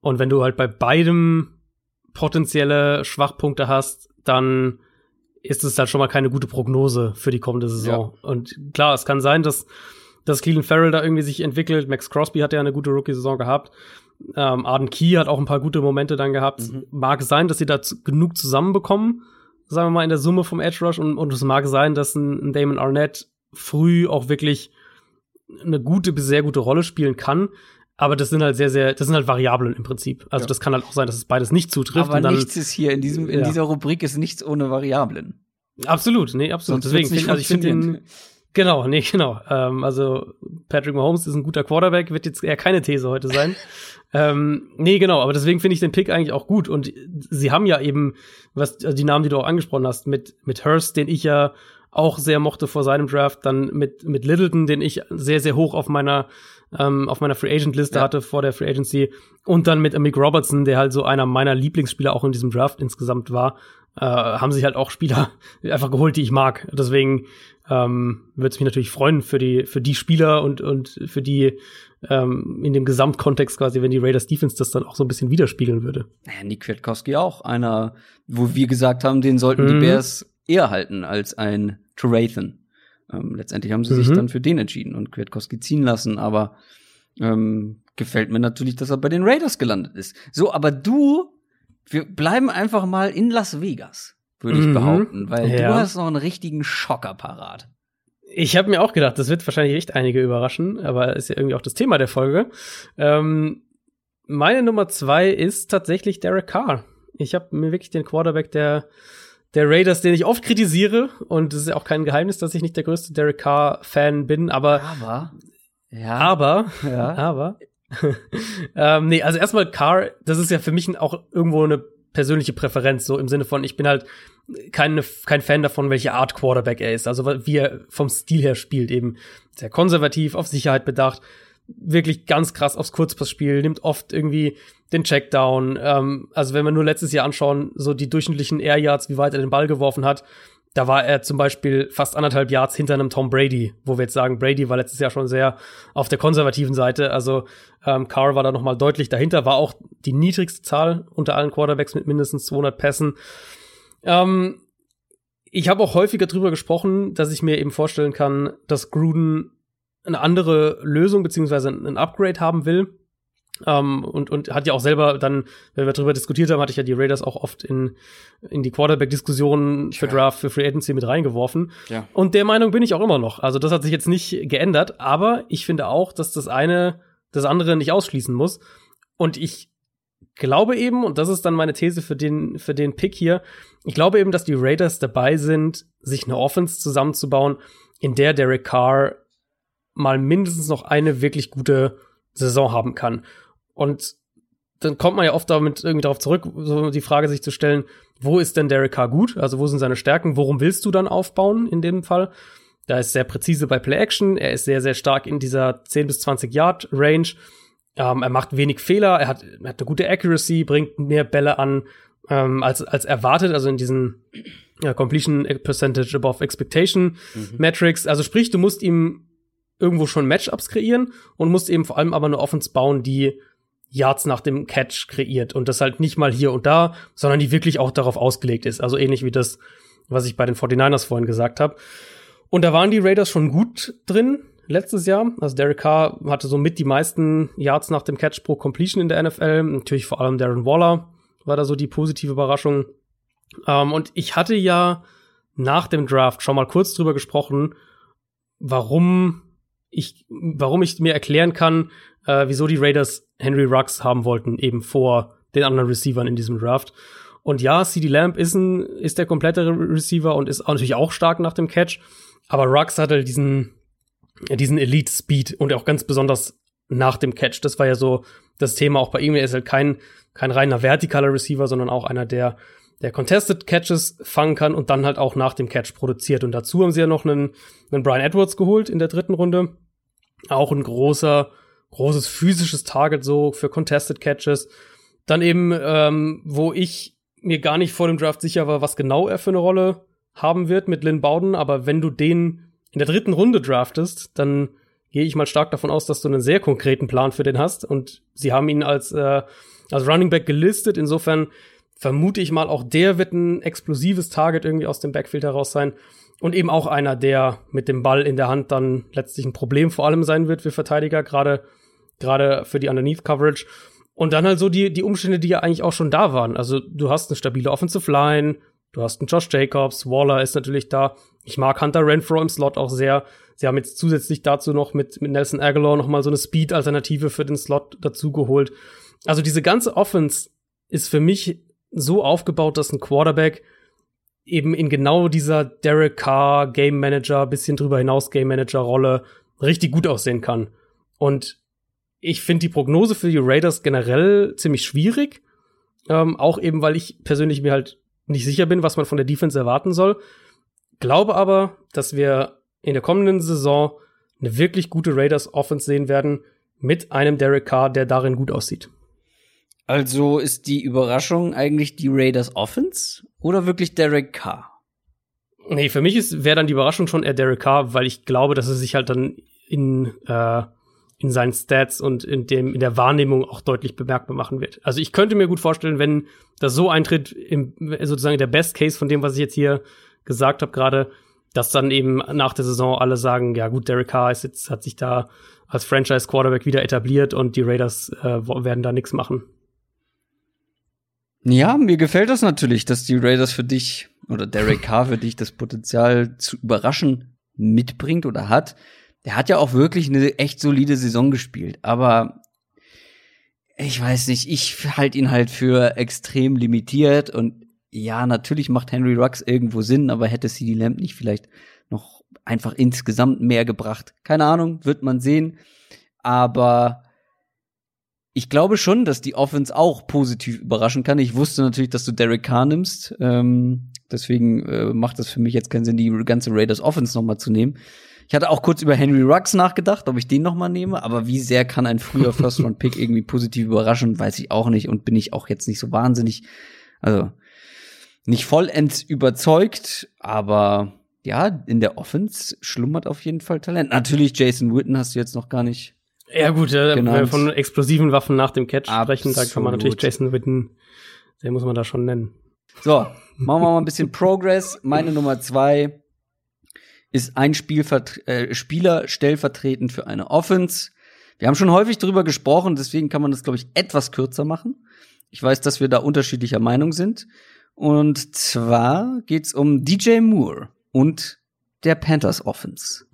Und wenn du halt bei beidem potenzielle Schwachpunkte hast, dann ist es halt schon mal keine gute Prognose für die kommende Saison. Ja. Und klar, es kann sein, dass dass Cleveland Farrell da irgendwie sich entwickelt. Max Crosby hat ja eine gute Rookie-Saison gehabt. Ähm, Arden Key hat auch ein paar gute Momente dann gehabt. Mhm. Mag sein, dass sie da genug zusammenbekommen, sagen wir mal, in der Summe vom Edge Rush. Und, und es mag sein, dass ein, ein Damon Arnett früh auch wirklich eine gute bis sehr gute Rolle spielen kann. Aber das sind halt sehr, sehr, das sind halt Variablen im Prinzip. Also ja. das kann halt auch sein, dass es beides nicht zutrifft. Aber dann, nichts ist hier in diesem, in ja. dieser Rubrik ist nichts ohne Variablen. Absolut, nee, absolut. Sonst Deswegen, also ich finde den, genau, nee, genau. Ähm, also Patrick Mahomes ist ein guter Quarterback, wird jetzt eher keine These heute sein. ähm, nee, genau, aber deswegen finde ich den Pick eigentlich auch gut. Und sie haben ja eben, was also die Namen, die du auch angesprochen hast, mit, mit Hurst, den ich ja auch sehr mochte vor seinem Draft, dann mit, mit Littleton, den ich sehr, sehr hoch auf meiner ähm, auf meiner Free Agent Liste ja. hatte vor der Free Agency und dann mit Mick Robertson, der halt so einer meiner Lieblingsspieler auch in diesem Draft insgesamt war, äh, haben sich halt auch Spieler einfach geholt, die ich mag. Deswegen ähm, würde es mich natürlich freuen für die für die Spieler und und für die ähm, in dem Gesamtkontext quasi, wenn die Raiders Defense das dann auch so ein bisschen widerspiegeln würde. Ja, Nick Kwiatkowski auch einer, wo wir gesagt haben, den sollten mhm. die Bears eher halten als ein Trevathan. Ähm, letztendlich haben sie mhm. sich dann für den entschieden und Kwiatkowski ziehen lassen, aber ähm, gefällt mir natürlich, dass er bei den Raiders gelandet ist. So, aber du, wir bleiben einfach mal in Las Vegas, würde ich mhm. behaupten, weil ja. du hast noch einen richtigen Schocker parat. Ich habe mir auch gedacht, das wird wahrscheinlich echt einige überraschen, aber ist ja irgendwie auch das Thema der Folge. Ähm, meine Nummer zwei ist tatsächlich Derek Carr. Ich habe mir wirklich den Quarterback der der Raiders, den ich oft kritisiere. Und es ist ja auch kein Geheimnis, dass ich nicht der größte Derek Carr-Fan bin, aber. Aber. Ja. Aber. Ja. Aber. ähm, nee, also erstmal Carr, das ist ja für mich auch irgendwo eine persönliche Präferenz, so im Sinne von, ich bin halt kein, kein Fan davon, welche Art Quarterback er ist. Also wie er vom Stil her spielt, eben sehr konservativ, auf Sicherheit bedacht wirklich ganz krass aufs Kurzpassspiel, nimmt oft irgendwie den Checkdown. Ähm, also wenn wir nur letztes Jahr anschauen, so die durchschnittlichen Air Yards, wie weit er den Ball geworfen hat, da war er zum Beispiel fast anderthalb Yards hinter einem Tom Brady, wo wir jetzt sagen, Brady war letztes Jahr schon sehr auf der konservativen Seite. Also ähm, Carr war da noch mal deutlich dahinter, war auch die niedrigste Zahl unter allen Quarterbacks mit mindestens 200 Pässen. Ähm, ich habe auch häufiger drüber gesprochen, dass ich mir eben vorstellen kann, dass Gruden eine andere Lösung beziehungsweise ein Upgrade haben will. Um, ähm, und, und hat ja auch selber dann, wenn wir darüber diskutiert haben, hatte ich ja die Raiders auch oft in, in die Quarterback-Diskussionen für Draft, für Free Agency mit reingeworfen. Ja. Und der Meinung bin ich auch immer noch. Also das hat sich jetzt nicht geändert, aber ich finde auch, dass das eine das andere nicht ausschließen muss. Und ich glaube eben, und das ist dann meine These für den, für den Pick hier, ich glaube eben, dass die Raiders dabei sind, sich eine Offense zusammenzubauen, in der Derek Carr mal mindestens noch eine wirklich gute Saison haben kann. Und dann kommt man ja oft damit irgendwie darauf zurück, so die Frage sich zu stellen, wo ist denn Derek Carr gut? Also wo sind seine Stärken? Worum willst du dann aufbauen in dem Fall? Da ist sehr präzise bei Play Action. Er ist sehr, sehr stark in dieser 10 bis 20 Yard Range. Ähm, er macht wenig Fehler. Er hat, er hat eine gute Accuracy, bringt mehr Bälle an ähm, als, als erwartet. Also in diesen ja, Completion Percentage above Expectation mhm. Metrics. Also sprich, du musst ihm irgendwo schon Matchups kreieren und musst eben vor allem aber eine Offense bauen, die Yards nach dem Catch kreiert und das halt nicht mal hier und da, sondern die wirklich auch darauf ausgelegt ist. Also ähnlich wie das, was ich bei den 49ers vorhin gesagt habe. Und da waren die Raiders schon gut drin letztes Jahr. Also Derek Carr hatte so mit die meisten Yards nach dem Catch pro Completion in der NFL. Natürlich vor allem Darren Waller war da so die positive Überraschung. Ähm, und ich hatte ja nach dem Draft schon mal kurz drüber gesprochen, warum ich, warum ich mir erklären kann, äh, wieso die Raiders Henry Rux haben wollten, eben vor den anderen Receivern in diesem Draft. Und ja, CD Lamb ist ein, ist der komplette Receiver und ist auch natürlich auch stark nach dem Catch. Aber Rux hatte diesen, diesen Elite Speed und auch ganz besonders nach dem Catch. Das war ja so das Thema auch bei ihm. Er ist halt kein, kein reiner vertikaler Receiver, sondern auch einer, der, der Contested Catches fangen kann und dann halt auch nach dem Catch produziert. Und dazu haben sie ja noch einen, einen Brian Edwards geholt in der dritten Runde. Auch ein großer, großes physisches Target so für Contested Catches. Dann eben, ähm, wo ich mir gar nicht vor dem Draft sicher war, was genau er für eine Rolle haben wird mit Lynn Bowden, aber wenn du den in der dritten Runde draftest, dann gehe ich mal stark davon aus, dass du einen sehr konkreten Plan für den hast und sie haben ihn als, äh, als Running Back gelistet. Insofern vermute ich mal, auch der wird ein explosives Target irgendwie aus dem Backfield heraus sein. Und eben auch einer, der mit dem Ball in der Hand dann letztlich ein Problem vor allem sein wird für Verteidiger, gerade gerade für die Underneath Coverage. Und dann halt so die, die Umstände, die ja eigentlich auch schon da waren. Also du hast eine stabile Offensive Line, du hast einen Josh Jacobs, Waller ist natürlich da. Ich mag Hunter Renfro im Slot auch sehr. Sie haben jetzt zusätzlich dazu noch mit, mit Nelson Aguilar noch mal so eine Speed-Alternative für den Slot dazu geholt. Also diese ganze Offense ist für mich so aufgebaut, dass ein Quarterback eben in genau dieser Derek Carr Game Manager, bisschen drüber hinaus Game Manager Rolle richtig gut aussehen kann. Und ich finde die Prognose für die Raiders generell ziemlich schwierig. Ähm, auch eben, weil ich persönlich mir halt nicht sicher bin, was man von der Defense erwarten soll. Glaube aber, dass wir in der kommenden Saison eine wirklich gute Raiders Offense sehen werden mit einem Derek Carr, der darin gut aussieht. Also ist die Überraschung eigentlich die Raiders Offense oder wirklich Derek Carr? Nee, für mich wäre dann die Überraschung schon eher Derek Carr, weil ich glaube, dass er sich halt dann in, äh, in seinen Stats und in dem, in der Wahrnehmung auch deutlich bemerkbar machen wird. Also ich könnte mir gut vorstellen, wenn das so eintritt, im, sozusagen der Best Case von dem, was ich jetzt hier gesagt habe gerade, dass dann eben nach der Saison alle sagen, ja gut, Derek Carr ist jetzt, hat sich da als Franchise Quarterback wieder etabliert und die Raiders äh, werden da nichts machen. Ja, mir gefällt das natürlich, dass die Raiders für dich oder Derek Carr für dich das Potenzial zu überraschen mitbringt oder hat. Der hat ja auch wirklich eine echt solide Saison gespielt, aber ich weiß nicht, ich halte ihn halt für extrem limitiert und ja, natürlich macht Henry Rux irgendwo Sinn, aber hätte CD Lamb nicht vielleicht noch einfach insgesamt mehr gebracht? Keine Ahnung, wird man sehen. Aber ich glaube schon, dass die Offense auch positiv überraschen kann. Ich wusste natürlich, dass du Derek Carr nimmst. Ähm, deswegen äh, macht das für mich jetzt keinen Sinn, die ganze Raiders Offense noch mal zu nehmen. Ich hatte auch kurz über Henry Ruggs nachgedacht, ob ich den noch mal nehme, aber wie sehr kann ein früher First Round Pick irgendwie positiv überraschen, weiß ich auch nicht und bin ich auch jetzt nicht so wahnsinnig, also nicht vollends überzeugt, aber ja, in der Offense schlummert auf jeden Fall Talent. Natürlich Jason Witten hast du jetzt noch gar nicht ja, gut, äh, wenn wir von explosiven Waffen nach dem Catch sprechen, da kann man natürlich Jason Witten, den muss man da schon nennen. So, machen wir mal ein bisschen Progress. Meine Nummer zwei ist ein Spielvert äh, Spieler stellvertretend für eine Offense. Wir haben schon häufig drüber gesprochen, deswegen kann man das, glaube ich, etwas kürzer machen. Ich weiß, dass wir da unterschiedlicher Meinung sind. Und zwar geht's um DJ Moore und der Panthers Offense.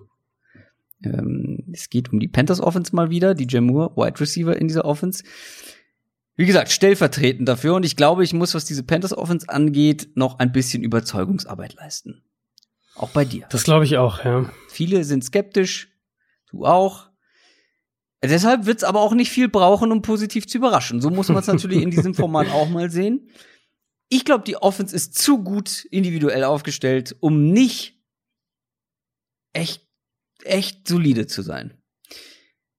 Ähm, es geht um die Panthers Offense mal wieder, DJ Moore, Wide Receiver in dieser Offense. Wie gesagt, stellvertretend dafür und ich glaube, ich muss, was diese Panthers Offense angeht, noch ein bisschen Überzeugungsarbeit leisten. Auch bei dir. Das glaube ich auch, ja. Viele sind skeptisch, du auch. Deshalb wird es aber auch nicht viel brauchen, um positiv zu überraschen. So muss man es natürlich in diesem Format auch mal sehen. Ich glaube, die Offense ist zu gut individuell aufgestellt, um nicht echt echt solide zu sein.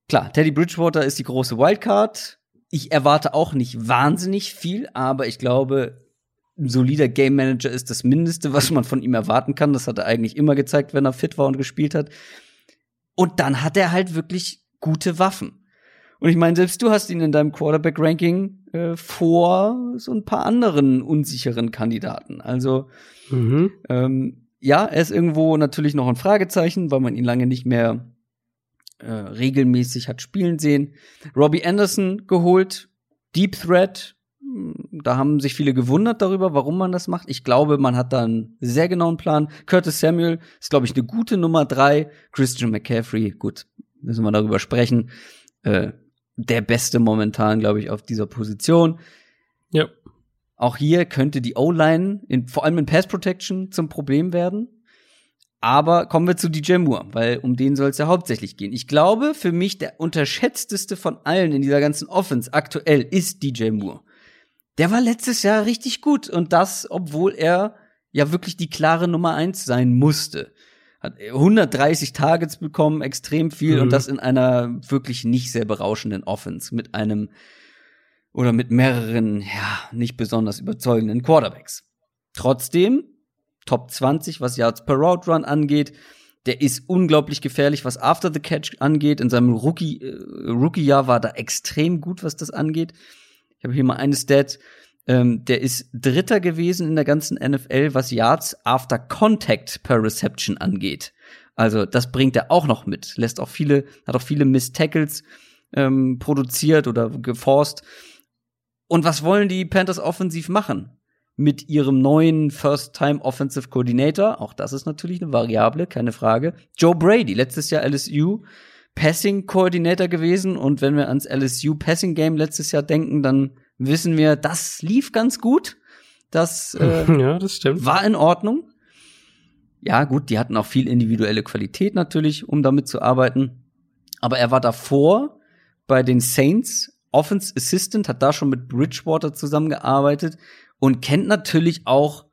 Klar, Teddy Bridgewater ist die große Wildcard. Ich erwarte auch nicht wahnsinnig viel, aber ich glaube, solider Game Manager ist das Mindeste, was man von ihm erwarten kann. Das hat er eigentlich immer gezeigt, wenn er fit war und gespielt hat. Und dann hat er halt wirklich gute Waffen. Und ich meine, selbst du hast ihn in deinem Quarterback-Ranking äh, vor so ein paar anderen unsicheren Kandidaten. Also mhm. ähm, ja, er ist irgendwo natürlich noch ein Fragezeichen, weil man ihn lange nicht mehr äh, regelmäßig hat spielen sehen. Robbie Anderson geholt, Deep Threat. Da haben sich viele gewundert darüber, warum man das macht. Ich glaube, man hat da einen sehr genauen Plan. Curtis Samuel ist, glaube ich, eine gute Nummer drei. Christian McCaffrey, gut, müssen wir darüber sprechen. Äh, der Beste momentan, glaube ich, auf dieser Position. Ja. Auch hier könnte die O-Line, vor allem in Pass Protection, zum Problem werden. Aber kommen wir zu DJ Moore, weil um den soll es ja hauptsächlich gehen. Ich glaube, für mich der unterschätzteste von allen in dieser ganzen Offense aktuell ist DJ Moore. Der war letztes Jahr richtig gut und das, obwohl er ja wirklich die klare Nummer eins sein musste. Hat 130 Targets bekommen, extrem viel mhm. und das in einer wirklich nicht sehr berauschenden Offense mit einem oder mit mehreren, ja, nicht besonders überzeugenden Quarterbacks. Trotzdem, Top 20, was Yards per Route Run angeht, der ist unglaublich gefährlich, was After the Catch angeht. In seinem Rookie, äh, Rookie-Jahr war da extrem gut, was das angeht. Ich habe hier mal eine Stat. Ähm, der ist Dritter gewesen in der ganzen NFL, was Yards After Contact per Reception angeht. Also das bringt er auch noch mit. Lässt auch viele, hat auch viele Miss Tackles ähm, produziert oder geforst. Und was wollen die Panthers offensiv machen? mit ihrem neuen First-Time Offensive Coordinator. Auch das ist natürlich eine Variable, keine Frage. Joe Brady, letztes Jahr LSU Passing Coordinator gewesen. Und wenn wir ans LSU Passing Game letztes Jahr denken, dann wissen wir, das lief ganz gut. Das, äh, ja, das stimmt. war in Ordnung. Ja, gut, die hatten auch viel individuelle Qualität natürlich, um damit zu arbeiten. Aber er war davor bei den Saints Offense Assistant, hat da schon mit Bridgewater zusammengearbeitet und kennt natürlich auch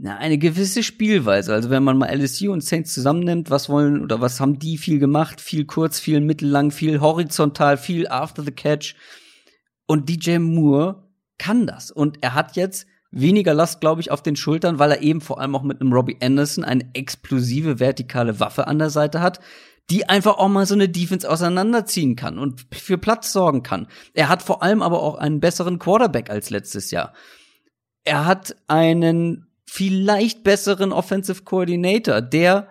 na, eine gewisse Spielweise. Also wenn man mal LSU und Saints zusammennimmt, was wollen oder was haben die viel gemacht? Viel kurz, viel mittellang, viel horizontal, viel after the catch. Und DJ Moore kann das. Und er hat jetzt weniger Last, glaube ich, auf den Schultern, weil er eben vor allem auch mit einem Robbie Anderson eine explosive vertikale Waffe an der Seite hat, die einfach auch mal so eine Defense auseinanderziehen kann und für Platz sorgen kann. Er hat vor allem aber auch einen besseren Quarterback als letztes Jahr. Er hat einen vielleicht besseren Offensive Coordinator, der,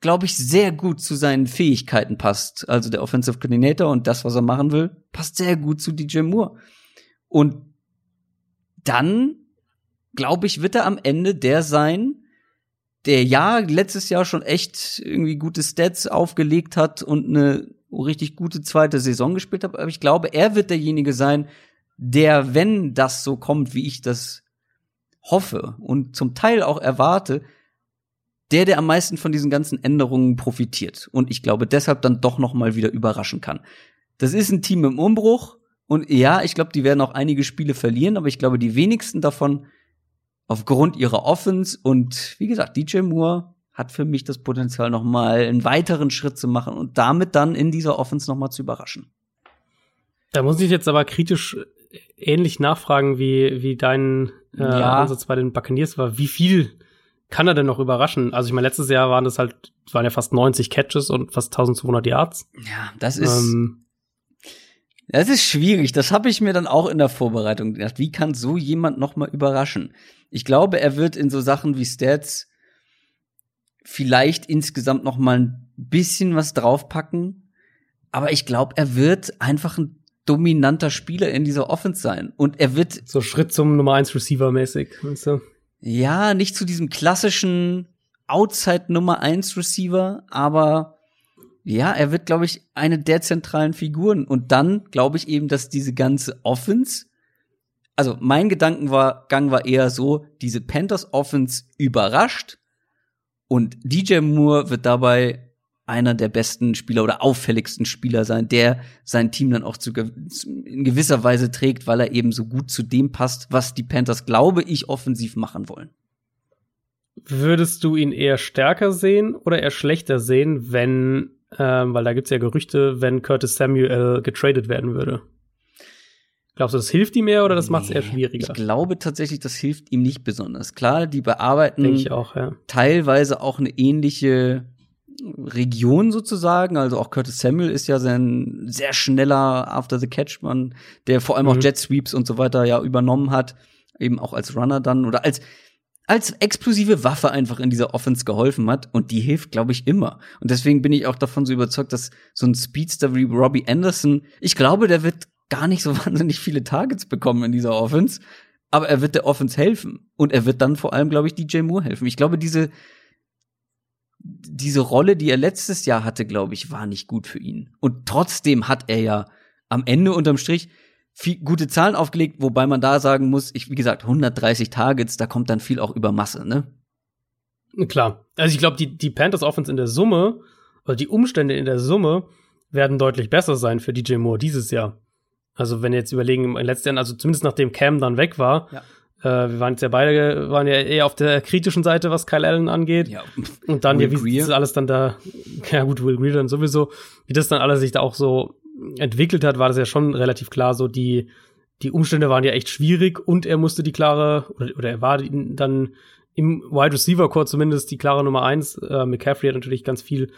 glaube ich, sehr gut zu seinen Fähigkeiten passt. Also der Offensive Coordinator und das, was er machen will, passt sehr gut zu DJ Moore. Und dann, glaube ich, wird er am Ende der sein, der ja letztes Jahr schon echt irgendwie gute Stats aufgelegt hat und eine richtig gute zweite Saison gespielt hat. Aber ich glaube, er wird derjenige sein, der, wenn das so kommt, wie ich das hoffe und zum Teil auch erwarte, der, der am meisten von diesen ganzen Änderungen profitiert und ich glaube deshalb dann doch noch mal wieder überraschen kann. Das ist ein Team im Umbruch und ja, ich glaube, die werden auch einige Spiele verlieren, aber ich glaube, die wenigsten davon aufgrund ihrer Offense und wie gesagt, DJ Moore hat für mich das Potenzial noch mal einen weiteren Schritt zu machen und damit dann in dieser Offense noch mal zu überraschen. Da muss ich jetzt aber kritisch ähnlich nachfragen wie, wie dein äh, ja. Ansatz bei den Buccaneers war. Wie viel kann er denn noch überraschen? Also ich meine, letztes Jahr waren das halt, waren ja fast 90 Catches und fast 1200 Yards. Ja, das ist, ähm, das ist schwierig. Das habe ich mir dann auch in der Vorbereitung gedacht. Wie kann so jemand noch mal überraschen? Ich glaube, er wird in so Sachen wie Stats vielleicht insgesamt noch mal ein bisschen was draufpacken. Aber ich glaube, er wird einfach ein dominanter Spieler in dieser Offense sein. Und er wird. So Schritt zum Nummer 1 Receiver mäßig, meinst du? Ja, nicht zu diesem klassischen Outside Nummer 1 Receiver, aber ja, er wird, glaube ich, eine der zentralen Figuren. Und dann glaube ich eben, dass diese ganze Offense, also mein Gedankengang war eher so, diese Panthers Offense überrascht und DJ Moore wird dabei einer der besten Spieler oder auffälligsten Spieler sein, der sein Team dann auch zu, in gewisser Weise trägt, weil er eben so gut zu dem passt, was die Panthers, glaube ich, offensiv machen wollen. Würdest du ihn eher stärker sehen oder eher schlechter sehen, wenn, ähm, weil da gibt's ja Gerüchte, wenn Curtis Samuel getradet werden würde? Glaubst du, das hilft ihm mehr oder das macht es eher schwieriger? Ich glaube tatsächlich, das hilft ihm nicht besonders. Klar, die bearbeiten auch, ja. teilweise auch eine ähnliche Region sozusagen. Also auch Curtis Samuel ist ja sein sehr schneller After the Catch Mann, der vor allem mhm. auch Jet Sweeps und so weiter ja übernommen hat, eben auch als Runner dann oder als als explosive Waffe einfach in dieser Offense geholfen hat und die hilft, glaube ich, immer. Und deswegen bin ich auch davon so überzeugt, dass so ein Speedster wie Robbie Anderson, ich glaube, der wird gar nicht so wahnsinnig viele Targets bekommen in dieser Offense, aber er wird der Offense helfen und er wird dann vor allem, glaube ich, DJ Moore helfen. Ich glaube, diese diese Rolle, die er letztes Jahr hatte, glaube ich, war nicht gut für ihn. Und trotzdem hat er ja am Ende unterm Strich viel, gute Zahlen aufgelegt, wobei man da sagen muss, ich, wie gesagt, 130 Targets, da kommt dann viel auch über Masse, ne? Klar. Also ich glaube, die, die Panthers Offense in der Summe, oder die Umstände in der Summe, werden deutlich besser sein für DJ Moore dieses Jahr. Also wenn jetzt überlegen, im letzten Jahr, also zumindest nachdem Cam dann weg war, ja. Äh, wir waren jetzt ja beide, waren ja eher auf der kritischen Seite, was Kyle Allen angeht. Ja. Und dann, ja, wie das alles dann da, ja gut, Will Greer dann sowieso, wie das dann alles sich da auch so entwickelt hat, war das ja schon relativ klar so, die, die Umstände waren ja echt schwierig und er musste die klare, oder, oder er war dann im Wide Receiver Core zumindest die klare Nummer eins. Äh, McCaffrey hat natürlich ganz viel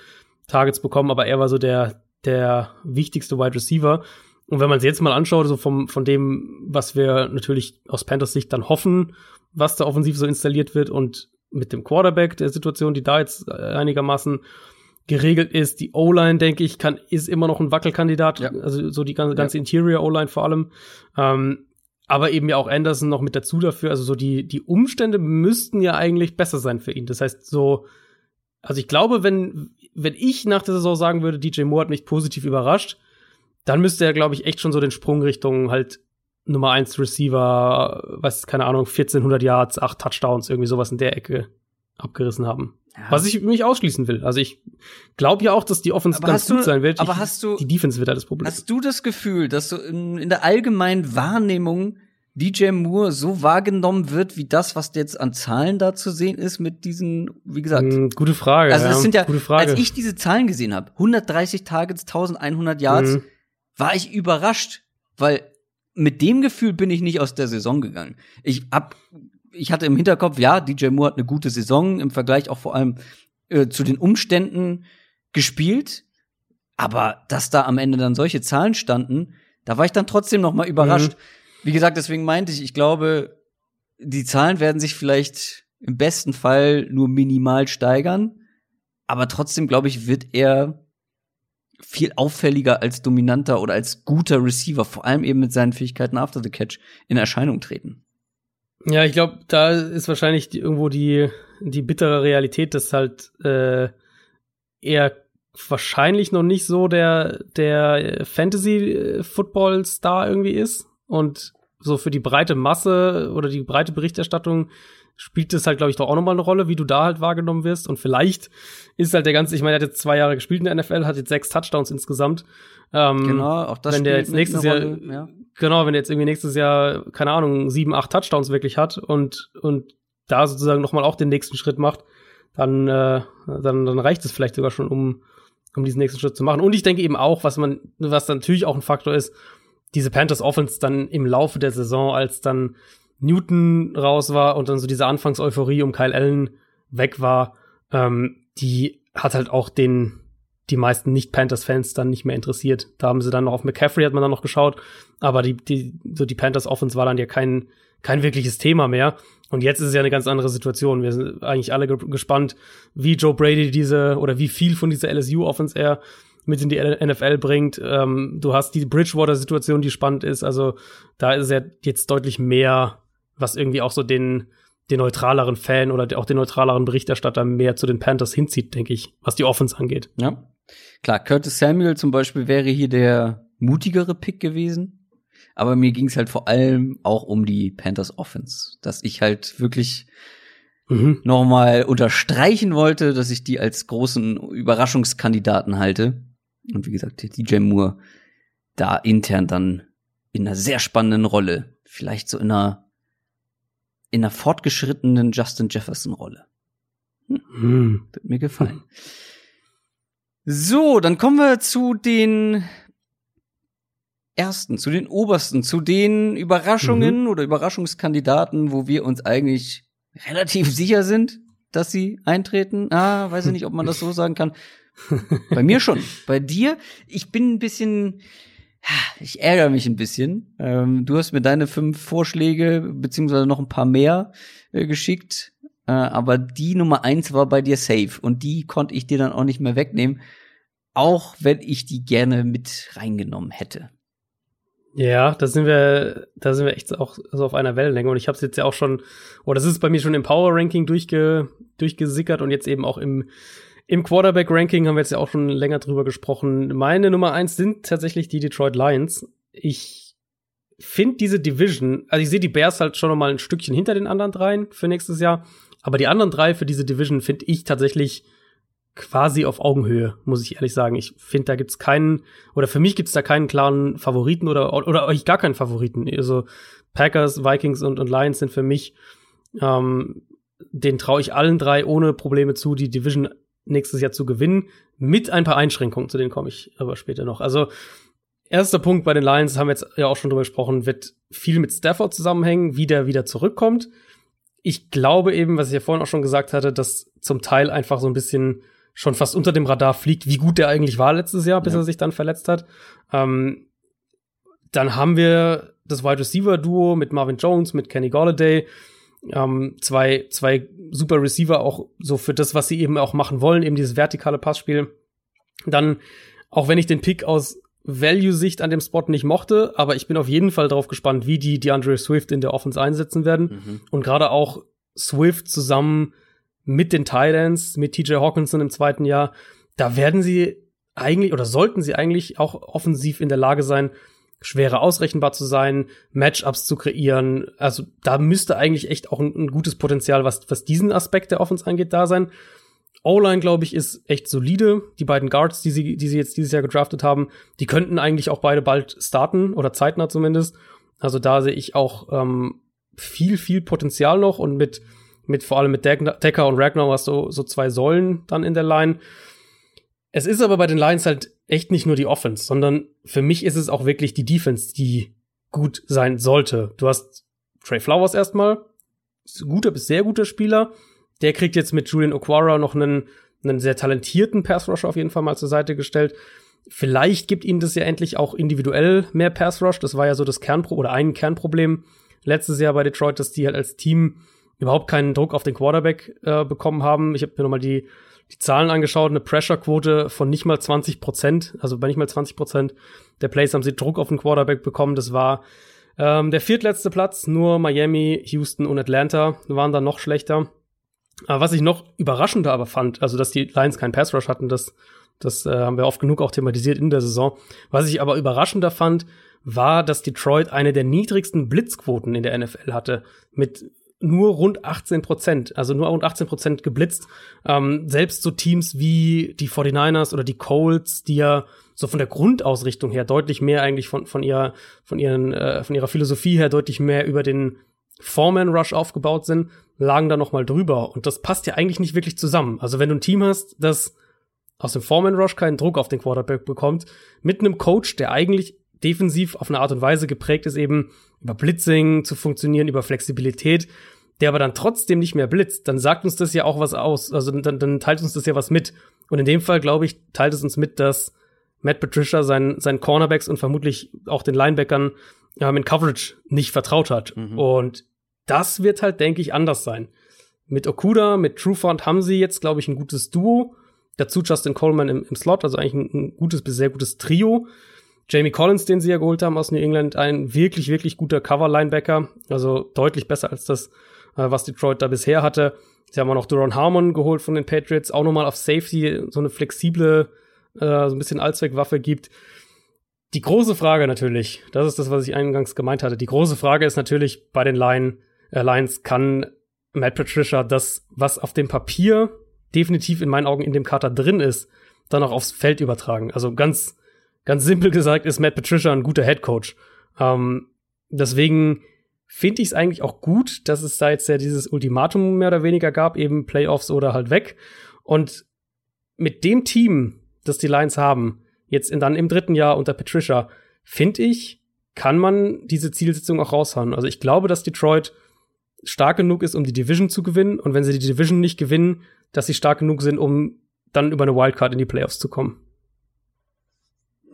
Targets bekommen, aber er war so der, der wichtigste Wide Receiver. Und wenn man es jetzt mal anschaut, so vom, von dem, was wir natürlich aus Panthers Sicht dann hoffen, was da offensiv so installiert wird und mit dem Quarterback der Situation, die da jetzt einigermaßen geregelt ist, die O-Line, denke ich, kann, ist immer noch ein Wackelkandidat, ja. also so die ganze, ganze ja. Interior O-Line vor allem. Ähm, aber eben ja auch Anderson noch mit dazu dafür. Also so die, die Umstände müssten ja eigentlich besser sein für ihn. Das heißt, so, also ich glaube, wenn, wenn ich nach der Saison sagen würde, DJ Moore hat mich positiv überrascht, dann müsste er, glaube ich, echt schon so den Sprung Richtung halt Nummer eins Receiver, was, keine Ahnung, 1400 Yards, acht Touchdowns, irgendwie sowas in der Ecke abgerissen haben. Ja. Was ich mich ausschließen will. Also ich glaube ja auch, dass die Offense aber ganz gut du, sein wird. Aber ich, hast du die Defense wird halt das Problem. Hast du das Gefühl, dass du in, in der allgemeinen Wahrnehmung DJ Moore so wahrgenommen wird, wie das, was jetzt an Zahlen da zu sehen ist mit diesen, wie gesagt. Mm, gute Frage. Also das ja, sind ja, als ich diese Zahlen gesehen habe, 130 Targets, 1100 Yards, mhm. War ich überrascht, weil mit dem Gefühl bin ich nicht aus der Saison gegangen. Ich hab ich hatte im Hinterkopf, ja, DJ Moore hat eine gute Saison im Vergleich auch vor allem äh, zu den Umständen gespielt. Aber dass da am Ende dann solche Zahlen standen, da war ich dann trotzdem noch mal überrascht. Mhm. Wie gesagt, deswegen meinte ich, ich glaube, die Zahlen werden sich vielleicht im besten Fall nur minimal steigern. Aber trotzdem, glaube ich, wird er viel auffälliger als dominanter oder als guter Receiver, vor allem eben mit seinen Fähigkeiten after the catch, in Erscheinung treten. Ja, ich glaube, da ist wahrscheinlich die, irgendwo die, die bittere Realität, dass halt äh, er wahrscheinlich noch nicht so der, der Fantasy-Football-Star irgendwie ist. Und so für die breite Masse oder die breite Berichterstattung spielt es halt, glaube ich, doch auch nochmal eine Rolle, wie du da halt wahrgenommen wirst. Und vielleicht ist halt der ganze, ich meine, er hat jetzt zwei Jahre gespielt in der NFL, hat jetzt sechs Touchdowns insgesamt. Ähm, genau, auch das Wenn der jetzt nächstes Jahr, ja. Genau, wenn er jetzt irgendwie nächstes Jahr, keine Ahnung, sieben, acht Touchdowns wirklich hat und, und da sozusagen nochmal auch den nächsten Schritt macht, dann, äh, dann, dann reicht es vielleicht sogar schon, um, um diesen nächsten Schritt zu machen. Und ich denke eben auch, was man, was natürlich auch ein Faktor ist, diese Panthers Offense dann im Laufe der Saison, als dann Newton raus war und dann so diese Anfangseuphorie um Kyle Allen weg war, ähm, die hat halt auch den, die meisten Nicht-Panthers-Fans dann nicht mehr interessiert. Da haben sie dann noch auf McCaffrey hat man dann noch geschaut, aber die, die, so die Panthers Offense war dann ja kein, kein wirkliches Thema mehr. Und jetzt ist es ja eine ganz andere Situation. Wir sind eigentlich alle ge gespannt, wie Joe Brady diese oder wie viel von dieser LSU Offense er mit in die NFL bringt. Ähm, du hast die Bridgewater-Situation, die spannend ist. Also da ist ja jetzt deutlich mehr, was irgendwie auch so den, den neutraleren Fan oder auch den neutraleren Berichterstatter mehr zu den Panthers hinzieht, denke ich, was die Offense angeht. Ja. Klar, Curtis Samuel zum Beispiel wäre hier der mutigere Pick gewesen. Aber mir ging es halt vor allem auch um die Panthers Offense, dass ich halt wirklich mhm. nochmal unterstreichen wollte, dass ich die als großen Überraschungskandidaten halte. Und wie gesagt, DJ Moore da intern dann in einer sehr spannenden Rolle, vielleicht so in einer in einer fortgeschrittenen Justin Jefferson Rolle. Hm. Mhm. Wird mir gefallen. So, dann kommen wir zu den ersten, zu den obersten, zu den Überraschungen mhm. oder Überraschungskandidaten, wo wir uns eigentlich relativ sicher sind, dass sie eintreten. Ah, weiß ich nicht, ob man das so sagen kann. Bei mir schon. Bei dir, ich bin ein bisschen, ich ärgere mich ein bisschen. Ähm, du hast mir deine fünf Vorschläge, beziehungsweise noch ein paar mehr äh, geschickt. Äh, aber die Nummer eins war bei dir safe und die konnte ich dir dann auch nicht mehr wegnehmen, auch wenn ich die gerne mit reingenommen hätte. Ja, da sind wir, da sind wir echt auch so auf einer Wellenlänge und ich habe es jetzt ja auch schon, oder das ist bei mir schon im Power Ranking durchge, durchgesickert und jetzt eben auch im im Quarterback Ranking haben wir jetzt ja auch schon länger drüber gesprochen. Meine Nummer eins sind tatsächlich die Detroit Lions. Ich finde diese Division, also ich sehe die Bears halt schon noch mal ein Stückchen hinter den anderen dreien für nächstes Jahr. Aber die anderen drei für diese Division finde ich tatsächlich quasi auf Augenhöhe, muss ich ehrlich sagen. Ich finde, da gibt's keinen, oder für mich gibt's da keinen klaren Favoriten oder, oder euch gar keinen Favoriten. Also Packers, Vikings und, und Lions sind für mich, ähm, den traue ich allen drei ohne Probleme zu, die Division nächstes Jahr zu gewinnen, mit ein paar Einschränkungen, zu denen komme ich aber später noch. Also erster Punkt bei den Lions, haben wir jetzt ja auch schon drüber gesprochen, wird viel mit Stafford zusammenhängen, wie der wieder zurückkommt ich glaube eben, was ich ja vorhin auch schon gesagt hatte, dass zum Teil einfach so ein bisschen schon fast unter dem Radar fliegt, wie gut der eigentlich war letztes Jahr, bis ja. er sich dann verletzt hat. Ähm, dann haben wir das Wide Receiver Duo mit Marvin Jones, mit Kenny Galladay. Ähm, zwei, zwei super Receiver auch so für das, was sie eben auch machen wollen, eben dieses vertikale Passspiel. Dann, auch wenn ich den Pick aus Value-Sicht an dem Spot nicht mochte, aber ich bin auf jeden Fall darauf gespannt, wie die DeAndre Swift in der Offense einsetzen werden. Mhm. Und gerade auch Swift zusammen mit den Titans, mit TJ Hawkinson im zweiten Jahr, da werden sie eigentlich oder sollten sie eigentlich auch offensiv in der Lage sein, schwerer ausrechenbar zu sein, Matchups zu kreieren. Also da müsste eigentlich echt auch ein, ein gutes Potenzial, was, was diesen Aspekt der Offense angeht, da sein. O-Line, glaube ich, ist echt solide. Die beiden Guards, die sie, die sie jetzt dieses Jahr gedraftet haben, die könnten eigentlich auch beide bald starten oder zeitnah zumindest. Also da sehe ich auch ähm, viel, viel Potenzial noch und mit, mit vor allem mit Decker und Ragnar hast du so zwei Säulen dann in der Line. Es ist aber bei den Lions halt echt nicht nur die Offense, sondern für mich ist es auch wirklich die Defense, die gut sein sollte. Du hast Trey Flowers erstmal, guter bis sehr guter Spieler, der kriegt jetzt mit Julian Okwara noch einen, einen sehr talentierten Pass Rusher auf jeden Fall mal zur Seite gestellt. Vielleicht gibt ihnen das ja endlich auch individuell mehr Pass Rush. Das war ja so das Kernpro oder ein Kernproblem letztes Jahr bei Detroit, dass die halt als Team überhaupt keinen Druck auf den Quarterback äh, bekommen haben. Ich habe mir nochmal die, die Zahlen angeschaut, eine Pressure-Quote von nicht mal 20 Prozent, also bei nicht mal 20 Prozent der Plays haben sie Druck auf den Quarterback bekommen. Das war ähm, der viertletzte Platz, nur Miami, Houston und Atlanta waren da noch schlechter. Aber was ich noch überraschender aber fand, also dass die Lions keinen Pass Rush hatten, das, das äh, haben wir oft genug auch thematisiert in der Saison. Was ich aber überraschender fand, war, dass Detroit eine der niedrigsten Blitzquoten in der NFL hatte, mit nur rund 18 Prozent, also nur rund 18 Prozent geblitzt. Ähm, selbst so Teams wie die 49ers oder die Colts, die ja so von der Grundausrichtung her deutlich mehr eigentlich von, von ihrer, von ihren, äh, von ihrer Philosophie her deutlich mehr über den Foreman Rush aufgebaut sind, lagen da noch mal drüber. Und das passt ja eigentlich nicht wirklich zusammen. Also wenn du ein Team hast, das aus dem Foreman Rush keinen Druck auf den Quarterback bekommt, mit einem Coach, der eigentlich defensiv auf eine Art und Weise geprägt ist, eben über Blitzing zu funktionieren, über Flexibilität, der aber dann trotzdem nicht mehr blitzt, dann sagt uns das ja auch was aus. Also dann, dann teilt uns das ja was mit. Und in dem Fall, glaube ich, teilt es uns mit, dass Matt Patricia seinen, seinen Cornerbacks und vermutlich auch den Linebackern ja, in Coverage nicht vertraut hat. Mhm. Und das wird halt, denke ich, anders sein. Mit Okuda, mit Trufant haben sie jetzt, glaube ich, ein gutes Duo. Dazu Justin Coleman im, im Slot, also eigentlich ein, ein, gutes bis sehr gutes Trio. Jamie Collins, den sie ja geholt haben aus New England, ein wirklich, wirklich guter Cover-Linebacker. Also deutlich besser als das, äh, was Detroit da bisher hatte. Sie haben auch noch Duron Harmon geholt von den Patriots, auch nochmal auf Safety so eine flexible, äh, so ein bisschen Allzweckwaffe gibt. Die große Frage natürlich, das ist das, was ich eingangs gemeint hatte. Die große Frage ist natürlich bei den Line, äh, Lions, kann Matt Patricia das, was auf dem Papier definitiv in meinen Augen in dem Kater drin ist, dann auch aufs Feld übertragen. Also ganz, ganz simpel gesagt ist Matt Patricia ein guter Head Coach. Ähm, deswegen finde ich es eigentlich auch gut, dass es da jetzt ja dieses Ultimatum mehr oder weniger gab, eben Playoffs oder halt weg. Und mit dem Team, das die Lions haben, jetzt in, dann im dritten Jahr unter Patricia, finde ich, kann man diese Zielsetzung auch raushauen. Also ich glaube, dass Detroit stark genug ist, um die Division zu gewinnen. Und wenn sie die Division nicht gewinnen, dass sie stark genug sind, um dann über eine Wildcard in die Playoffs zu kommen.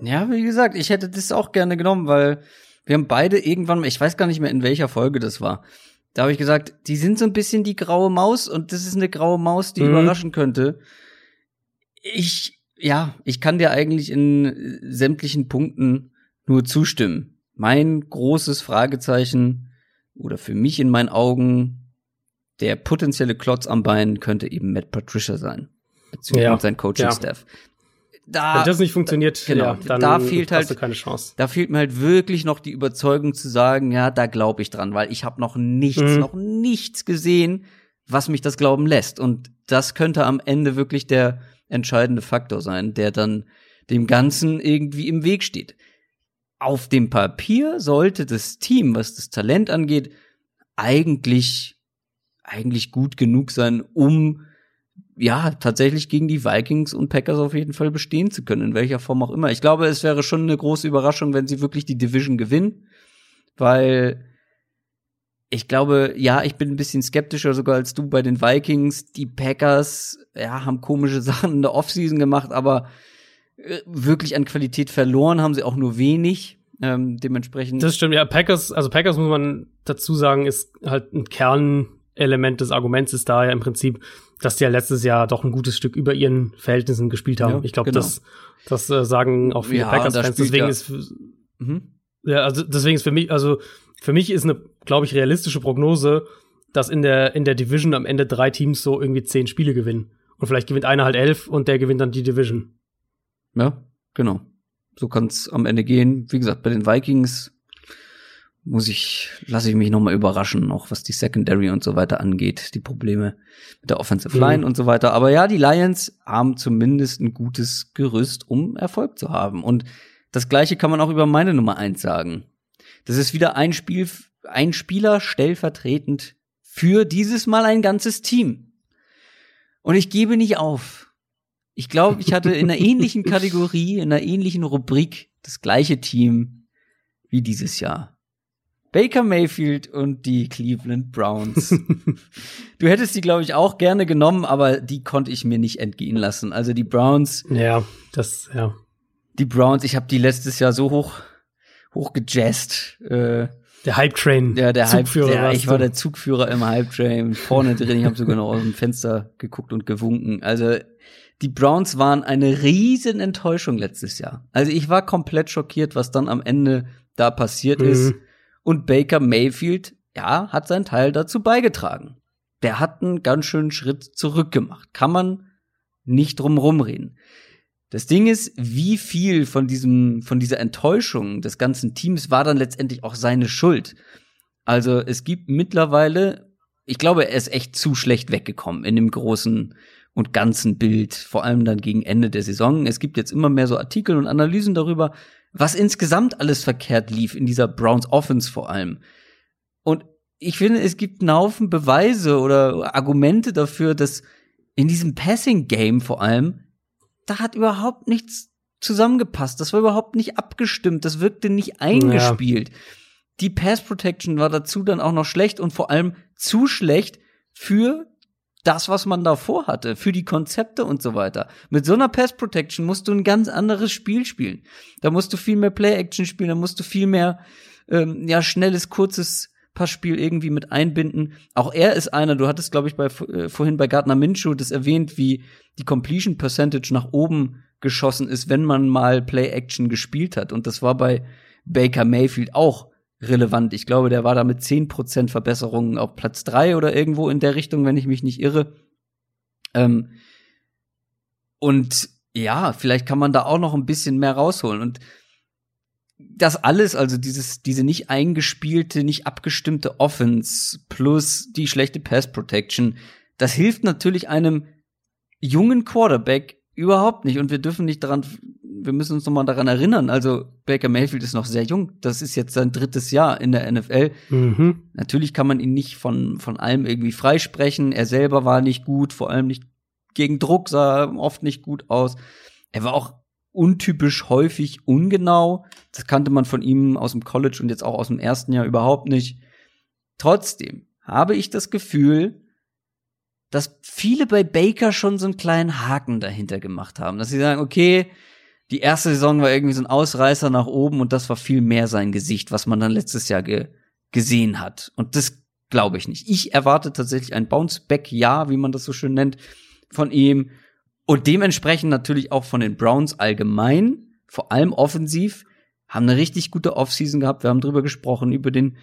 Ja, wie gesagt, ich hätte das auch gerne genommen, weil wir haben beide irgendwann, ich weiß gar nicht mehr, in welcher Folge das war. Da habe ich gesagt, die sind so ein bisschen die graue Maus und das ist eine graue Maus, die mhm. überraschen könnte. Ich ja, ich kann dir eigentlich in äh, sämtlichen Punkten nur zustimmen. Mein großes Fragezeichen oder für mich in meinen Augen der potenzielle Klotz am Bein könnte eben Matt Patricia sein. Beziehungsweise ja. sein Coaching-Staff. Ja. Da, Wenn das nicht funktioniert, genau, ja, dann da fehlt halt, keine Chance. Da fehlt mir halt wirklich noch die Überzeugung zu sagen, ja, da glaube ich dran, weil ich habe noch nichts, mhm. noch nichts gesehen, was mich das glauben lässt. Und das könnte am Ende wirklich der entscheidende Faktor sein, der dann dem Ganzen irgendwie im Weg steht. Auf dem Papier sollte das Team, was das Talent angeht, eigentlich, eigentlich gut genug sein, um ja, tatsächlich gegen die Vikings und Packers auf jeden Fall bestehen zu können, in welcher Form auch immer. Ich glaube, es wäre schon eine große Überraschung, wenn sie wirklich die Division gewinnen, weil ich glaube, ja, ich bin ein bisschen skeptischer sogar als du bei den Vikings. Die Packers, ja, haben komische Sachen in der Offseason gemacht, aber äh, wirklich an Qualität verloren haben sie auch nur wenig. Ähm, dementsprechend. Das stimmt, ja. Packers, also Packers muss man dazu sagen, ist halt ein Kern Element des Arguments ist da ja im Prinzip, dass die ja letztes Jahr doch ein gutes Stück über ihren Verhältnissen gespielt haben. Ja, ich glaube, genau. das, das äh, sagen auch viele ja, Packers-Fans. Deswegen ja. ist, mhm. ja, also deswegen ist für mich, also für mich ist eine, glaube ich, realistische Prognose, dass in der in der Division am Ende drei Teams so irgendwie zehn Spiele gewinnen und vielleicht gewinnt einer halt elf und der gewinnt dann die Division. Ja, genau. So kann es am Ende gehen. Wie gesagt, bei den Vikings muss ich, lasse ich mich nochmal überraschen, auch was die Secondary und so weiter angeht, die Probleme mit der Offensive Line mhm. und so weiter. Aber ja, die Lions haben zumindest ein gutes Gerüst, um Erfolg zu haben. Und das gleiche kann man auch über meine Nummer eins sagen. Das ist wieder ein Spiel, ein Spieler stellvertretend für dieses Mal ein ganzes Team. Und ich gebe nicht auf. Ich glaube, ich hatte in einer ähnlichen Kategorie, in einer ähnlichen Rubrik das gleiche Team wie dieses Jahr. Baker Mayfield und die Cleveland Browns. du hättest die, glaube ich, auch gerne genommen, aber die konnte ich mir nicht entgehen lassen. Also die Browns. Ja, das, ja. Die Browns, ich habe die letztes Jahr so hoch, hoch gejazzt. Äh, der Hype Train. Ja, der Zugführer. Hype, der, ich war der Zugführer im Hype Train. Vorne drin, ich habe sogar noch aus dem Fenster geguckt und gewunken. Also die Browns waren eine riesen Enttäuschung letztes Jahr. Also ich war komplett schockiert, was dann am Ende da passiert mhm. ist. Und Baker Mayfield, ja, hat seinen Teil dazu beigetragen. Der hat einen ganz schönen Schritt zurück gemacht. Kann man nicht drum rumreden. Das Ding ist, wie viel von diesem, von dieser Enttäuschung des ganzen Teams war dann letztendlich auch seine Schuld. Also es gibt mittlerweile, ich glaube, er ist echt zu schlecht weggekommen in dem großen und ganzen Bild, vor allem dann gegen Ende der Saison. Es gibt jetzt immer mehr so Artikel und Analysen darüber, was insgesamt alles verkehrt lief in dieser Browns Offense vor allem. Und ich finde, es gibt einen Haufen Beweise oder Argumente dafür, dass in diesem Passing Game vor allem, da hat überhaupt nichts zusammengepasst. Das war überhaupt nicht abgestimmt. Das wirkte nicht eingespielt. Ja. Die Pass Protection war dazu dann auch noch schlecht und vor allem zu schlecht für das, was man davor hatte, für die Konzepte und so weiter. Mit so einer Pass Protection musst du ein ganz anderes Spiel spielen. Da musst du viel mehr Play Action spielen, da musst du viel mehr ähm, ja schnelles, kurzes Passspiel irgendwie mit einbinden. Auch er ist einer, du hattest, glaube ich, bei, äh, vorhin bei Gardner Minshew das erwähnt, wie die Completion Percentage nach oben geschossen ist, wenn man mal Play Action gespielt hat. Und das war bei Baker Mayfield auch relevant. Ich glaube, der war da mit 10% Verbesserungen auf Platz drei oder irgendwo in der Richtung, wenn ich mich nicht irre. Ähm, und ja, vielleicht kann man da auch noch ein bisschen mehr rausholen. Und das alles, also dieses, diese nicht eingespielte, nicht abgestimmte Offense plus die schlechte Pass Protection, das hilft natürlich einem jungen Quarterback überhaupt nicht. Und wir dürfen nicht daran wir müssen uns noch mal daran erinnern. Also Baker Mayfield ist noch sehr jung. Das ist jetzt sein drittes Jahr in der NFL. Mhm. Natürlich kann man ihn nicht von von allem irgendwie freisprechen. Er selber war nicht gut, vor allem nicht gegen Druck sah oft nicht gut aus. Er war auch untypisch häufig ungenau. Das kannte man von ihm aus dem College und jetzt auch aus dem ersten Jahr überhaupt nicht. Trotzdem habe ich das Gefühl, dass viele bei Baker schon so einen kleinen Haken dahinter gemacht haben, dass sie sagen, okay, die erste Saison war irgendwie so ein Ausreißer nach oben und das war viel mehr sein Gesicht, was man dann letztes Jahr ge gesehen hat. Und das glaube ich nicht. Ich erwarte tatsächlich ein Bounce-Back-Jahr, wie man das so schön nennt, von ihm. Und dementsprechend natürlich auch von den Browns allgemein, vor allem offensiv, haben eine richtig gute Offseason gehabt. Wir haben drüber gesprochen, über den,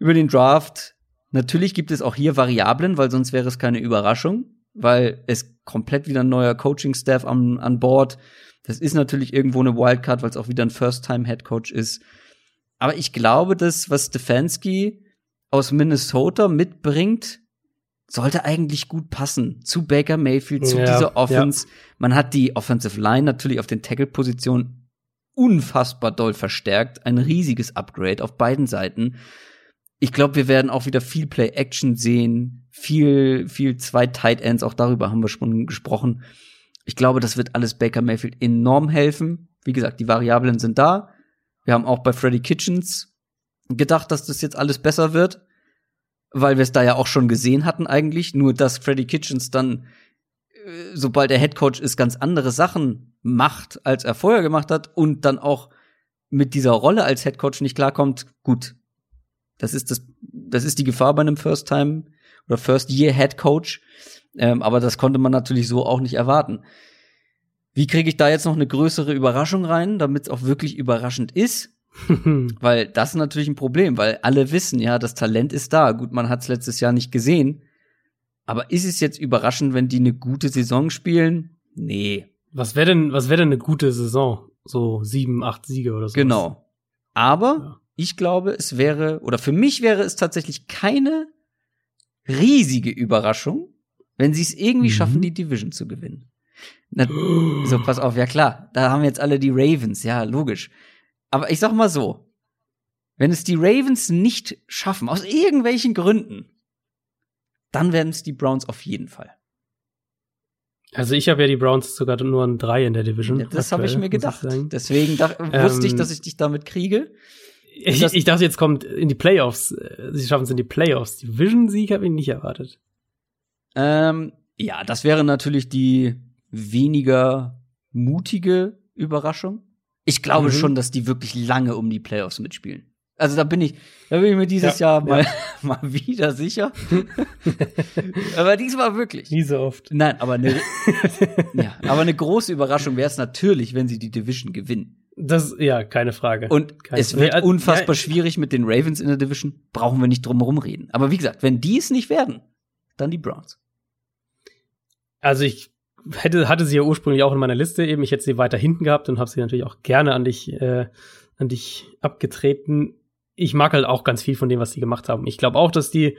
über den Draft. Natürlich gibt es auch hier Variablen, weil sonst wäre es keine Überraschung, weil es komplett wieder ein neuer Coaching-Staff an, an Bord das ist natürlich irgendwo eine Wildcard, weil es auch wieder ein First-Time-Headcoach ist. Aber ich glaube, dass was Stefanski aus Minnesota mitbringt, sollte eigentlich gut passen zu Baker Mayfield, zu ja, dieser Offense. Ja. Man hat die Offensive Line natürlich auf den Tackle-Positionen unfassbar doll verstärkt. Ein riesiges Upgrade auf beiden Seiten. Ich glaube, wir werden auch wieder viel Play-Action sehen, viel, viel zwei Tight Ends, auch darüber haben wir schon gesprochen. Ich glaube, das wird alles Baker Mayfield enorm helfen. Wie gesagt, die Variablen sind da. Wir haben auch bei Freddy Kitchens gedacht, dass das jetzt alles besser wird, weil wir es da ja auch schon gesehen hatten eigentlich. Nur dass Freddy Kitchens dann, äh, sobald er Headcoach ist, ganz andere Sachen macht, als er vorher gemacht hat und dann auch mit dieser Rolle als Headcoach nicht klarkommt. Gut, das ist das, das ist die Gefahr bei einem First Time oder First Year Head Coach. Ähm, aber das konnte man natürlich so auch nicht erwarten. Wie kriege ich da jetzt noch eine größere Überraschung rein, damit es auch wirklich überraschend ist? weil das ist natürlich ein Problem, weil alle wissen, ja, das Talent ist da. Gut, man hat es letztes Jahr nicht gesehen. Aber ist es jetzt überraschend, wenn die eine gute Saison spielen? Nee. Was wäre denn, was wäre denn eine gute Saison? So sieben, acht Siege oder so. Genau. Aber ja. ich glaube, es wäre, oder für mich wäre es tatsächlich keine riesige Überraschung, wenn sie es irgendwie mhm. schaffen, die Division zu gewinnen. Na, so, pass auf, ja klar, da haben jetzt alle die Ravens, ja, logisch. Aber ich sag mal so, wenn es die Ravens nicht schaffen, aus irgendwelchen Gründen, dann werden es die Browns auf jeden Fall. Also ich habe ja die Browns sogar nur ein 3 in der Division. Ja, das habe ich mir gedacht. Ich Deswegen dach, ähm, wusste ich, dass ich dich damit kriege. Ich, ich, dachte, jetzt kommt in die Playoffs. Äh, sie schaffen es in die Playoffs. Division-Sieg habe ich nicht erwartet. Ähm, ja, das wäre natürlich die weniger mutige Überraschung. Ich glaube mhm. schon, dass die wirklich lange um die Playoffs mitspielen. Also da bin ich, da bin ich mir dieses ja, Jahr mal, ja. mal wieder sicher. aber diesmal wirklich. Nie so oft. Nein, aber eine, ja, aber eine große Überraschung wäre es natürlich, wenn sie die Division gewinnen. Das, ja, keine Frage. Und keine es wird Frage. unfassbar ja, schwierig mit den Ravens in der Division. Brauchen wir nicht drum herum reden. Aber wie gesagt, wenn die es nicht werden, dann die Browns. Also ich hätte, hatte sie ja ursprünglich auch in meiner Liste eben. Ich hätte sie weiter hinten gehabt und habe sie natürlich auch gerne an dich, äh, an dich abgetreten. Ich mag halt auch ganz viel von dem, was sie gemacht haben. Ich glaube auch, dass die,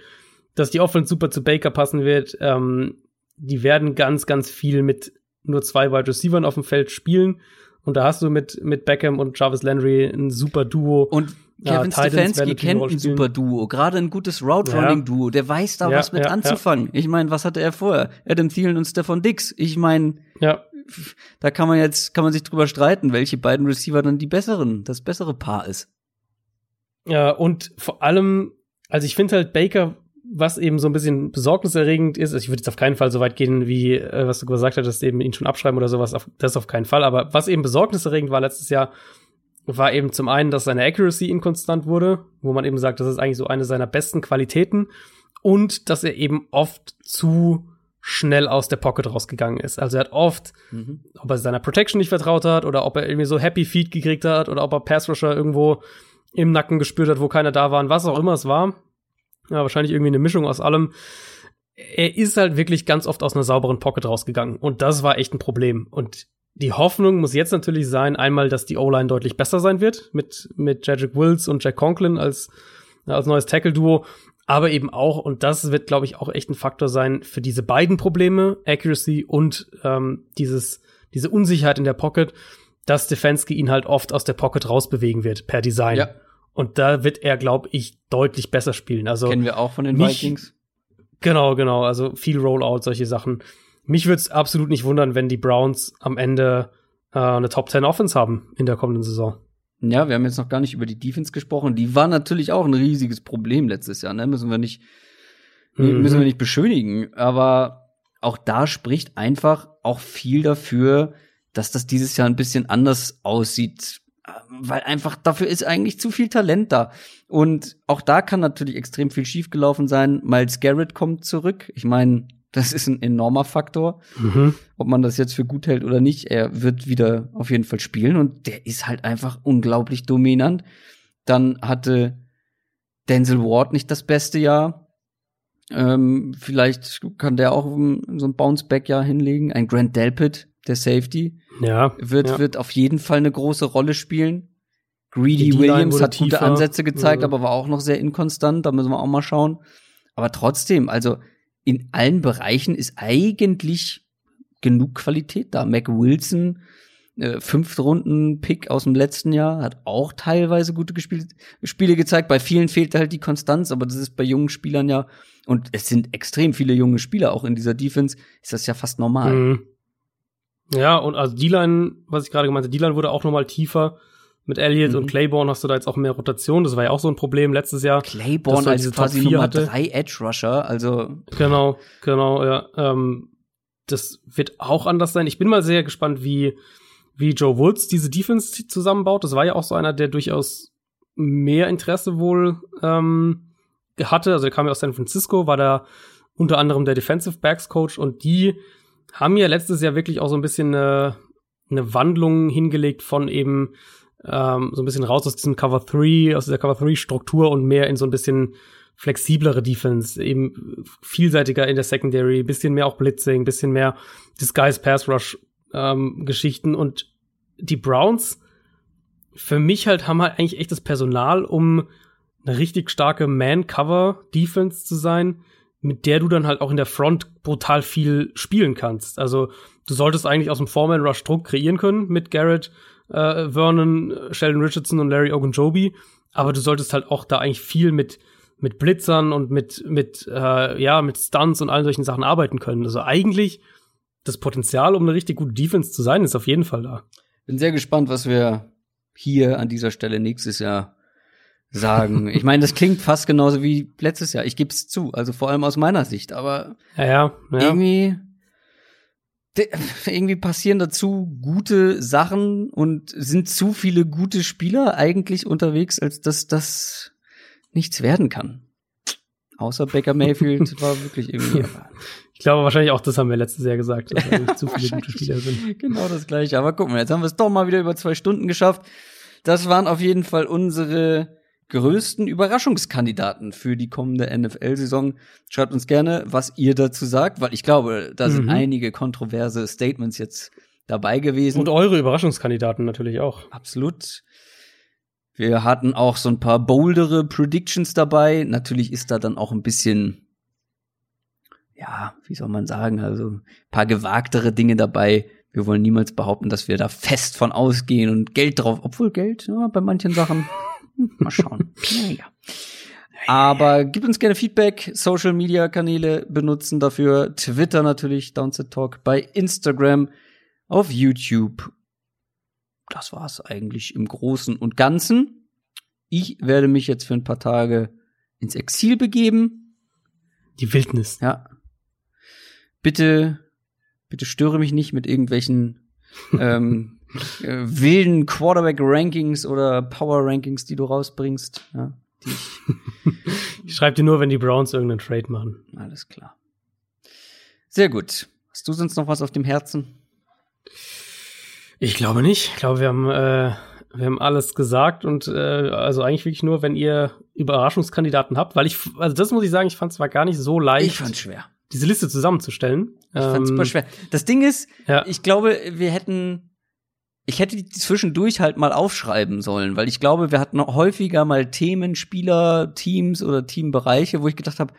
dass die Offense super zu Baker passen wird. Ähm, die werden ganz, ganz viel mit nur zwei Wide Receivers auf dem Feld spielen. Und da hast du mit, mit Beckham und Jarvis Landry ein super Duo. Und Kevin ja, Stefanski kennt ein super Duo, gerade ein gutes Route-Running-Duo. Der weiß da was mit anzufangen. Ich meine, was hatte er vorher? Adam Thielen und Stefan Dix. Ich meine, ja. da kann man jetzt, kann man sich drüber streiten, welche beiden Receiver dann die besseren, das bessere Paar ist. Ja, und vor allem, also ich finde halt Baker, was eben so ein bisschen besorgniserregend ist, also ich würde jetzt auf keinen Fall so weit gehen, wie äh, was du gesagt hast, dass eben ihn schon abschreiben oder sowas, auf, das auf keinen Fall, aber was eben besorgniserregend war letztes Jahr, war eben zum einen, dass seine Accuracy inkonstant wurde, wo man eben sagt, das ist eigentlich so eine seiner besten Qualitäten und dass er eben oft zu schnell aus der Pocket rausgegangen ist. Also er hat oft, mhm. ob er seiner Protection nicht vertraut hat oder ob er irgendwie so Happy Feet gekriegt hat oder ob er Pass Rusher irgendwo im Nacken gespürt hat, wo keiner da war und was auch immer es war. Ja, wahrscheinlich irgendwie eine Mischung aus allem. Er ist halt wirklich ganz oft aus einer sauberen Pocket rausgegangen und das war echt ein Problem. Und die Hoffnung muss jetzt natürlich sein, einmal, dass die O-Line deutlich besser sein wird mit, mit Jedrick Wills und Jack Conklin als, als neues Tackle-Duo. Aber eben auch, und das wird, glaube ich, auch echt ein Faktor sein für diese beiden Probleme, Accuracy und ähm, dieses, diese Unsicherheit in der Pocket, dass Stefanski ihn halt oft aus der Pocket rausbewegen wird, per Design. Ja. Und da wird er, glaube ich, deutlich besser spielen. Also Kennen wir auch von den Vikings. Genau, genau. Also viel Rollout, solche Sachen mich würde es absolut nicht wundern, wenn die Browns am Ende äh, eine Top 10 Offense haben in der kommenden Saison. Ja, wir haben jetzt noch gar nicht über die Defense gesprochen. Die war natürlich auch ein riesiges Problem letztes Jahr, ne? Müssen wir nicht, mhm. müssen wir nicht beschönigen. Aber auch da spricht einfach auch viel dafür, dass das dieses Jahr ein bisschen anders aussieht. Weil einfach dafür ist eigentlich zu viel Talent da. Und auch da kann natürlich extrem viel schiefgelaufen sein. Miles Garrett kommt zurück. Ich meine, das ist ein enormer Faktor. Mhm. Ob man das jetzt für gut hält oder nicht, er wird wieder auf jeden Fall spielen und der ist halt einfach unglaublich dominant. Dann hatte Denzel Ward nicht das beste Jahr. Ähm, vielleicht kann der auch so ein Bounce-Back-Jahr hinlegen. Ein Grant Delpit, der Safety, ja, wird, ja. wird auf jeden Fall eine große Rolle spielen. Greedy Williams hat tiefer. gute Ansätze gezeigt, ja. aber war auch noch sehr inkonstant. Da müssen wir auch mal schauen. Aber trotzdem, also in allen Bereichen ist eigentlich genug Qualität da. Mac Wilson, äh, Fünftrunden-Pick aus dem letzten Jahr, hat auch teilweise gute Gespiel Spiele gezeigt. Bei vielen fehlt halt die Konstanz, aber das ist bei jungen Spielern ja, und es sind extrem viele junge Spieler auch in dieser Defense, ist das ja fast normal. Mhm. Ja, und also D-Line, was ich gerade gemeint habe, D-Line wurde auch noch mal tiefer. Mit Elliott mhm. und Claiborne hast du da jetzt auch mehr Rotation. Das war ja auch so ein Problem letztes Jahr. Claiborne als quasi Nummer hatte. drei Edge Rusher, also. Genau, genau, ja. Ähm, das wird auch anders sein. Ich bin mal sehr gespannt, wie, wie Joe Woods diese Defense zusammenbaut. Das war ja auch so einer, der durchaus mehr Interesse wohl ähm, hatte. Also er kam ja aus San Francisco, war da unter anderem der Defensive Backs Coach und die haben ja letztes Jahr wirklich auch so ein bisschen eine, eine Wandlung hingelegt von eben ähm, so ein bisschen raus aus diesem Cover 3, aus dieser Cover 3 Struktur und mehr in so ein bisschen flexiblere Defense, eben vielseitiger in der Secondary, bisschen mehr auch Blitzing, bisschen mehr Disguise Pass Rush ähm, Geschichten und die Browns für mich halt haben halt eigentlich echt das Personal, um eine richtig starke Man-Cover-Defense zu sein, mit der du dann halt auch in der Front brutal viel spielen kannst. Also du solltest eigentlich aus dem Foreman-Rush Druck kreieren können mit Garrett, äh, Vernon, Sheldon Richardson und Larry Ogunjobi, aber du solltest halt auch da eigentlich viel mit mit Blitzern und mit mit äh, ja mit Stunts und allen solchen Sachen arbeiten können. Also eigentlich das Potenzial, um eine richtig gute Defense zu sein, ist auf jeden Fall da. Bin sehr gespannt, was wir hier an dieser Stelle nächstes Jahr sagen. Ich meine, das klingt fast genauso wie letztes Jahr. Ich gebe es zu, also vor allem aus meiner Sicht. Aber ja, ja, ja. irgendwie irgendwie passieren dazu gute Sachen und sind zu viele gute Spieler eigentlich unterwegs, als dass das nichts werden kann. Außer Baker Mayfield war wirklich irgendwie. Ich glaube wahrscheinlich auch, das haben wir letztes Jahr gesagt, dass ja, zu viele gute Spieler sind. Genau das gleiche. Aber guck mal, jetzt haben wir es doch mal wieder über zwei Stunden geschafft. Das waren auf jeden Fall unsere größten Überraschungskandidaten für die kommende NFL-Saison. Schreibt uns gerne, was ihr dazu sagt, weil ich glaube, da sind mhm. einige kontroverse Statements jetzt dabei gewesen. Und eure Überraschungskandidaten natürlich auch. Absolut. Wir hatten auch so ein paar boldere Predictions dabei. Natürlich ist da dann auch ein bisschen ja, wie soll man sagen, also ein paar gewagtere Dinge dabei. Wir wollen niemals behaupten, dass wir da fest von ausgehen und Geld drauf, obwohl Geld, ja, bei manchen Sachen, mal schauen. naja. Aber gib uns gerne Feedback, Social Media Kanäle benutzen dafür, Twitter natürlich, Downset Talk, bei Instagram, auf YouTube. Das war's eigentlich im Großen und Ganzen. Ich werde mich jetzt für ein paar Tage ins Exil begeben. Die Wildnis. Ja, bitte, bitte störe mich nicht mit irgendwelchen ähm, äh, wilden Quarterback-Rankings oder Power-Rankings, die du rausbringst. Ja, die ich, ich schreibe dir nur, wenn die Browns irgendeinen Trade machen. Alles klar. Sehr gut. Hast du sonst noch was auf dem Herzen? Ich glaube nicht. Ich glaube, wir haben, äh, wir haben alles gesagt und äh, also eigentlich wirklich nur, wenn ihr Überraschungskandidaten habt, weil ich, also das muss ich sagen, ich fand es war gar nicht so leicht. Ich fand's schwer diese Liste zusammenzustellen. Ich fand's super ähm, schwer. Das Ding ist, ja. ich glaube, wir hätten, ich hätte die zwischendurch halt mal aufschreiben sollen, weil ich glaube, wir hatten häufiger mal Themen, Spieler, Teams oder Teambereiche, wo ich gedacht habe,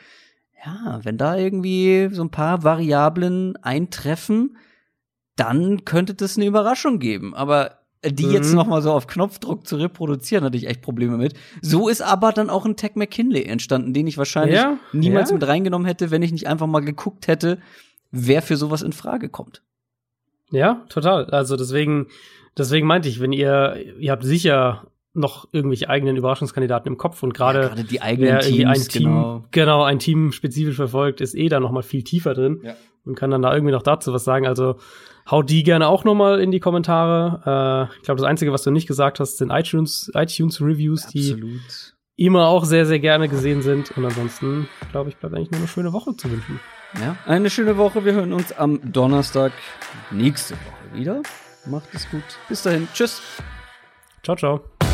ja, wenn da irgendwie so ein paar Variablen eintreffen, dann könnte das eine Überraschung geben. Aber die mhm. jetzt noch mal so auf Knopfdruck zu reproduzieren, hatte ich echt Probleme mit. So ist aber dann auch ein Tag McKinley entstanden, den ich wahrscheinlich ja, niemals ja. mit reingenommen hätte, wenn ich nicht einfach mal geguckt hätte, wer für sowas in Frage kommt. Ja, total. Also deswegen, deswegen meinte ich, wenn ihr, ihr habt sicher noch irgendwelche eigenen Überraschungskandidaten im Kopf und gerade ja, die eigenen Teams, ein Team, genau. genau, ein Team spezifisch verfolgt, ist eh da noch mal viel tiefer drin ja. und kann dann da irgendwie noch dazu was sagen. Also Haut die gerne auch noch mal in die Kommentare. Äh, ich glaube, das Einzige, was du nicht gesagt hast, sind iTunes, iTunes Reviews, Absolut. die immer auch sehr, sehr gerne gesehen sind. Und ansonsten, glaube ich, bleibt eigentlich nur eine schöne Woche zu wünschen. Ja, eine schöne Woche. Wir hören uns am Donnerstag nächste Woche wieder. Macht es gut. Bis dahin. Tschüss. Ciao, ciao.